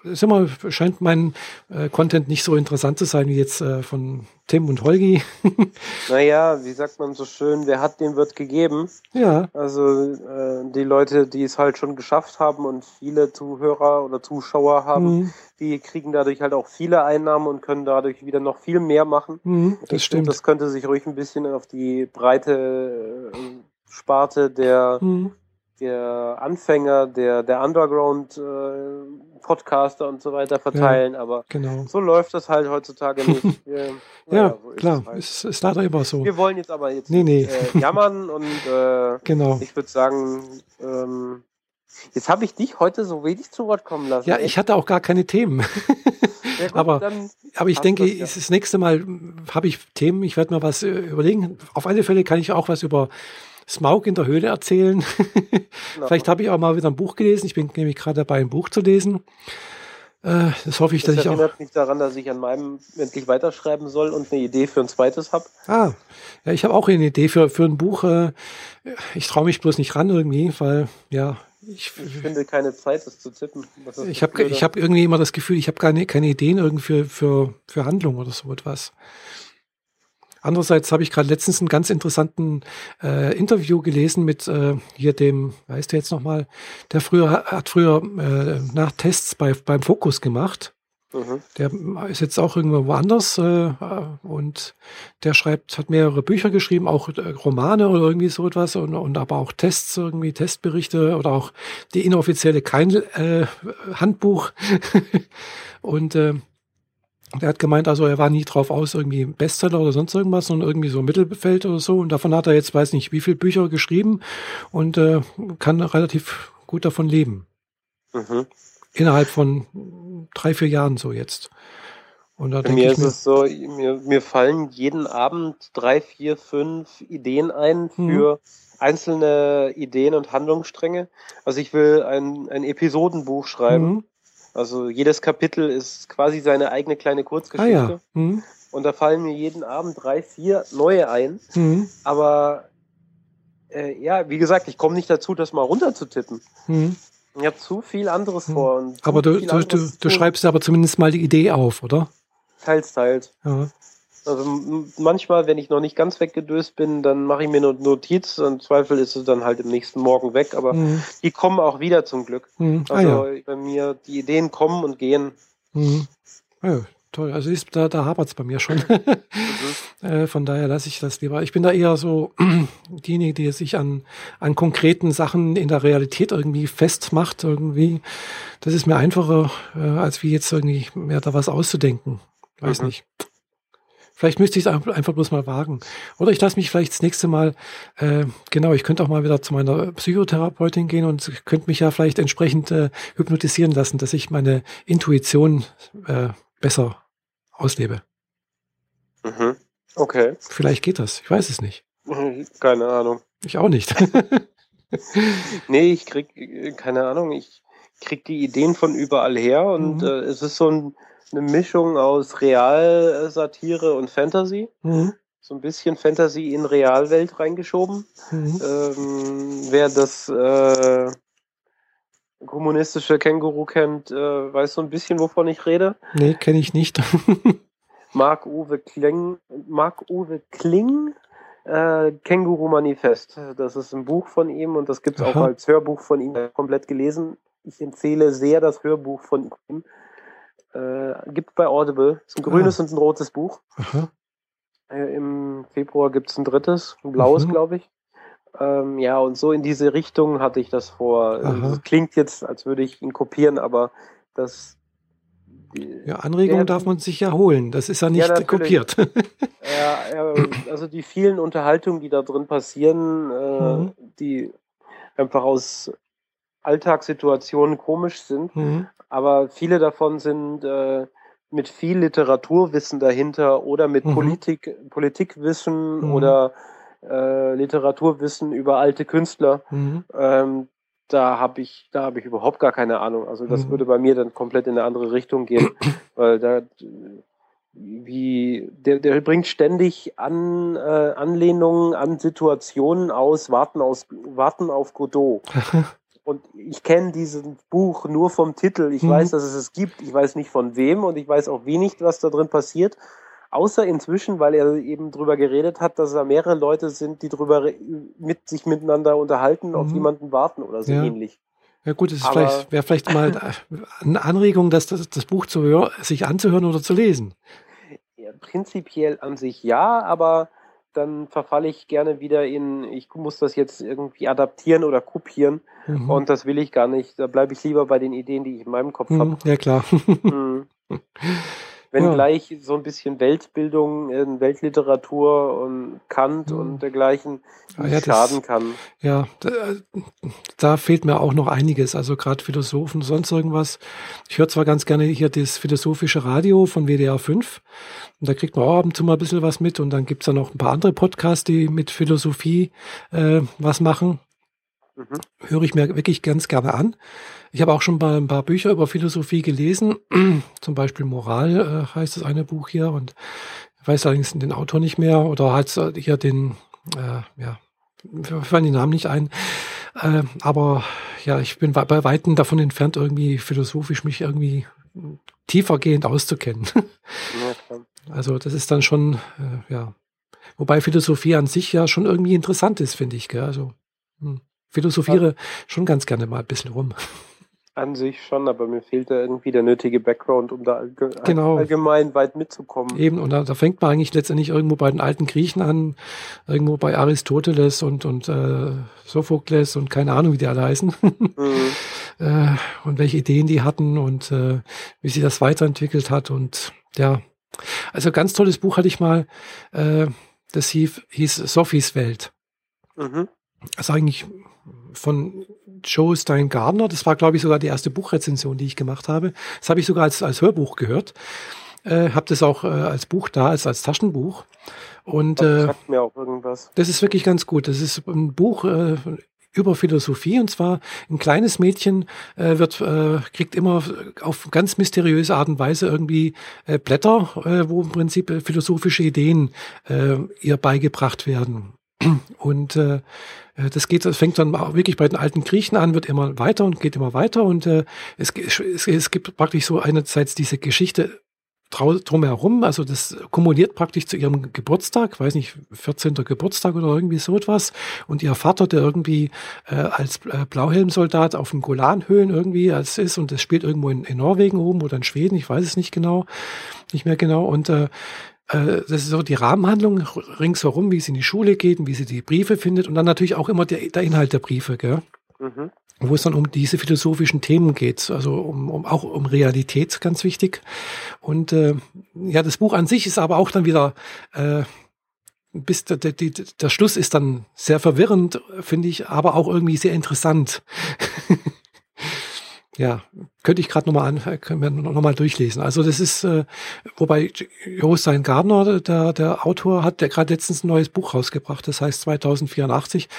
ist immer, scheint mein äh, Content nicht so interessant zu sein wie jetzt äh, von Tim und Holgi. naja, wie sagt man so schön, wer hat, dem wird gegeben. Ja. Also äh, die Leute, die es halt schon geschafft haben und viele Zuhörer oder Zuschauer haben, mhm. die kriegen dadurch halt auch viele Einnahmen und können dadurch wieder noch viel mehr machen. Mhm, das ich stimmt. Find, das könnte sich ruhig ein bisschen auf die breite äh, Sparte der mhm der Anfänger, der, der Underground-Podcaster äh, und so weiter verteilen, ja, aber genau. so läuft das halt heutzutage nicht. Wir, ja, so klar, es, halt. ist, ist leider immer so. Wir wollen jetzt aber jetzt nee, nee. Äh, jammern und äh, genau. ich würde sagen, ähm, jetzt habe ich dich heute so wenig zu Wort kommen lassen. Ja, ich hatte auch gar keine Themen. Ja, gut, aber, aber ich denke, das, ja. das nächste Mal habe ich Themen, ich werde mir was äh, überlegen. Auf alle Fälle kann ich auch was über Smaug in der Höhle erzählen. Vielleicht habe ich auch mal wieder ein Buch gelesen. Ich bin nämlich gerade dabei, ein Buch zu lesen. Äh, das hoffe ich, das dass ich auch. Das erinnert mich daran, dass ich an meinem endlich weiterschreiben soll und eine Idee für ein zweites habe. Ah, ja, ich habe auch eine Idee für, für ein Buch. Äh, ich traue mich bloß nicht ran irgendwie, weil, ja, ich, ich, finde keine Zeit, das zu tippen. ich habe ich hab irgendwie immer das Gefühl, ich habe keine, keine Ideen irgendwie für, für, für Handlung oder so etwas. Andererseits habe ich gerade letztens einen ganz interessanten äh, Interview gelesen mit äh, hier dem, weißt du jetzt nochmal, der früher hat früher äh, nach Tests bei, beim Fokus gemacht. Mhm. Der ist jetzt auch irgendwo woanders äh, und der schreibt, hat mehrere Bücher geschrieben, auch äh, Romane oder irgendwie so etwas und, und aber auch Tests, irgendwie Testberichte oder auch die inoffizielle kein äh, Handbuch. und äh, der hat gemeint, also er war nie drauf aus, irgendwie Bestseller oder sonst irgendwas, sondern irgendwie so Mittelfeld oder so. Und davon hat er jetzt, weiß nicht, wie viele Bücher geschrieben und äh, kann relativ gut davon leben. Mhm. Innerhalb von drei, vier Jahren so jetzt. Und da mir ist mir, es so, mir, mir fallen jeden Abend drei, vier, fünf Ideen ein für mhm. einzelne Ideen und Handlungsstränge. Also ich will ein, ein Episodenbuch schreiben. Mhm. Also jedes Kapitel ist quasi seine eigene kleine Kurzgeschichte. Ah, ja. mhm. Und da fallen mir jeden Abend drei, vier neue ein. Mhm. Aber äh, ja, wie gesagt, ich komme nicht dazu, das mal runterzutippen. Mhm. Ich habe zu viel anderes mhm. vor. aber du, du, du, du schreibst aber zumindest mal die Idee auf, oder? Teils, teils. Ja. Also manchmal, wenn ich noch nicht ganz weggedöst bin, dann mache ich mir eine Notiz. Im Zweifel ist es dann halt im nächsten Morgen weg. Aber mhm. die kommen auch wieder zum Glück. Mhm. Ah, also ja. bei mir, die Ideen kommen und gehen. Mhm. Ja, toll. Also ist, da, da hapert es bei mir schon. Mhm. äh, von daher lasse ich das lieber. Ich bin da eher so diejenige, die sich an, an konkreten Sachen in der Realität irgendwie festmacht. Irgendwie. Das ist mir einfacher, äh, als wie jetzt irgendwie mehr da was auszudenken. Weiß mhm. nicht. Vielleicht müsste ich es einfach bloß mal wagen. Oder ich lasse mich vielleicht das nächste Mal, äh, genau, ich könnte auch mal wieder zu meiner Psychotherapeutin gehen und könnte mich ja vielleicht entsprechend äh, hypnotisieren lassen, dass ich meine Intuition äh, besser auslebe. Mhm. Okay. Vielleicht geht das. Ich weiß es nicht. Keine Ahnung. Ich auch nicht. nee, ich krieg, keine Ahnung, ich krieg die Ideen von überall her und mhm. äh, es ist so ein eine Mischung aus Realsatire und Fantasy. Mhm. So ein bisschen Fantasy in Realwelt reingeschoben. Mhm. Ähm, wer das äh, kommunistische Känguru kennt, äh, weiß so ein bisschen, wovon ich rede. Nee, kenne ich nicht. Marc-Uwe Kling, Marc-Uwe Kling, äh, Känguru Manifest. Das ist ein Buch von ihm und das gibt es auch als Hörbuch von ihm komplett gelesen. Ich empfehle sehr das Hörbuch von ihm. Äh, gibt bei Audible. Ist ein grünes ah. und ein rotes Buch. Äh, Im Februar gibt es ein drittes, ein blaues, mhm. glaube ich. Ähm, ja, und so in diese Richtung hatte ich das vor. Das klingt jetzt, als würde ich ihn kopieren, aber das die, ja, Anregungen darf man sich ja holen. Das ist ja nicht ja, kopiert. ja, also die vielen Unterhaltungen, die da drin passieren, äh, mhm. die einfach aus Alltagssituationen komisch sind, mhm. Aber viele davon sind äh, mit viel Literaturwissen dahinter oder mit mhm. Politik, Politikwissen mhm. oder äh, Literaturwissen über alte Künstler. Mhm. Ähm, da habe ich, da habe ich überhaupt gar keine Ahnung. Also das mhm. würde bei mir dann komplett in eine andere Richtung gehen, weil da wie der, der bringt ständig an äh, Anlehnungen an Situationen aus, warten aus, warten auf Godot. und ich kenne dieses Buch nur vom Titel. Ich mhm. weiß, dass es es gibt. Ich weiß nicht von wem und ich weiß auch wenig, was da drin passiert. Außer inzwischen, weil er eben drüber geredet hat, dass da mehrere Leute sind, die drüber mit sich miteinander unterhalten, mhm. auf jemanden warten oder so ja. ähnlich. Ja gut, es vielleicht, wäre vielleicht mal eine Anregung, dass das, das Buch zu hören, sich anzuhören oder zu lesen. Ja, prinzipiell an sich ja, aber dann verfalle ich gerne wieder in, ich muss das jetzt irgendwie adaptieren oder kopieren mhm. und das will ich gar nicht. Da bleibe ich lieber bei den Ideen, die ich in meinem Kopf mhm, habe. Ja klar. Mhm. Wenngleich ja. so ein bisschen Weltbildung, in Weltliteratur und Kant mhm. und dergleichen ah, ja, schaden kann. Ja, da, da, fehlt mir auch noch einiges. Also gerade Philosophen, sonst irgendwas. Ich höre zwar ganz gerne hier das philosophische Radio von WDR 5. Und da kriegt man auch ab und zu mal ein bisschen was mit. Und dann gibt's da noch ein paar andere Podcasts, die mit Philosophie äh, was machen. Mhm. Höre ich mir wirklich ganz gerne an. Ich habe auch schon mal ein paar Bücher über Philosophie gelesen, zum Beispiel Moral äh, heißt das eine Buch hier und ich weiß allerdings den Autor nicht mehr oder halt hier den, äh, ja, fallen die Namen nicht ein. Äh, aber ja, ich bin bei Weitem davon entfernt, irgendwie philosophisch mich irgendwie tiefergehend auszukennen. Ja, also das ist dann schon, äh, ja. Wobei Philosophie an sich ja schon irgendwie interessant ist, finde ich. Gell? Also hm, philosophiere schon ganz gerne mal ein bisschen rum. An sich schon, aber mir fehlt da irgendwie der nötige Background, um da allge genau. allgemein weit mitzukommen. Eben, und da, da, fängt man eigentlich letztendlich irgendwo bei den alten Griechen an, irgendwo bei Aristoteles und, und äh, Sophokles und keine Ahnung, wie die alle heißen. Mhm. äh, und welche Ideen die hatten und äh, wie sich das weiterentwickelt hat. Und ja, also ganz tolles Buch hatte ich mal, äh, das hieß, hieß Sophies Welt. Mhm. Das ist eigentlich von Joe Stein Gardner. Das war, glaube ich, sogar die erste Buchrezension, die ich gemacht habe. Das habe ich sogar als, als Hörbuch gehört. Äh, habe das auch äh, als Buch da, als, als Taschenbuch. Und das äh, sagt mir auch irgendwas. Das ist wirklich ganz gut. Das ist ein Buch äh, über Philosophie und zwar ein kleines Mädchen äh, wird äh, kriegt immer auf ganz mysteriöse Art und Weise irgendwie äh, Blätter, äh, wo im Prinzip äh, philosophische Ideen äh, ihr beigebracht werden. Und äh, äh, das geht, das fängt dann auch wirklich bei den alten Griechen an, wird immer weiter und geht immer weiter. Und äh, es, es, es gibt praktisch so einerseits diese Geschichte drumherum, also das kumuliert praktisch zu ihrem Geburtstag, weiß nicht, 14. Geburtstag oder irgendwie so etwas. Und ihr Vater, der irgendwie äh, als äh, Blauhelmsoldat auf den Golanhöhen irgendwie als ist und das spielt irgendwo in, in Norwegen oben oder in Schweden, ich weiß es nicht genau, nicht mehr genau. Und äh, äh, das ist so die Rahmenhandlung ringsherum, wie sie in die Schule geht und wie sie die Briefe findet und dann natürlich auch immer der, der Inhalt der Briefe, gell? Mhm. wo es dann um diese philosophischen Themen geht, also um, um auch um Realität, ganz wichtig. Und äh, ja, das Buch an sich ist aber auch dann wieder äh, bis der, der, der Schluss ist dann sehr verwirrend, finde ich, aber auch irgendwie sehr interessant. Ja, könnte ich gerade nochmal an, können wir nochmal durchlesen. Also das ist, äh, wobei Jostein Gardner, der, der Autor, hat der gerade letztens ein neues Buch rausgebracht. Das heißt 2084.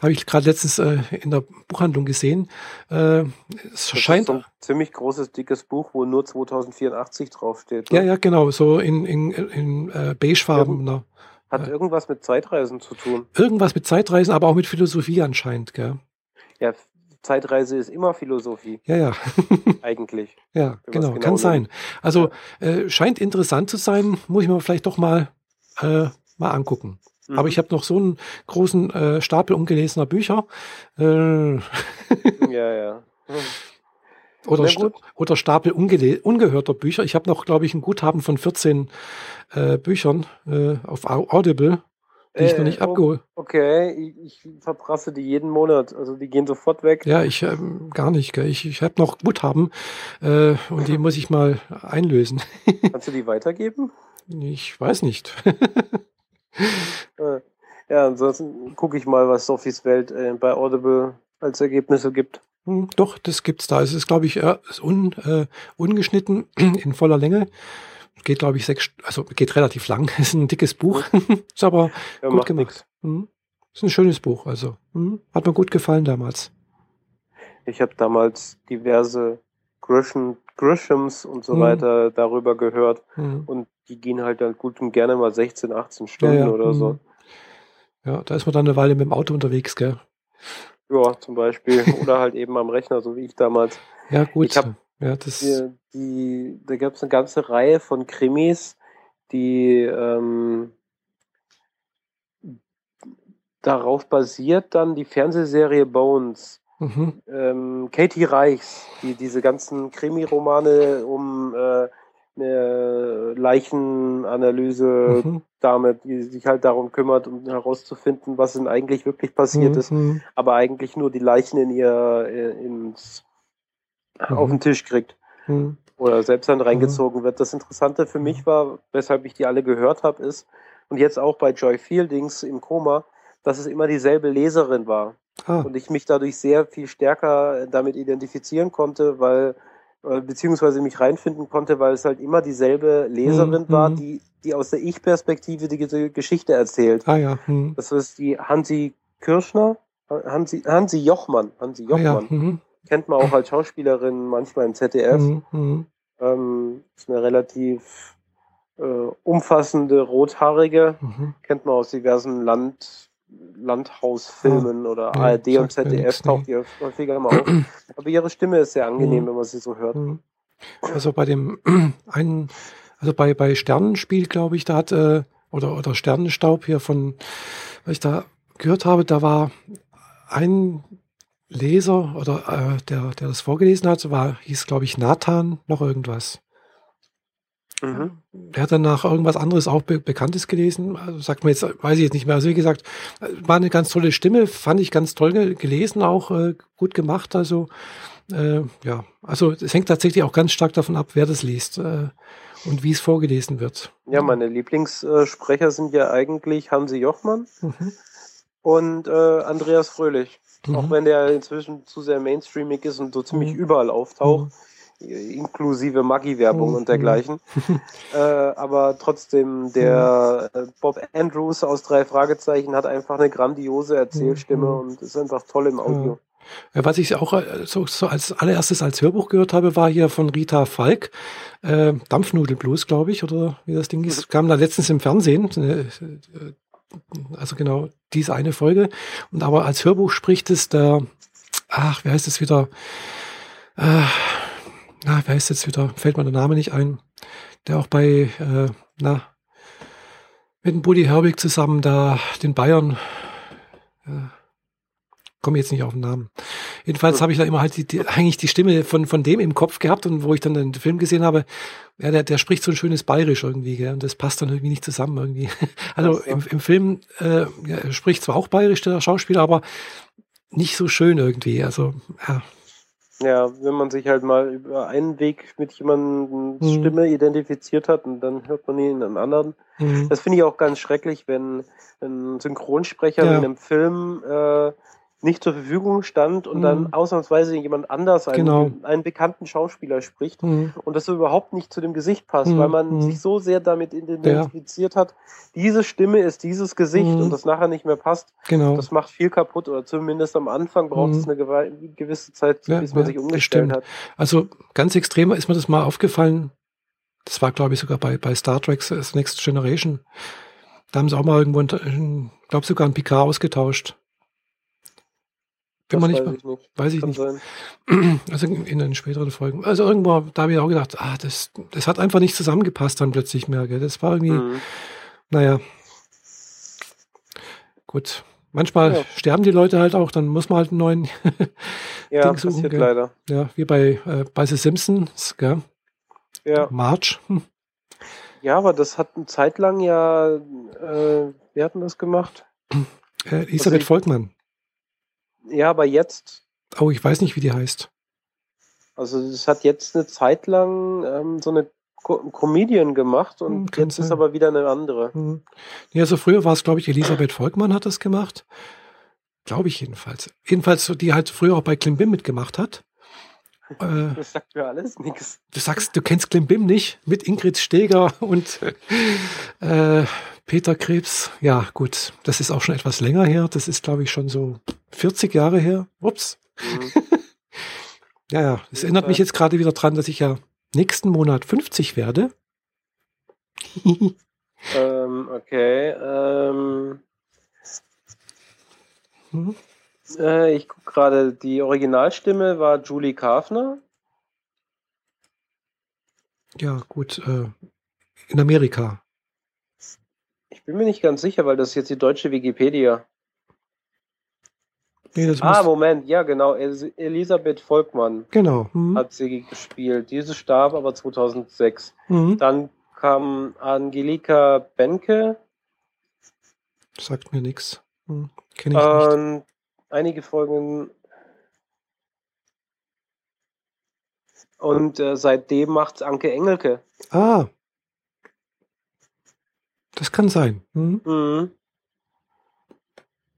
Habe ich gerade letztens äh, in der Buchhandlung gesehen. Äh, es das scheint ist so ein ziemlich großes, dickes Buch, wo nur 2084 draufsteht. Ne? Ja, ja, genau, so in, in, in äh, beigefarben. Irgend, hat äh, irgendwas mit Zeitreisen zu tun. Irgendwas mit Zeitreisen, aber auch mit Philosophie anscheinend, gell? Ja, Zeitreise ist immer Philosophie. Ja, ja. Eigentlich. Ja, genau, genau, kann sein. Also äh, scheint interessant zu sein, muss ich mir vielleicht doch mal, äh, mal angucken. Mhm. Aber ich habe noch so einen großen äh, Stapel ungelesener Bücher. Äh, ja, ja. Oder, sta oder Stapel ungehörter Bücher. Ich habe noch, glaube ich, ein Guthaben von 14 äh, Büchern äh, auf Audible. Die ich noch nicht Äh, oh, abgeholt. Okay, ich, ich verprasse die jeden Monat. Also die gehen sofort weg. Ja, ich ähm, gar nicht. Gell. Ich, ich habe noch Guthaben äh, und die muss ich mal einlösen. Kannst du die weitergeben? Ich weiß nicht. Äh, Ja, ansonsten gucke ich mal, was Sophies Welt äh, bei Audible als Ergebnisse gibt. Hm, Doch, das gibt's da. Es ist, glaube ich, äh, un, ungeschnitten in voller Länge. Geht, glaube ich, sechs, also geht relativ lang. Ist ein dickes Buch, ist aber Ja, gut macht gemacht. Hm. Ist ein schönes Buch, also hm. hat mir gut gefallen damals. Ich habe damals diverse Grisham, Grishams und so Mhm. weiter darüber gehört. Hm. Und die gehen halt dann gut und gerne mal 16, 18 Stunden oder so. hm. Ja, da ist man dann eine Weile mit dem Auto unterwegs, gell? Ja, zum Beispiel. Oder halt eben am Rechner, so wie ich damals. Ja, gut. Ich hab ja, das, Die, die, da gab es eine ganze Reihe von Krimis, die ähm, darauf basiert dann die Fernsehserie Bones. mhm. Ähm, Katie Reichs, die diese ganzen Krimi-Romane um äh, eine Leichenanalyse Mhm. Die sich halt darum kümmert, um herauszufinden, was denn eigentlich wirklich passiert ist, Mhm. aber eigentlich nur die Leichen in ihr äh, ins, auf den Tisch kriegt Mhm. oder selbst dann reingezogen wird. Das Interessante für mich war, weshalb ich die alle gehört habe, ist, und jetzt auch bei Joy Fieldings im Koma, dass es immer dieselbe Leserin war. Ah, Und ich mich dadurch sehr viel stärker damit identifizieren konnte, weil, äh, beziehungsweise mich reinfinden konnte, weil es halt immer dieselbe Leserin Mhm, war, mhm. die, die aus der Ich-Perspektive die Ge- Geschichte erzählt. ah ja. Mhm. Das ist die Hansi Kirschner, Hansi, Hansi Jochmann, Hansi Ah, ja. Jochmann. Mhm. Kennt man auch als Schauspielerin manchmal im ZDF. Mhm. Mhm. Ähm, ist eine relativ äh, umfassende Rothaarige. Mhm. Kennt man aus diversen Land, Landhausfilmen oder nee, ARD und ZDF taucht ihr häufiger mal auf. Aber ihre Stimme ist sehr angenehm, Mhm. wenn man sie so hört. Mhm. Also bei dem einen, also bei, bei Sternenspiel, glaube ich, da hat, äh, oder, oder Sternenstaub hier von, was ich da gehört habe, da war ein Leser oder äh, der, der das vorgelesen hat, war, hieß, glaube ich, Nathan, noch irgendwas. Mhm. Der hat danach irgendwas anderes auch Be Bekanntes gelesen. Also sagt man jetzt, weiß ich jetzt nicht mehr. Also wie gesagt, war eine ganz tolle Stimme, fand ich ganz toll ge gelesen, auch äh, gut gemacht. Also äh, ja, also es hängt tatsächlich auch ganz stark davon ab, wer das liest äh, und wie es vorgelesen wird. Ja, meine Lieblingssprecher sind ja eigentlich Hansi Jochmann Mhm. und äh, Andreas Fröhlich. Auch Mhm. wenn der inzwischen zu sehr mainstreamig ist und so ziemlich Mhm. überall auftaucht, inklusive Maggi-Werbung Mhm. und dergleichen. äh, aber trotzdem, der äh, Bob Andrews aus drei Fragezeichen hat einfach eine grandiose Erzählstimme Mhm. und ist einfach toll im Audio. Ja, was ich auch äh, so, so als allererstes als Hörbuch gehört habe, war hier von Rita Falk, äh, Dampfnudelblues, glaube ich, oder wie das Ding ist. Kam da letztens im Fernsehen. Äh, äh, also genau diese eine Folge. Und aber als Hörbuch spricht es der, ach, wer heißt es wieder? Äh, na, wer heißt jetzt wieder? Fällt mir der Name nicht ein. Der auch bei, äh, na, mit dem Buddy Herbig zusammen da den Bayern, äh, komme jetzt nicht auf den Namen. Jedenfalls habe ich da immer halt die, die, eigentlich die Stimme von, von dem im Kopf gehabt und wo ich dann den Film gesehen habe, ja, der, der spricht so ein schönes Bayerisch irgendwie, gell, und das passt dann irgendwie nicht zusammen irgendwie. Also im, im Film äh, ja, spricht zwar auch Bayerisch, der Schauspieler, aber nicht so schön irgendwie. Also, ja. Ja, wenn man sich halt mal über einen Weg mit jemandem Mhm. Stimme identifiziert hat und dann hört man ihn in einem anderen. Mhm. Das finde ich auch ganz schrecklich, wenn ein Synchronsprecher Ja. in einem Film äh, nicht zur Verfügung stand und Mhm. dann ausnahmsweise jemand anders, einen, Genau. einen bekannten Schauspieler spricht Mhm. und das so überhaupt nicht zu dem Gesicht passt, Mhm. weil man Mhm. sich so sehr damit identifiziert hat, diese Stimme ist dieses Gesicht Mhm. und das nachher nicht mehr passt. Genau. Das macht viel kaputt oder zumindest am Anfang braucht Mhm. es eine gewa- gewisse Zeit, Ja, bis man ja, sich umgestellt hat. Also ganz extrem ist mir das mal aufgefallen. Das war, glaube ich, sogar bei, bei Star Trek Next Generation. Da haben sie auch mal irgendwo, ich glaube sogar einen Picard ausgetauscht. Bin man nicht, weiß ich nicht. weiß ich Kann nicht. sein. Also in, den späteren Folgen. Also irgendwo, da habe ich auch gedacht, ah, das, das hat einfach nicht zusammengepasst dann plötzlich mehr. Gell? Das war irgendwie, Mhm. naja. Gut. Manchmal Ja. sterben die Leute halt auch, dann muss man halt einen neuen, Ja, Ding suchen, passiert gell. leider. ja, wie bei, äh, bei The Simpsons, gell? Ja. March. Hm. ja, aber das hat eine Zeit lang ja, äh, Wer hat denn das gemacht? Äh, Elisabeth also Volkmann. Ja, aber jetzt. Oh, ich weiß nicht, wie die heißt. Also es hat jetzt eine Zeit lang ähm, so eine Co Comedian gemacht und hm, jetzt sein. ist aber wieder eine andere. Hm. Ja, also früher war es, glaube ich, Elisabeth Volkmann hat das gemacht. Glaube ich jedenfalls. Jedenfalls, die halt früher auch bei Klimbim mitgemacht hat. Äh, das sagt mir alles nichts. Du sagst, du kennst Klimbim nicht mit Ingrid Steger und äh, Peter Krebs. Ja, gut, das ist auch schon etwas länger her. Das ist, glaube ich, schon so 40 Jahre her. Ups. Mhm. ja, ja, es erinnert mich jetzt gerade wieder dran, dass ich ja nächsten Monat 50 werde. ähm, okay. Ähm, hm? Äh, ich gucke gerade, die Originalstimme war Julie Kafner. Ja, gut. Äh, in Amerika. Ich bin mir nicht ganz sicher, weil das ist jetzt die deutsche Wikipedia. Nee, ah, Moment, ja, genau. Elisabeth Volkmann genau. Mhm. hat sie gespielt. Diese starb aber 2006. Mhm. Dann kam Angelika Benke. Sagt mir nichts. Hm, Kenne ich ähm, nicht. Einige Folgen. Und äh, seitdem macht Anke Engelke. Ah. Das kann sein. Hm. Mhm.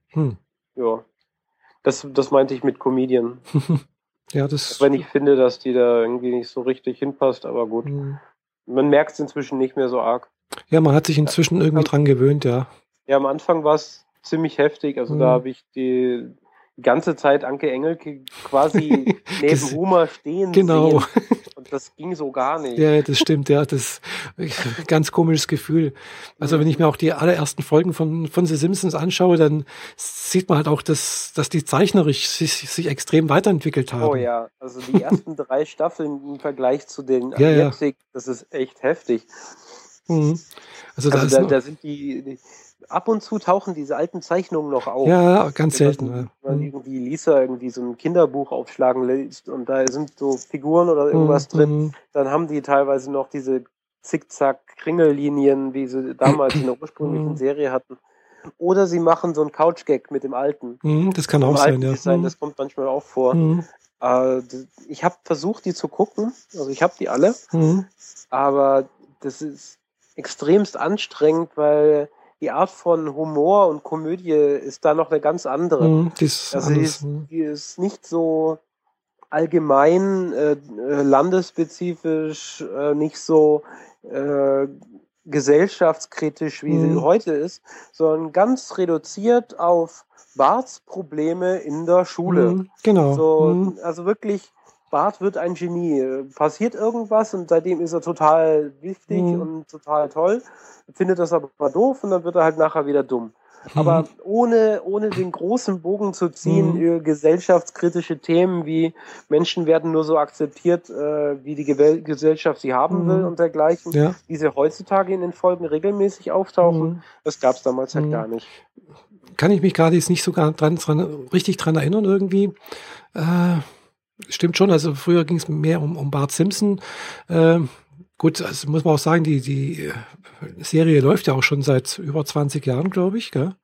Hm. Ja. Das, das meinte ich mit Comedian. ja, das. Wenn ich finde, dass die da irgendwie nicht so richtig hinpasst, aber gut. Mhm. Man merkt es inzwischen nicht mehr so arg. Ja, man hat sich inzwischen irgendwie dran gewöhnt, ja. Ja, am Anfang war es ziemlich heftig. Also mhm. da habe ich die ganze Zeit Anke Engelke quasi neben Humor stehen genau. sehen. Und das ging so gar nicht. Ja, das stimmt, ja. Das ist ganz komisches Gefühl. Also wenn ich mir auch die allerersten Folgen von, von The Simpsons anschaue, dann sieht man halt auch, dass, dass die zeichnerisch sich, sich extrem weiterentwickelt haben. Oh ja, also die ersten drei Staffeln im Vergleich zu den ja, ja. das ist echt heftig. Mhm. Also, also da, da, sind die, die ab und zu tauchen diese alten Zeichnungen noch auf. Ja, ganz selten. Wenn man mhm. irgendwie Lisa irgendwie so ein Kinderbuch aufschlagen lässt und da sind so Figuren oder irgendwas mhm. drin, dann haben die teilweise noch diese Zickzack-Kringellinien, wie sie damals in der ursprünglichen mhm. Serie hatten. Oder sie machen so einen Couch-Gag mit dem alten. Mhm, das kann auch sein, ja. Design, das kommt manchmal auch vor. Mhm. Äh, ich habe versucht, die zu gucken. Also ich habe die alle. Mhm. Aber das ist extremst anstrengend, weil die Art von Humor und Komödie ist da noch eine ganz andere. Die ist also die ist, hm. die ist nicht so allgemein äh, landesspezifisch, äh, nicht so äh, gesellschaftskritisch, wie mm. sie heute ist, sondern ganz reduziert auf Barts Probleme in der Schule. Mm, genau. So, also wirklich Bart wird ein Genie. Passiert irgendwas und seitdem ist er total wichtig mhm. und total toll, findet das aber doof und dann wird er halt nachher wieder dumm. Mhm. Aber ohne, ohne den großen Bogen zu ziehen mhm. über gesellschaftskritische Themen wie Menschen werden nur so akzeptiert, äh, wie die Ge Gesellschaft sie haben will mhm. und dergleichen, ja. die sie heutzutage in den Folgen regelmäßig auftauchen, mhm. das gab es damals halt mhm. gar nicht. Kann ich mich gerade jetzt nicht sogar dran, dran, richtig dran erinnern irgendwie. Äh stimmt schon. Also früher ging es mehr um, um Bart Simpson. Äh, gut, also muss man auch sagen, die, die äh, Serie läuft ja auch schon seit über 20 Jahren, glaube ich. Gell?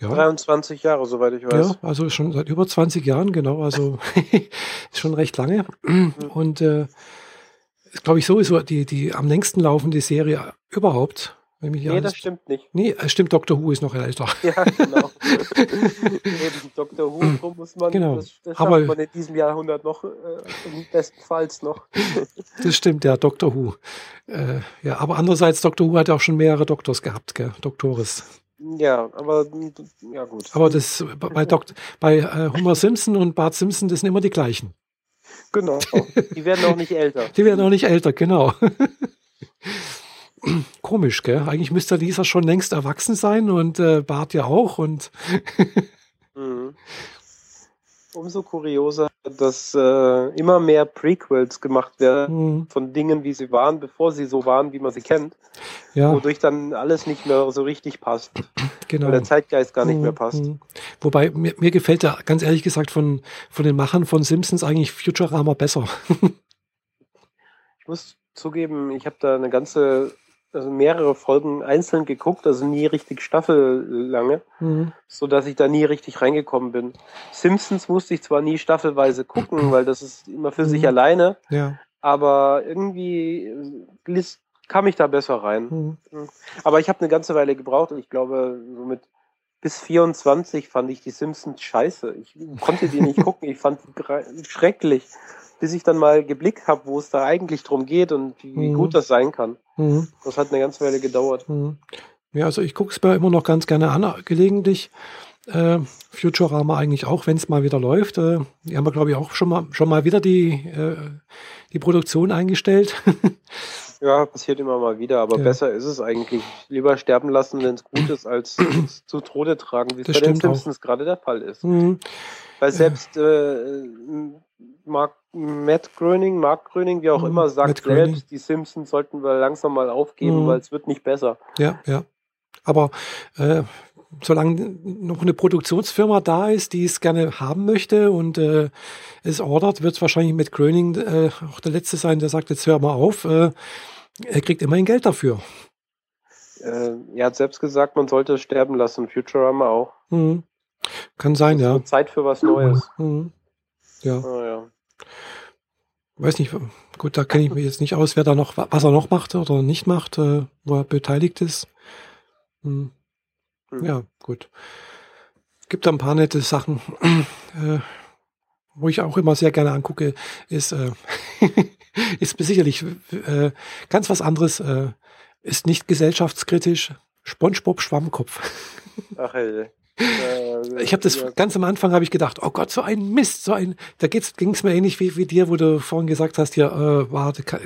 Ja. 23 Jahre, soweit ich weiß. Ja, also schon seit über 20 Jahren, genau. Also schon recht lange. Und äh, glaube ich sowieso die, die am längsten laufende Serie überhaupt. Nee, das stimmt nicht. Nee, es stimmt, Dr. Who ist noch älter. Ja, genau. Eben, Dr. Who muss man, genau. das, das Aber, man in diesem Jahrhundert noch, äh, bestenfalls noch. das stimmt, ja, Dr. Who. Äh, ja, aber andererseits, Dr. Who hat ja auch schon mehrere Doktors gehabt, gell? Doktores. Ja, aber ja gut. Aber das bei, Dok bei äh, Homer Simpson und Bart Simpson, das sind immer die gleichen. Genau. Die werden auch nicht älter. Die werden auch nicht älter, genau. Komisch, gell? Eigentlich müsste Lisa schon längst erwachsen sein und äh, Bart ja auch und mhm. Umso kurioser, dass äh, immer mehr Prequels gemacht werden mhm. von Dingen, wie sie waren, bevor sie so waren, wie man sie kennt. Ja. Wodurch dann alles nicht mehr so richtig passt. Genau. Weil der Zeitgeist gar nicht mhm. mehr passt. Wobei mir, mir gefällt da ganz ehrlich gesagt von, von den Machern von Simpsons eigentlich Futurama besser. ich muss zugeben, ich habe da eine ganze also mehrere Folgen einzeln geguckt, also nie richtig staffellange, mhm. so dass ich da nie richtig reingekommen bin. Simpsons musste ich zwar nie staffelweise gucken, weil das ist immer für mhm. sich alleine, ja. aber irgendwie äh, kam ich da besser rein. Mhm. Aber ich habe eine ganze Weile gebraucht und ich glaube, so mit bis 24 fand ich die Simpsons scheiße. Ich konnte die nicht gucken, ich fand die schrecklich bis ich dann mal geblickt habe, wo es da eigentlich drum geht und wie, mhm. gut das sein kann. Mhm. Das hat eine ganze Weile gedauert. Mhm. Ja, also ich gucke es mir immer noch ganz gerne an, gelegentlich. Äh, Futurama eigentlich auch, wenn es mal wieder läuft. Äh, die haben wir, glaube ich, auch schon mal, schon mal wieder die, äh, die Produktion eingestellt. ja, passiert immer mal wieder, aber ja. besser ist es eigentlich. Lieber sterben lassen, wenn es gut ist, als zu Tode tragen, wie es bei den Simpsons gerade der Fall ist. Mhm. Weil selbst äh, Mark, Matt Gröning, Mark Gröning, wie auch mhm. immer, sagt selbst, die Simpsons sollten wir langsam mal aufgeben, mhm. weil es wird nicht besser. Ja, ja. Aber äh, solange noch eine Produktionsfirma da ist, die es gerne haben möchte und äh, es ordert, wird es wahrscheinlich mit Gröning äh, auch der Letzte sein, der sagt, jetzt hör mal auf. Äh, er kriegt immerhin Geld dafür. Äh, er hat selbst gesagt, man sollte es sterben lassen. Futurama auch. Mhm. Kann sein, ja. Zeit für was Neues. Mhm. Ja. Oh, ja. Weiß nicht, gut, da kenne ich mich jetzt nicht aus, wer da noch, was er noch macht oder nicht macht, äh, wo er beteiligt ist. Hm. Hm. Ja, gut. Gibt da ein paar nette Sachen. äh, wo ich auch immer sehr gerne angucke, ist, äh, ist sicherlich äh, ganz was anderes, äh, ist nicht gesellschaftskritisch. SpongeBob Schwammkopf. Ach, ey ich habe das ganz am Anfang habe ich gedacht, oh Gott, so ein Mist, so ein, da ging es mir ähnlich wie, wie dir, wo du vorhin gesagt hast, ja, äh, warte, kann,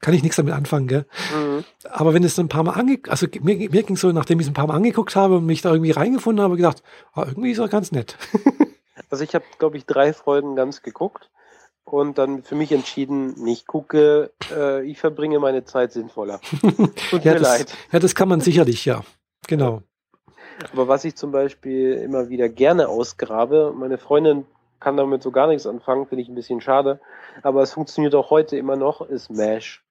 kann ich nichts damit anfangen, gell? Mhm. Aber wenn es ein paar Mal ange, also mir, mir ging so, nachdem ich es ein paar Mal angeguckt habe und mich da irgendwie reingefunden habe, gedacht, oh, irgendwie ist er ganz nett. also ich habe, glaube ich, drei Folgen ganz geguckt und dann für mich entschieden, nicht gucke, äh, ich verbringe meine Zeit sinnvoller. Tut ja, mir das, leid. Ja, das kann man sicherlich, ja. Genau. Aber was ich zum Beispiel immer wieder gerne ausgrabe, meine Freundin kann damit so gar nichts anfangen, finde ich ein bisschen schade. Aber es funktioniert auch heute immer noch, ist MASH.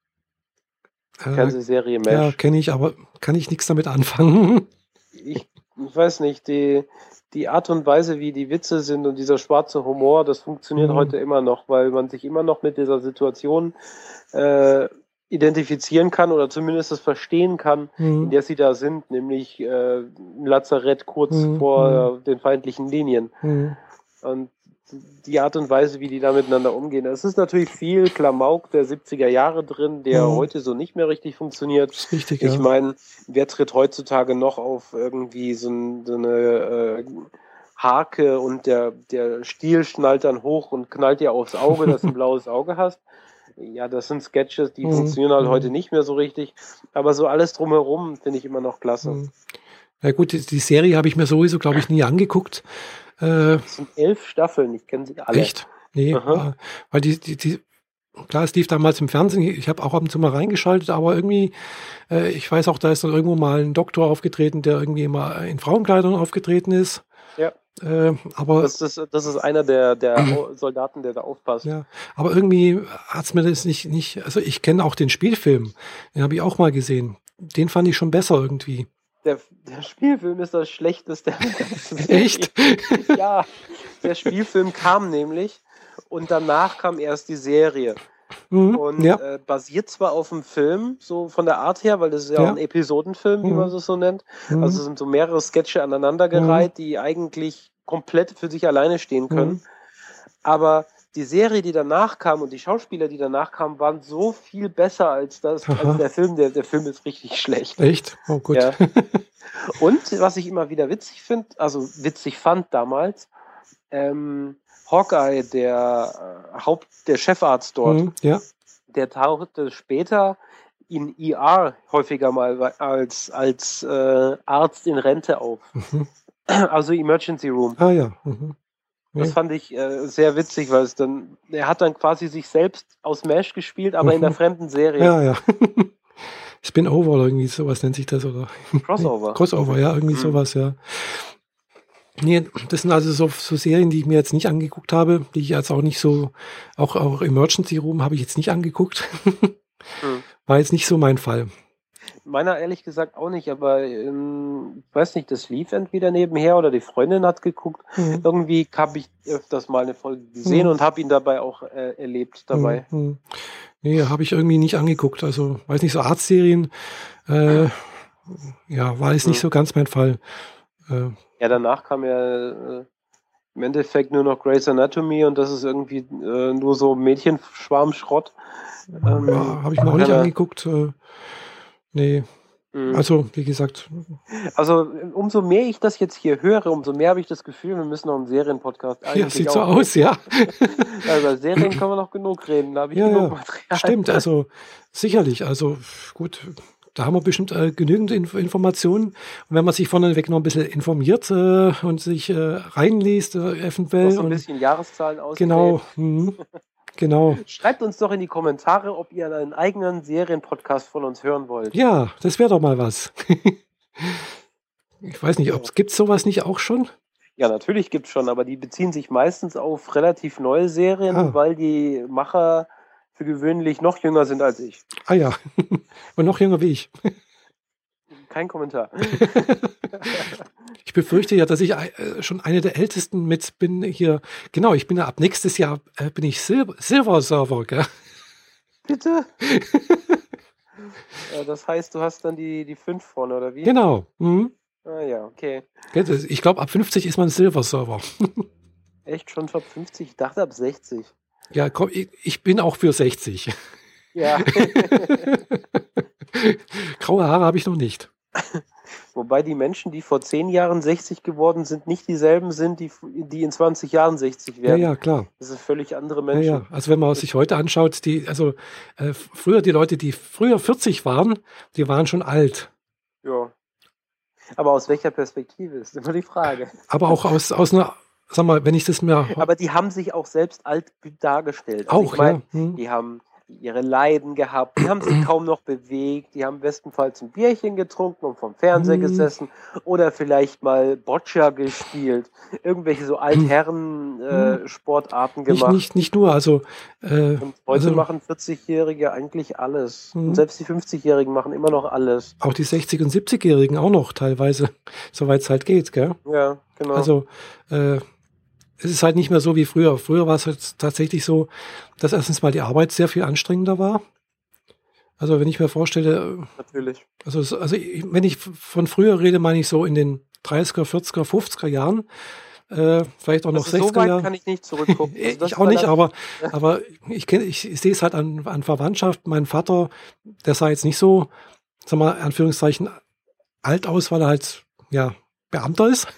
Äh, Fernsehserie MASH. Ja, kenne ich, aber kann ich nichts damit anfangen. Ich, ich weiß nicht, die, die Art und Weise, wie die Witze sind und dieser schwarze Humor, das funktioniert mhm. heute immer noch, weil man sich immer noch mit dieser Situation äh, identifizieren kann oder zumindest das verstehen kann, mhm. in der sie da sind, nämlich äh, ein Lazarett kurz mhm. vor mhm. den feindlichen Linien. Mhm. Und die Art und Weise, wie die da miteinander umgehen. Es ist natürlich viel Klamauk der 70er Jahre drin, der mhm. heute so nicht mehr richtig funktioniert. Richtig, ich ja. meine, wer tritt heutzutage noch auf irgendwie so, ein, so eine äh, Hake und der, der Stiel schnallt dann hoch und knallt dir aufs Auge, dass du ein blaues Auge hast ja, das sind Sketches, die mhm. funktionieren halt mhm. heute nicht mehr so richtig. Aber so alles drumherum finde ich immer noch klasse. Mhm. Ja gut, die, die Serie habe ich mir sowieso, glaube ich, nie angeguckt. Äh, das sind elf Staffeln, ich kenne sie alle. Echt? Nee, Aha. weil die, die, die, klar, es lief damals im Fernsehen, ich habe auch ab und zu mal reingeschaltet, aber irgendwie, äh, ich weiß auch, da ist dann irgendwo mal ein Doktor aufgetreten, der irgendwie immer in Frauenkleidung aufgetreten ist. Ja. Äh, aber das ist, das ist einer der, der Soldaten, der da aufpasst. Ja, aber irgendwie hat's mir das nicht, nicht, also ich kenne auch den Spielfilm, den habe ich auch mal gesehen. Den fand ich schon besser irgendwie. Der, der Spielfilm ist das Schlechteste. Echt? ja, der Spielfilm kam nämlich und danach kam erst die Serie. Mhm, und ja. äh, basiert zwar auf dem Film, so von der Art her, weil das ist ja, ja. ein Episodenfilm, wie mhm. man es so nennt. Mhm. Also sind so mehrere Sketche aneinandergereiht, mhm. die eigentlich komplett für sich alleine stehen können. Mhm. Aber die Serie, die danach kam und die Schauspieler, die danach kamen, waren so viel besser als das, als der Film. Der, der Film ist richtig schlecht. Echt? Oh gut. Ja. Und was ich immer wieder witzig finde, also witzig fand damals, ähm, Hawkeye, der äh, Haupt, der Chefarzt dort, mhm, ja. der tauchte später in ER häufiger mal als, als äh, Arzt in Rente auf. Mhm. Also Emergency Room. Ah ja. Mhm. Das fand ich äh, sehr witzig, weil es dann, er hat dann quasi sich selbst aus Mesh gespielt, aber in der mhm. fremden Serie. Ja, ja. Spin-Over oder irgendwie sowas nennt sich das, oder? Crossover. Crossover, ja, irgendwie mhm. sowas, ja. Nee, das sind also so, so Serien, die ich mir jetzt nicht angeguckt habe, die ich jetzt auch nicht so, auch, auch Emergency Room habe ich jetzt nicht angeguckt. hm. War jetzt nicht so mein Fall. Meiner ehrlich gesagt auch nicht, aber ähm, ich weiß nicht, das lief entweder nebenher oder die Freundin hat geguckt. Mhm. Irgendwie habe ich öfters mal eine Folge gesehen mhm. und habe ihn dabei auch äh, erlebt dabei. Mhm. mhm. Nee, habe ich irgendwie nicht angeguckt. Also, weiß nicht, so Arztserien, äh, ja, war jetzt nicht so ganz mein Fall. Äh, ja, danach kam ja äh, im Endeffekt nur noch Grey's Anatomy und das ist irgendwie äh, nur so Mädchenschwarmschrott. Ähm, ja, habe ich mir auch nicht angeguckt. Äh, nee. Mhm. Also, wie gesagt. Also, umso mehr ich das jetzt hier höre, umso mehr habe ich das Gefühl, wir müssen noch einen Serienpodcast Ja, sieht so aus, ja. also, Serien können wir noch genug reden, da habe ich ja, genug. Material. Stimmt, also sicherlich. Also, gut, da haben wir bestimmt äh, genügend Inf Informationen. Und wenn man sich vorneweg noch ein bisschen informiert äh, und sich äh, reinliest, äh, eventuell. so ein bisschen Jahreszahlen aus. Genau. Mh, genau. Schreibt uns doch in die Kommentare, ob ihr einen eigenen Serienpodcast von uns hören wollt. Ja, das wäre doch mal was. ich weiß nicht, ob es sowas nicht auch schon? Ja, natürlich gibt es schon, aber die beziehen sich meistens auf relativ neue Serien, ah. weil die Macher für gewöhnlich noch jünger sind als ich. Ah ja, und noch jünger wie ich. Kein Kommentar. ich befürchte ja, dass ich äh, schon eine der ältesten mit bin hier. Genau, ich bin ja ab nächstes Jahr äh, bin ich Sil Silver Server, gell? Bitte? das heißt, du hast dann die, die 5 vorne, oder wie? Genau. Mhm. Ah ja, okay. Ich glaube, ab 50 ist man Silver Server. Echt schon ab 50? Ich dachte ab 60. Ja, komm, ich, ich bin auch für 60. Ja. Graue Haare habe ich noch nicht. Wobei die Menschen, die vor zehn Jahren 60 geworden sind, nicht dieselben sind, die, die in 20 Jahren 60 werden. Ja, ja, klar. Das sind völlig andere Menschen. Ja, ja. Also wenn man sich heute anschaut, die, also äh, früher die Leute, die früher 40 waren, die waren schon alt. Ja. Aber aus welcher Perspektive ist immer die Frage. Aber auch aus, aus einer sag mal, wenn ich das mir. Aber die haben sich auch selbst alt dargestellt. Also auch, ich mein, ja. Hm. Die haben ihre Leiden gehabt, die haben sich kaum noch bewegt, die haben bestenfalls ein Bierchen getrunken und vom Fernseher hm. gesessen oder vielleicht mal Boccia gespielt, irgendwelche so Altherren-Sportarten hm. äh, gemacht. Nicht, nicht, nicht nur, also. Äh, und heute also, machen 40-Jährige eigentlich alles. Hm. Und selbst die 50-Jährigen machen immer noch alles. Auch die 60- und 70-Jährigen auch noch teilweise, soweit es halt geht, gell? Ja, genau. Also, äh, es ist halt nicht mehr so wie früher. Früher war es halt tatsächlich so, dass erstens mal die Arbeit sehr viel anstrengender war. Also wenn ich mir vorstelle, natürlich. Also, also wenn ich von früher rede, meine ich so in den 30er, 40er, 50er Jahren, äh, vielleicht auch noch also 60er Jahren. So kann ich nicht zurückgucken. Also ich auch nicht, aber, aber ich, kenn, ich, ich sehe es halt an, an Verwandtschaft. Mein Vater, der sah jetzt nicht so, sag mal, Anführungszeichen alt aus, weil er halt, ja, Beamter ist.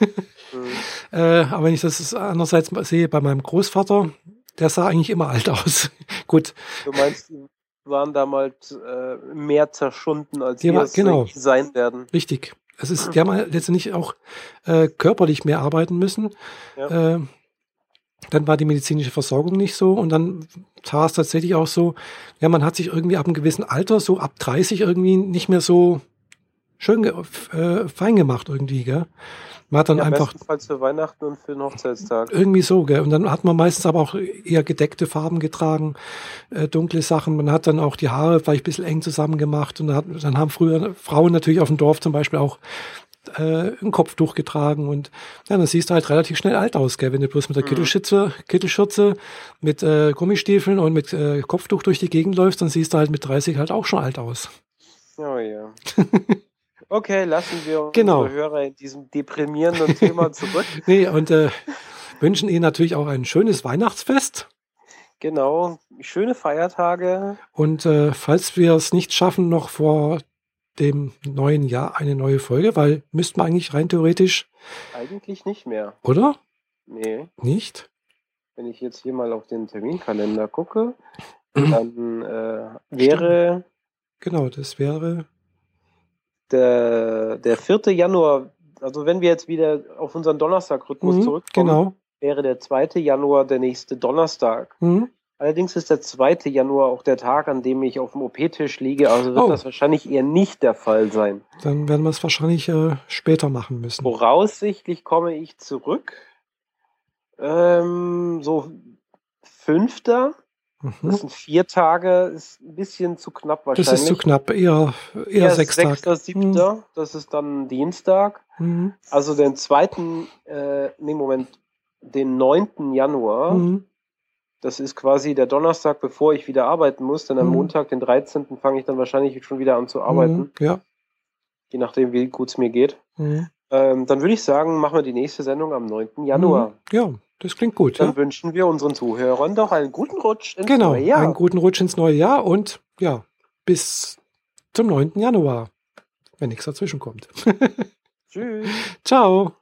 Mhm. äh, aber wenn ich das andererseits sehe bei meinem Großvater, der sah eigentlich immer alt aus. Gut. Du meinst, die waren damals äh, mehr zerschunden, als die wir genau. sein werden. Richtig. Es ist, die haben halt letztendlich auch äh, körperlich mehr arbeiten müssen. Ja. Äh, dann war die medizinische Versorgung nicht so und dann war es tatsächlich auch so, ja, man hat sich irgendwie ab einem gewissen Alter, so ab 30 irgendwie nicht mehr so schön äh, fein gemacht irgendwie, gell? Man hat dann ja, einfach. Bestenfalls für Weihnachten und für den Hochzeitstag. Irgendwie so, gell? Und dann hat man meistens aber auch eher gedeckte Farben getragen, äh, dunkle Sachen. Man hat dann auch die Haare vielleicht ein bisschen eng zusammen gemacht. Und dann, hat, dann haben früher Frauen natürlich auf dem Dorf zum Beispiel auch äh, ein Kopftuch getragen und ja, dann siehst du halt relativ schnell alt aus, gell? wenn du bloß mit der mhm. Kittelschürze, Kittelschürze mit äh, Gummistiefeln und mit äh, Kopftuch durch die Gegend läufst, dann siehst du halt mit 30 halt auch schon alt aus. Oh ja. Okay, lassen wir genau. unsere Hörer in diesem deprimierenden Thema zurück. nee, und äh, wünschen Ihnen natürlich auch ein schönes Weihnachtsfest. Genau, schöne Feiertage. Und äh, falls wir es nicht schaffen, noch vor dem neuen Jahr eine neue Folge, weil müssten wir eigentlich rein theoretisch. Eigentlich nicht mehr. Oder? Nee. Nicht? Wenn ich jetzt hier mal auf den Terminkalender gucke, dann äh, wäre. Genau, das wäre der, der 4. Januar, also wenn wir jetzt wieder auf unseren Donnerstag-Rhythmus mhm, zurückkommen, genau. wäre der 2. Januar der nächste Donnerstag. Mhm. Allerdings ist der 2. Januar auch der Tag, an dem ich auf dem OP-Tisch liege, also wird oh. das wahrscheinlich eher nicht der Fall sein. Dann werden wir es wahrscheinlich äh, später machen müssen. Voraussichtlich komme ich zurück. Ähm, so 5. Mhm. Das sind vier Tage, ist ein bisschen zu knapp wahrscheinlich. Das ist zu knapp, eher, eher, sechs Tage. 6. 7. Mhm. Das ist dann Dienstag. Mhm. Also den zweiten, äh, nee, Moment, den 9. Januar. Mhm. Das ist quasi der Donnerstag, bevor ich wieder arbeiten muss, denn am mhm. Montag, den 13. fange ich dann wahrscheinlich schon wieder an zu arbeiten. Mhm. Ja. Je nachdem, wie gut es mir geht. Ähm, dann würde ich sagen, machen wir die nächste Sendung am 9. Januar. Ja, das klingt gut. Dann ja. wünschen wir unseren Zuhörern doch einen guten Rutsch ins genau, neue Jahr. Einen guten Rutsch ins neue Jahr und ja, bis zum 9. Januar, wenn nichts dazwischen kommt. Tschüss. Ciao.